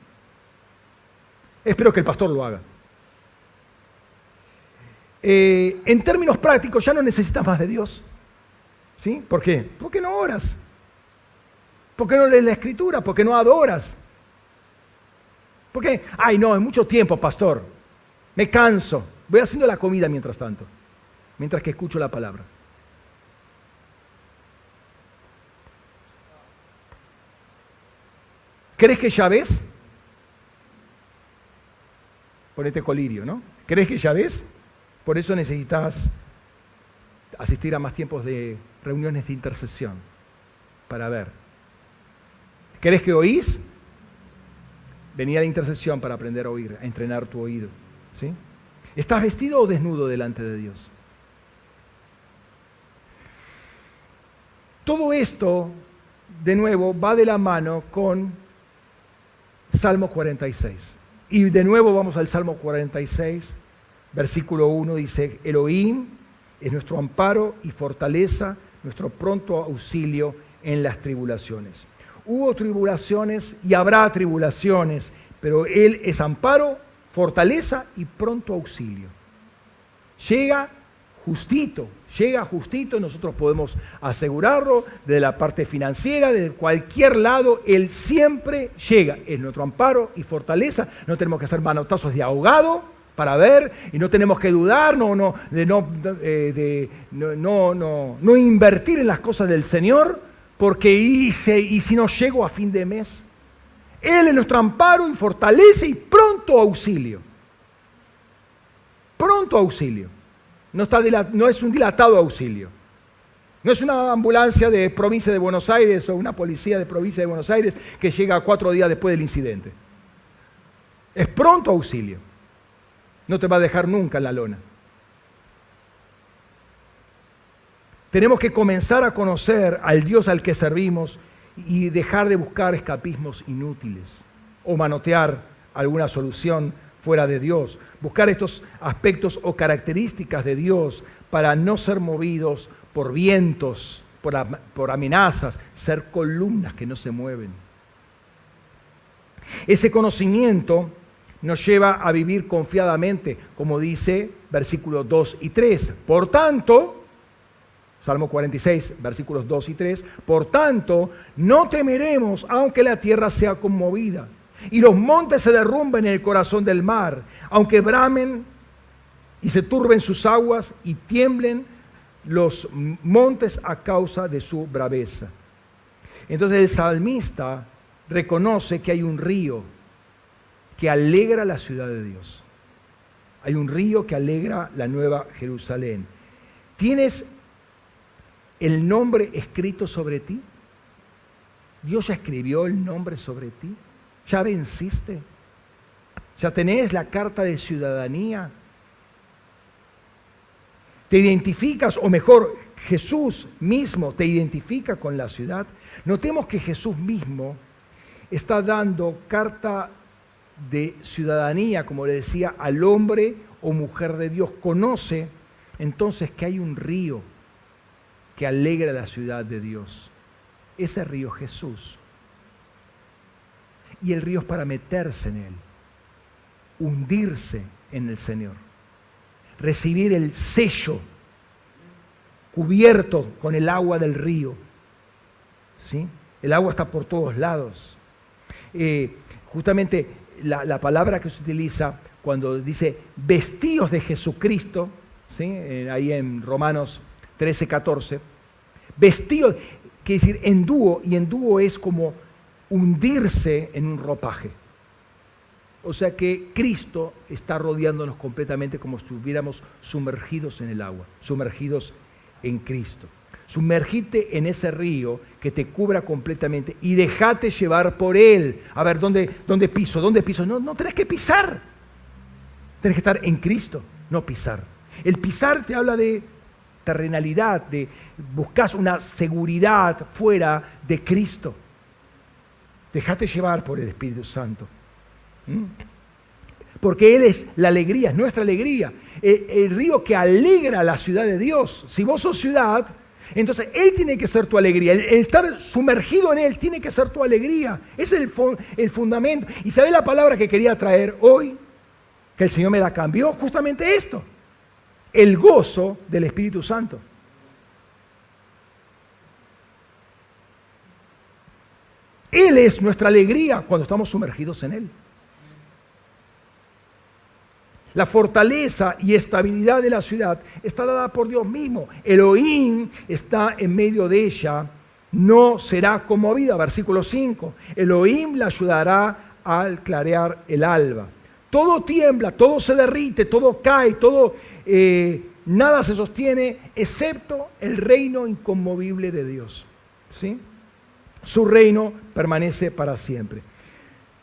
Espero que el pastor lo haga. Eh, en términos prácticos, ya no necesitas más de Dios. ¿Sí? ¿Por qué? Porque no oras. ¿Por qué no lees la escritura? ¿Por qué no adoras? ¿Por qué? Ay, no, es mucho tiempo, pastor. Me canso. Voy haciendo la comida mientras tanto, mientras que escucho la palabra. ¿Crees que ya ves? Ponete colirio, ¿no? ¿Crees que ya ves? Por eso necesitas asistir a más tiempos de reuniones de intercesión para ver. ¿Crees que oís? Venía la intercesión para aprender a oír, a entrenar tu oído. ¿sí? ¿Estás vestido o desnudo delante de Dios? Todo esto, de nuevo, va de la mano con Salmo 46. Y de nuevo vamos al Salmo 46 Versículo 1 dice, Elohim es nuestro amparo y fortaleza, nuestro pronto auxilio en las tribulaciones. Hubo tribulaciones y habrá tribulaciones, pero Él es amparo, fortaleza y pronto auxilio. Llega justito, llega justito, nosotros podemos asegurarlo de la parte financiera, de cualquier lado, Él siempre llega. Es nuestro amparo y fortaleza, no tenemos que hacer manotazos de ahogado, para ver y no tenemos que dudar, no, no, de, no, eh, no, no, no, invertir en las cosas del Señor, porque hice y si no llego a fin de mes. Él es nuestro amparo y fortalece y pronto auxilio. Pronto auxilio. No, está no es un dilatado auxilio. No es una ambulancia de provincia de Buenos Aires o una policía de provincia de Buenos Aires que llega cuatro días después del incidente. Es pronto auxilio. No te va a dejar nunca en la lona. Tenemos que comenzar a conocer al Dios al que servimos y dejar de buscar escapismos inútiles o manotear alguna solución fuera de Dios. Buscar estos aspectos o características de Dios para no ser movidos por vientos, por, amenazas, ser columnas que no se mueven. Ese conocimiento nos lleva a vivir confiadamente, como dice versículos 2 y 3. Por tanto, Salmo 46, versículos 2 y 3, por tanto, no temeremos aunque la tierra sea conmovida y los montes se derrumben en el corazón del mar, aunque bramen y se turben sus aguas y tiemblen los montes a causa de su braveza. Entonces el salmista reconoce que hay un río que alegra la ciudad de Dios. Hay un río que alegra la nueva Jerusalén. ¿Tienes el nombre escrito sobre ti? Dios ya escribió el nombre sobre ti. Ya venciste. Ya tenés la carta de ciudadanía. Te identificas, o mejor, Jesús mismo te identifica con la ciudad. Notemos que Jesús mismo está dando carta de ciudadanía, como le decía, al hombre o mujer de Dios. Conoce entonces que hay un río que alegra la ciudad de Dios. Ese río Jesús. Y el río es para meterse en él, hundirse en el Señor, recibir el sello cubierto con el agua del río. ¿Sí? El agua está por todos lados. Eh, justamente la, palabra que se utiliza cuando dice vestidos de Jesucristo, ¿sí? Eh, ahí en Romanos 13, 14, vestidos, quiere decir en dúo, y en dúo es como hundirse en un ropaje. O sea que Cristo está rodeándonos completamente como si estuviéramos sumergidos en el agua, sumergidos en Cristo. Sumergite en ese río que te cubra completamente y déjate llevar por él. A ver, ¿dónde, dónde piso? ¿Dónde piso? No, no tenés que pisar. Tienes que estar en Cristo, no pisar. El pisar te habla de terrenalidad, de buscar una seguridad fuera de Cristo. Dejate llevar por el Espíritu Santo. ¿Mm? Porque Él es la alegría, es nuestra alegría. El, río que alegra la ciudad de Dios. Si vos sos ciudad, entonces Él tiene que ser tu alegría. El, estar sumergido en Él tiene que ser tu alegría. Es el, el fundamento. ¿Y sabe la palabra que quería traer hoy? Que el Señor me la cambió. Justamente esto. El gozo del Espíritu Santo. Él es nuestra alegría cuando estamos sumergidos en Él. La fortaleza y estabilidad de la ciudad está dada por Dios mismo. Elohim está en medio de ella, no será conmovida. Versículo 5. Elohim la ayudará al clarear el alba. Todo tiembla, todo se derrite, todo cae, todo, eh, nada se sostiene, excepto el reino inconmovible de Dios. ¿Sí? Su reino permanece para siempre.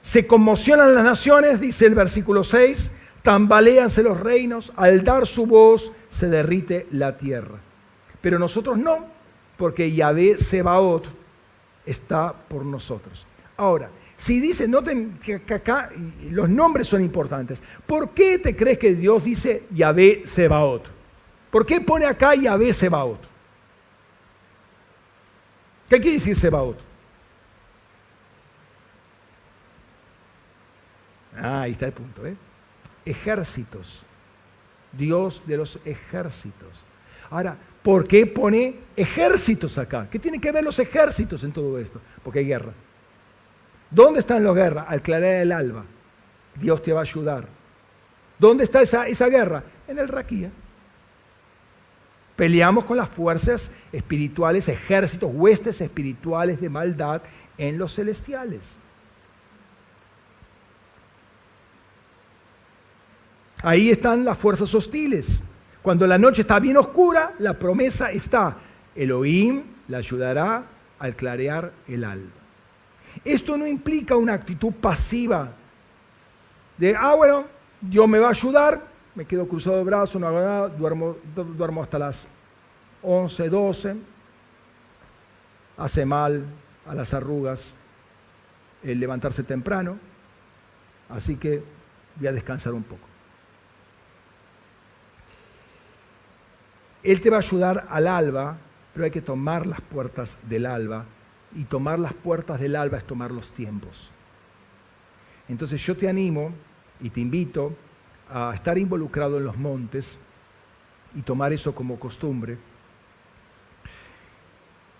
Se conmocionan las naciones, dice el versículo 6, Tambaleanse los reinos, al dar su voz se derrite la tierra. Pero nosotros no, porque Yahvé Sebaot está por nosotros. Ahora, si dice, noten que acá los nombres son importantes. ¿Por qué te crees que Dios dice Yahvé Sebaot? ¿Por qué pone acá Yahvé Sebaot? ¿Qué quiere decir Sebaot? Ah, ahí está el punto, ¿eh? ejércitos. Dios de los ejércitos. Ahora, ¿por qué pone ejércitos acá? ¿Qué tienen que ver los ejércitos en todo esto? Porque hay guerra. ¿Dónde están las guerras? Al clarear el alba. Dios te va a ayudar. ¿Dónde está esa, esa guerra? En el Raquía. Peleamos con las fuerzas espirituales, ejércitos, huestes espirituales de maldad en los celestiales. Ahí están las fuerzas hostiles. Cuando la noche está bien oscura, la promesa está. Elohim la ayudará al clarear el alba. Esto no implica una actitud pasiva de, ah, bueno, Dios me va a ayudar, me quedo cruzado de brazos, no hago nada, duermo, duermo hasta las 11, 12, hace mal a las arrugas el levantarse temprano, así que voy a descansar un poco. Él te va a ayudar al alba, pero hay que tomar las puertas del alba. Y tomar las puertas del alba es tomar los tiempos. Entonces yo te animo y te invito a estar involucrado en los montes y tomar eso como costumbre.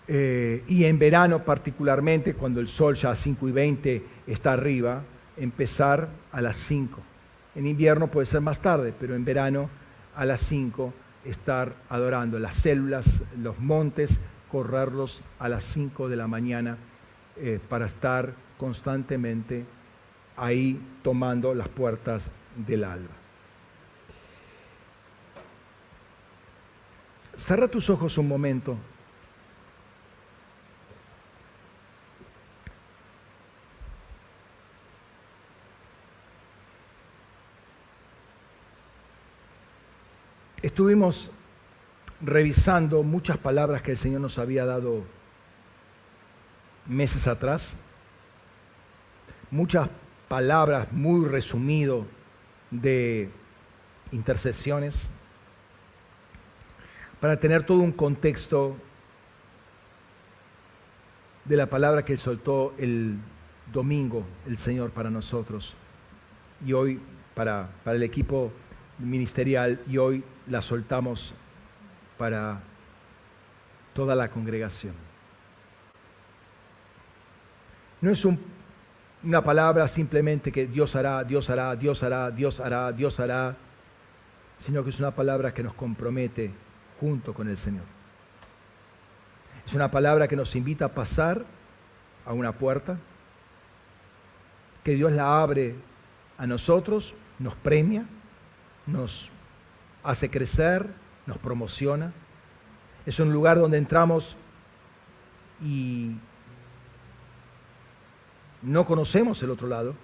Eh, y en verano particularmente, cuando el sol ya a 5 y 20 está arriba, empezar a las 5. En invierno puede ser más tarde, pero en verano a las 5 estar adorando. Las células, los montes, correrlos a las 5 de la mañana eh, para estar constantemente ahí tomando las puertas del alba. Cerra tus ojos un momento Estuvimos revisando muchas palabras que el Señor nos había dado meses atrás, muchas palabras muy resumido de intercesiones, para tener todo un contexto de la palabra que soltó el domingo el Señor para nosotros. Y hoy para, para el equipo ministerial y hoy la soltamos para toda la congregación. No es una palabra simplemente que Dios hará, Dios hará, Dios hará, Dios hará, Dios hará, sino que es una palabra que nos compromete junto con el Señor. Es una palabra que nos invita a pasar a una puerta, que Dios la abre a nosotros, nos premia, nos hace crecer, nos promociona. Es un lugar donde entramos y no conocemos el otro lado,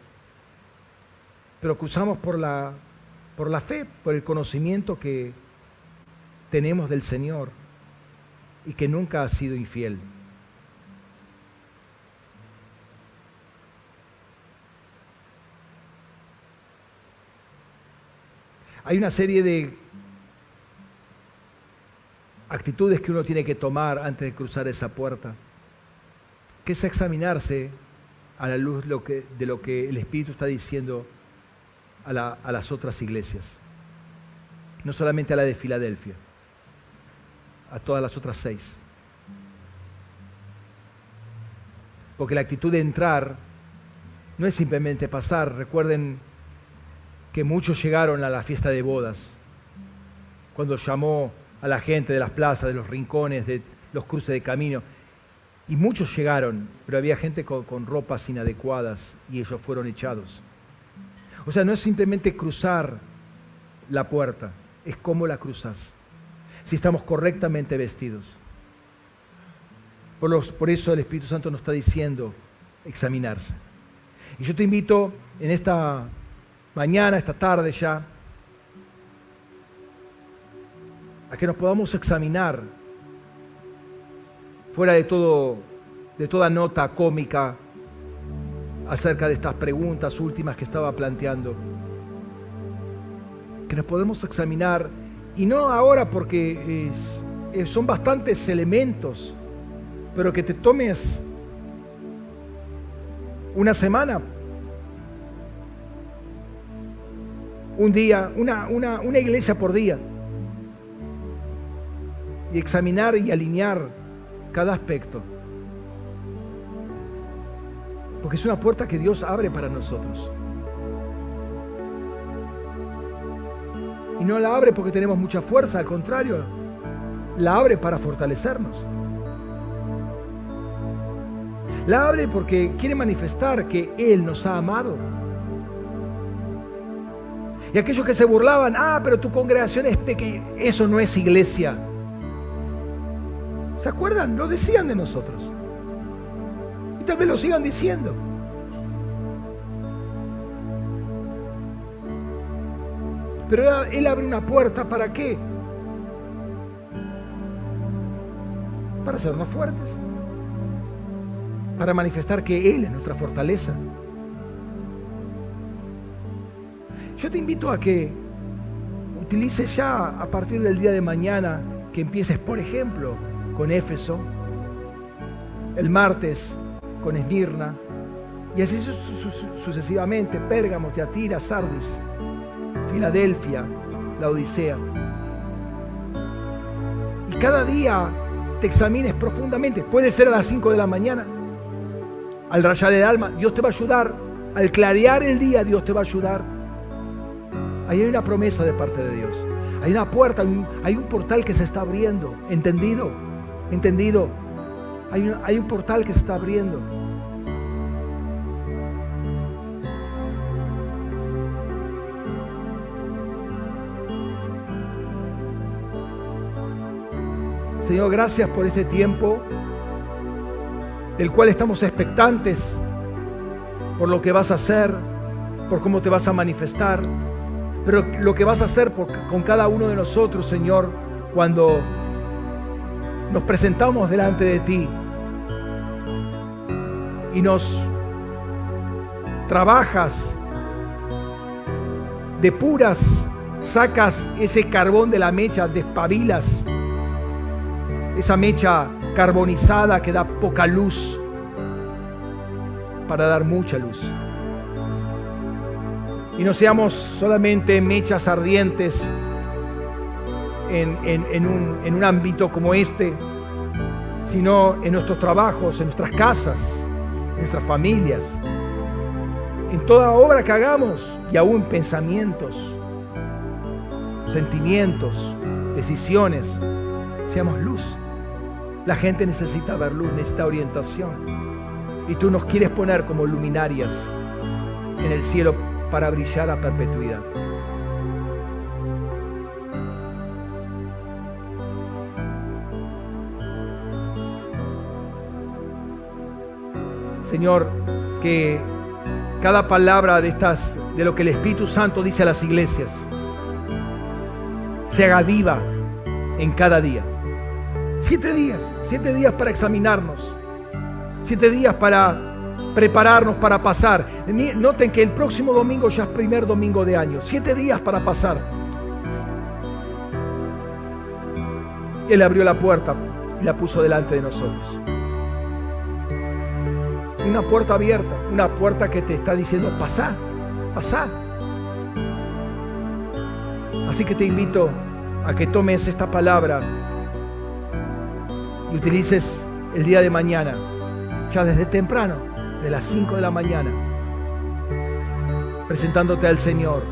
pero cruzamos por la, por la fe, por el conocimiento que tenemos del Señor y que nunca ha sido infiel. Hay una serie de actitudes que uno tiene que tomar antes de cruzar esa puerta, que es examinarse a la luz de lo que el Espíritu está diciendo a, a las otras iglesias, no solamente a la de Filadelfia, a todas las otras seis. Porque la actitud de entrar no es simplemente pasar. Recuerden que muchos llegaron a la fiesta de bodas, cuando llamó a la gente de las plazas, de los rincones, de los cruces de camino. Y muchos llegaron, pero había gente con, ropas inadecuadas y ellos fueron echados. O sea, no es simplemente cruzar la puerta, es cómo la cruzas. Si estamos correctamente vestidos. Por, los, por eso el Espíritu Santo nos está diciendo examinarse. Y yo te invito en esta mañana, esta tarde ya, a que nos podamos examinar fuera de todo de toda nota cómica acerca de estas preguntas últimas que estaba planteando. Que nos podemos examinar y no ahora porque son bastantes elementos, pero que te tomes una semana, un día, una, una, una iglesia por día y examinar y alinear cada aspecto. Porque es una puerta que Dios abre para nosotros. Y no la abre porque tenemos mucha fuerza, al contrario, la abre para fortalecernos. La abre porque quiere manifestar que Él nos ha amado. Y aquellos que se burlaban, ah, pero tu congregación es pequeña, eso no es iglesia. ¿Se acuerdan? Lo decían de nosotros. Y tal vez lo sigan diciendo. Pero Él abre una puerta para qué? Para hacernos fuertes. Para manifestar que Él es nuestra fortaleza. Yo te invito a que utilices ya a partir del día de mañana, que empieces, por ejemplo, con Éfeso, el martes con Esmirna, y así sucesivamente, Pérgamo, Teatira, Sardis, Filadelfia, la Odisea. Y cada día te examines profundamente, puede ser a las 5 de la mañana, al rayar el alma, Dios te va a ayudar, al clarear el día, Dios te va a ayudar. Ahí hay una promesa de parte de Dios. Hay una puerta, hay un portal que se está abriendo, ¿entendido? ¿Entendido? Hay un, hay un portal que se está abriendo. Señor, gracias por ese tiempo del cual estamos expectantes por lo que vas a hacer, por cómo te vas a manifestar, pero lo que vas a hacer con cada uno de nosotros, Señor, cuando nos presentamos delante de ti y nos trabajas, depuras, sacas ese carbón de la mecha, despabilas esa mecha carbonizada que da poca luz para dar mucha luz. Y no seamos solamente mechas ardientes en, un, ámbito como este, sino en nuestros trabajos, en nuestras casas, en nuestras familias, en toda obra que hagamos y aún pensamientos, sentimientos, decisiones, seamos luz. La gente necesita ver luz, necesita orientación. Y tú nos quieres poner como luminarias en el cielo para brillar a perpetuidad. Señor, que cada palabra de estas, de lo que el Espíritu Santo dice a las iglesias, se haga viva en cada día. Siete días, siete días para examinarnos. Siete días para prepararnos para pasar. Noten que el próximo domingo ya es primer domingo de año. Siete días para pasar. Él abrió la puerta y la puso delante de nosotros. Una puerta abierta, una puerta que te está diciendo, pasá, pasá. Así que te invito a que tomes esta palabra y utilices el día de mañana, ya desde temprano, de las 5 de la mañana, presentándote al Señor,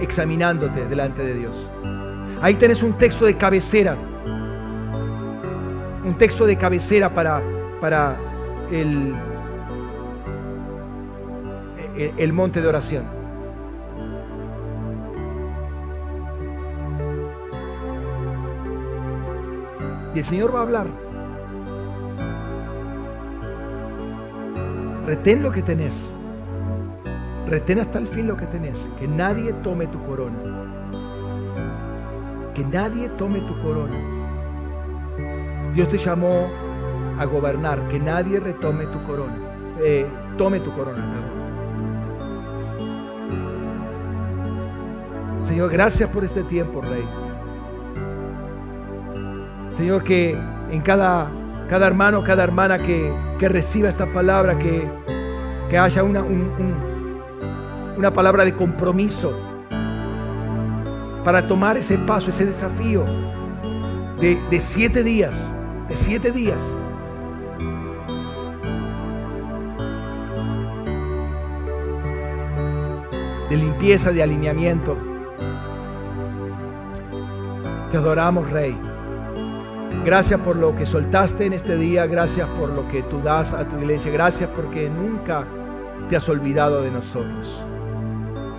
examinándote delante de Dios. Ahí tenés un texto de cabecera, un texto de cabecera para, para el, el monte de oración. Y el Señor va a hablar. Retén lo que tenés. Retén hasta el fin lo que tenés. Que nadie tome tu corona. Que nadie tome tu corona. Dios te llamó a gobernar. Que nadie retome tu corona. Eh, tome tu corona. Señor, gracias por este tiempo, Rey. Señor, que en cada, cada hermano, cada hermana que, reciba esta palabra, que, haya una, una palabra de compromiso para tomar ese paso, ese desafío de, de siete días, de siete días. de limpieza, de alineamiento. Te adoramos, Rey. Gracias por lo que soltaste en este día, gracias por lo que tú das a tu iglesia, gracias porque nunca te has olvidado de nosotros.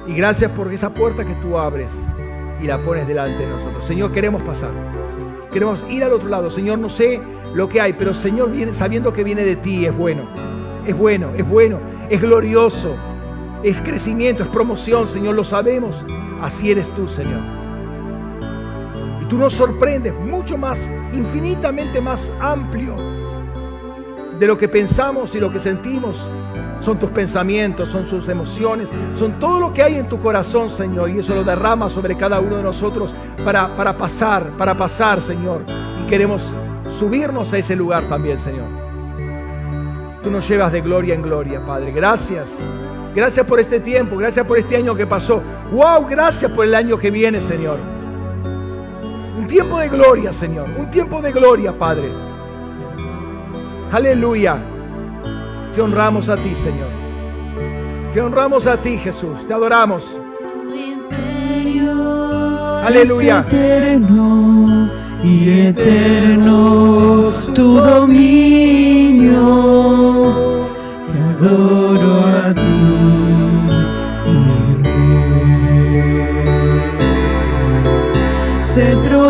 Y gracias por esa puerta que tú abres y la pones delante de nosotros. Señor, queremos pasar. Queremos ir al otro lado. Señor, no sé lo que hay, pero Señor, sabiendo que viene de ti, es bueno. Es bueno, es bueno, es glorioso. Es crecimiento, es promoción, Señor, lo sabemos. Así eres tú, Señor. Y tú nos sorprendes mucho más infinitamente más amplio de lo que pensamos y lo que sentimos. Son tus pensamientos, son sus emociones, son todo lo que hay en tu corazón, Señor. Y eso lo derrama sobre cada uno de nosotros para, para pasar, para pasar, Señor. Y queremos subirnos a ese lugar también, Señor. Tú nos llevas de gloria en gloria, Padre. Gracias. Gracias por este tiempo, gracias por este año que pasó. ¡Wow! Gracias por el año que viene, Señor. Un tiempo de gloria, Señor. Un tiempo de gloria, Padre. Aleluya. Te honramos a ti, Señor. Te honramos a ti, Jesús. Te adoramos. Aleluya. y eterno tu dominio. Te adoro a ti.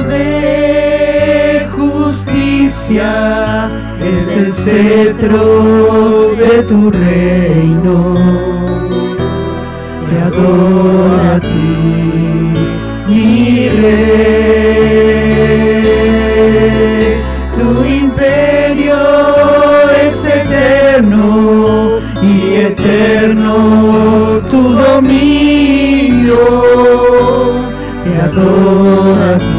De justicia es el cetro de tu reino. Te adoro a ti, mi rey. Tu imperio es eterno y eterno tu dominio te adoro a ti.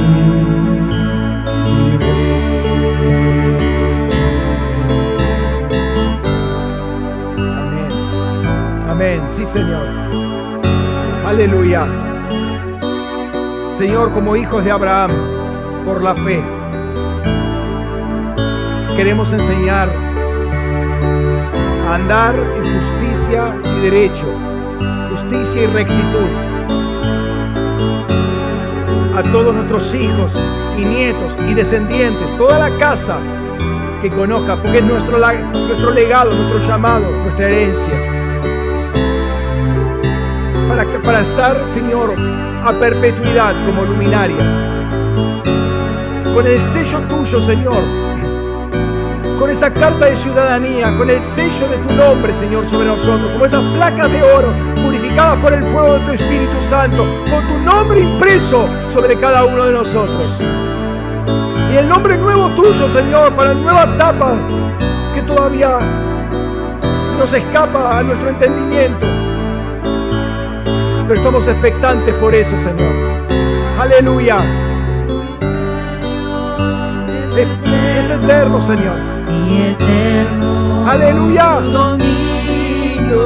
Aleluya. Señor, como hijos de Abraham, por la fe, queremos enseñar a andar en justicia y derecho, justicia y rectitud a todos nuestros hijos y nietos y descendientes, toda la casa que conozca, porque es nuestro, nuestro legado, nuestro llamado, nuestra herencia. Para, estar, Señor, a perpetuidad como luminarias. Con el sello tuyo, Señor. Con esa carta de ciudadanía, con el sello de tu nombre, Señor, sobre nosotros. Como esas placas de oro por el fuego de tu Espíritu Santo, con tu nombre impreso sobre cada uno de nosotros. el nombre nuevo tuyo, Señor, para la nueva etapa que todavía nos escapa a nuestro entendimiento. Pero estamos expectantes por eso, Señor. Aleluya. Es, es eterno, Señor. y eterno Aleluya. dominio.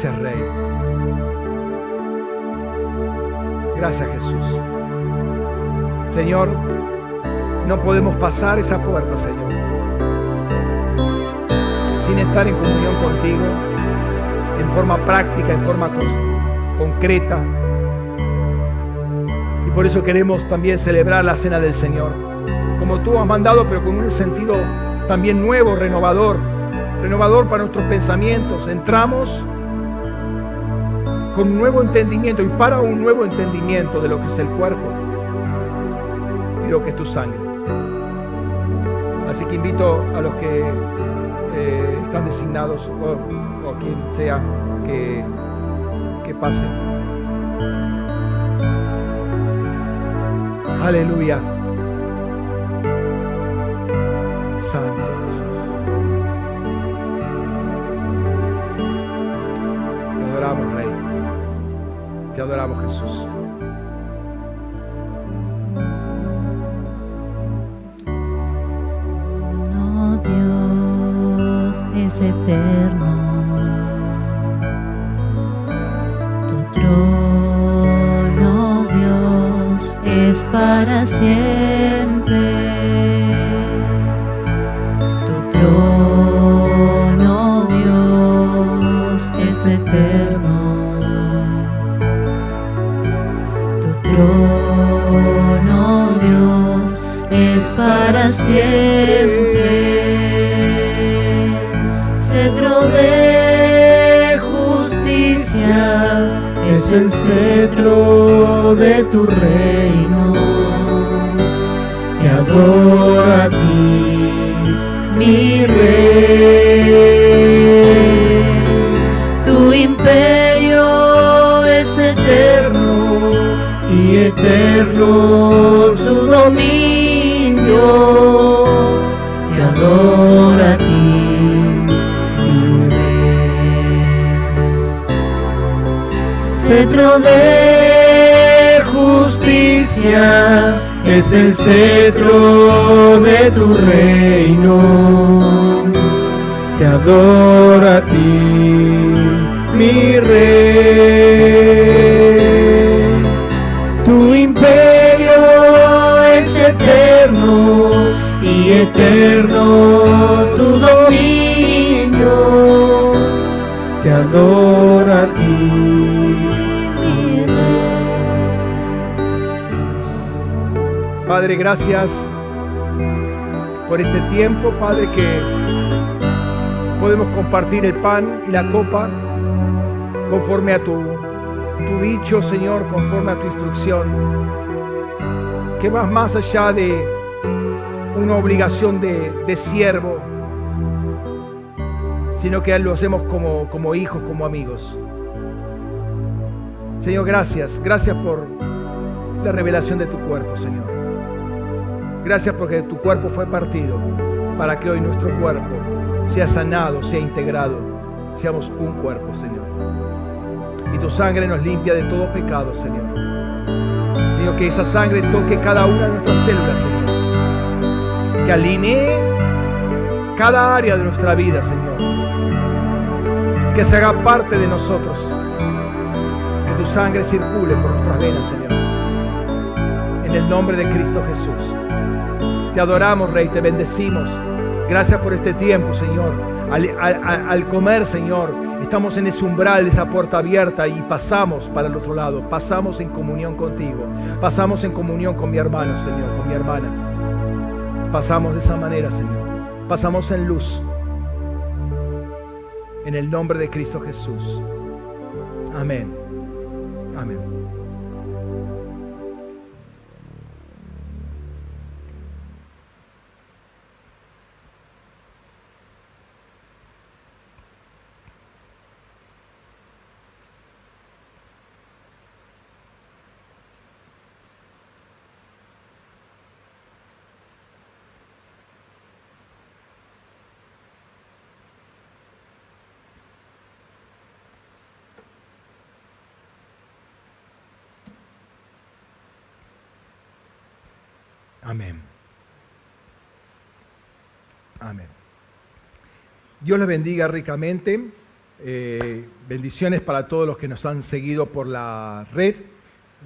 Gracias, Rey. Gracias, Jesús. Señor, no podemos pasar esa puerta, Señor, sin estar en comunión contigo, en forma práctica, en forma concreta. Y por eso queremos también celebrar la cena del Señor, como tú has mandado, pero con un sentido también nuevo, renovador, renovador para nuestros pensamientos. Entramos con un nuevo entendimiento y para un nuevo entendimiento de lo que es el cuerpo y lo que es tu sangre. Así que invito a los que eh, están designados o, quien sea que, que pasen. Aleluya. Santo. Te adoramos, Jesús. No, Dios es eterno. Tu trono, Dios, es para siempre. Cetro de tu reino. Te adoro a ti, mi rey. Tu imperio es eterno y eterno tu dominio. Cetro de justicia es el cetro de tu reino. Te adoro a ti, mi rey. Tu imperio es eterno y eterno tu dominio. Te adoro a ti. Padre, gracias por este tiempo, Padre, que podemos compartir el pan y la copa conforme a tu, tu dicho, Señor, conforme a tu instrucción, que vas más allá de una obligación de, de siervo, sino que lo hacemos como, como hijos, como amigos. Señor, gracias, gracias por la revelación de tu cuerpo, Señor. Gracias porque tu cuerpo fue partido para que hoy nuestro cuerpo sea sanado, sea integrado, seamos un cuerpo, Señor. Y tu sangre nos limpia de todo pecado, Señor. Señor, que esa sangre toque cada una de nuestras células, Señor. Que alinee cada área de nuestra vida, Señor. Que se haga parte de nosotros. Que tu sangre circule por nuestras venas, Señor. En el nombre de Cristo Jesús. Te adoramos, Rey, te bendecimos. Gracias por este tiempo, Señor. Al, comer, Señor, estamos en ese umbral esa puerta abierta y pasamos para el otro lado. Pasamos en comunión contigo. Pasamos en comunión con mi hermano, Señor, con mi hermana. Pasamos de esa manera, Señor. pasamos en luz. En el nombre de Cristo Jesús. Amén. Amén. Amén. Dios les bendiga ricamente. Eh, bendiciones para todos los que nos han seguido por la red.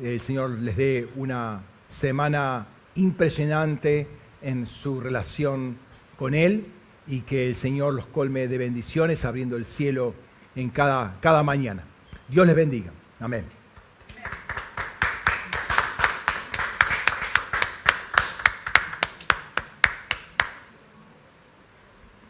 El Señor les dé una semana impresionante en su relación con Él y que el Señor los colme de bendiciones abriendo el cielo en cada, cada mañana. Dios les bendiga. Amén.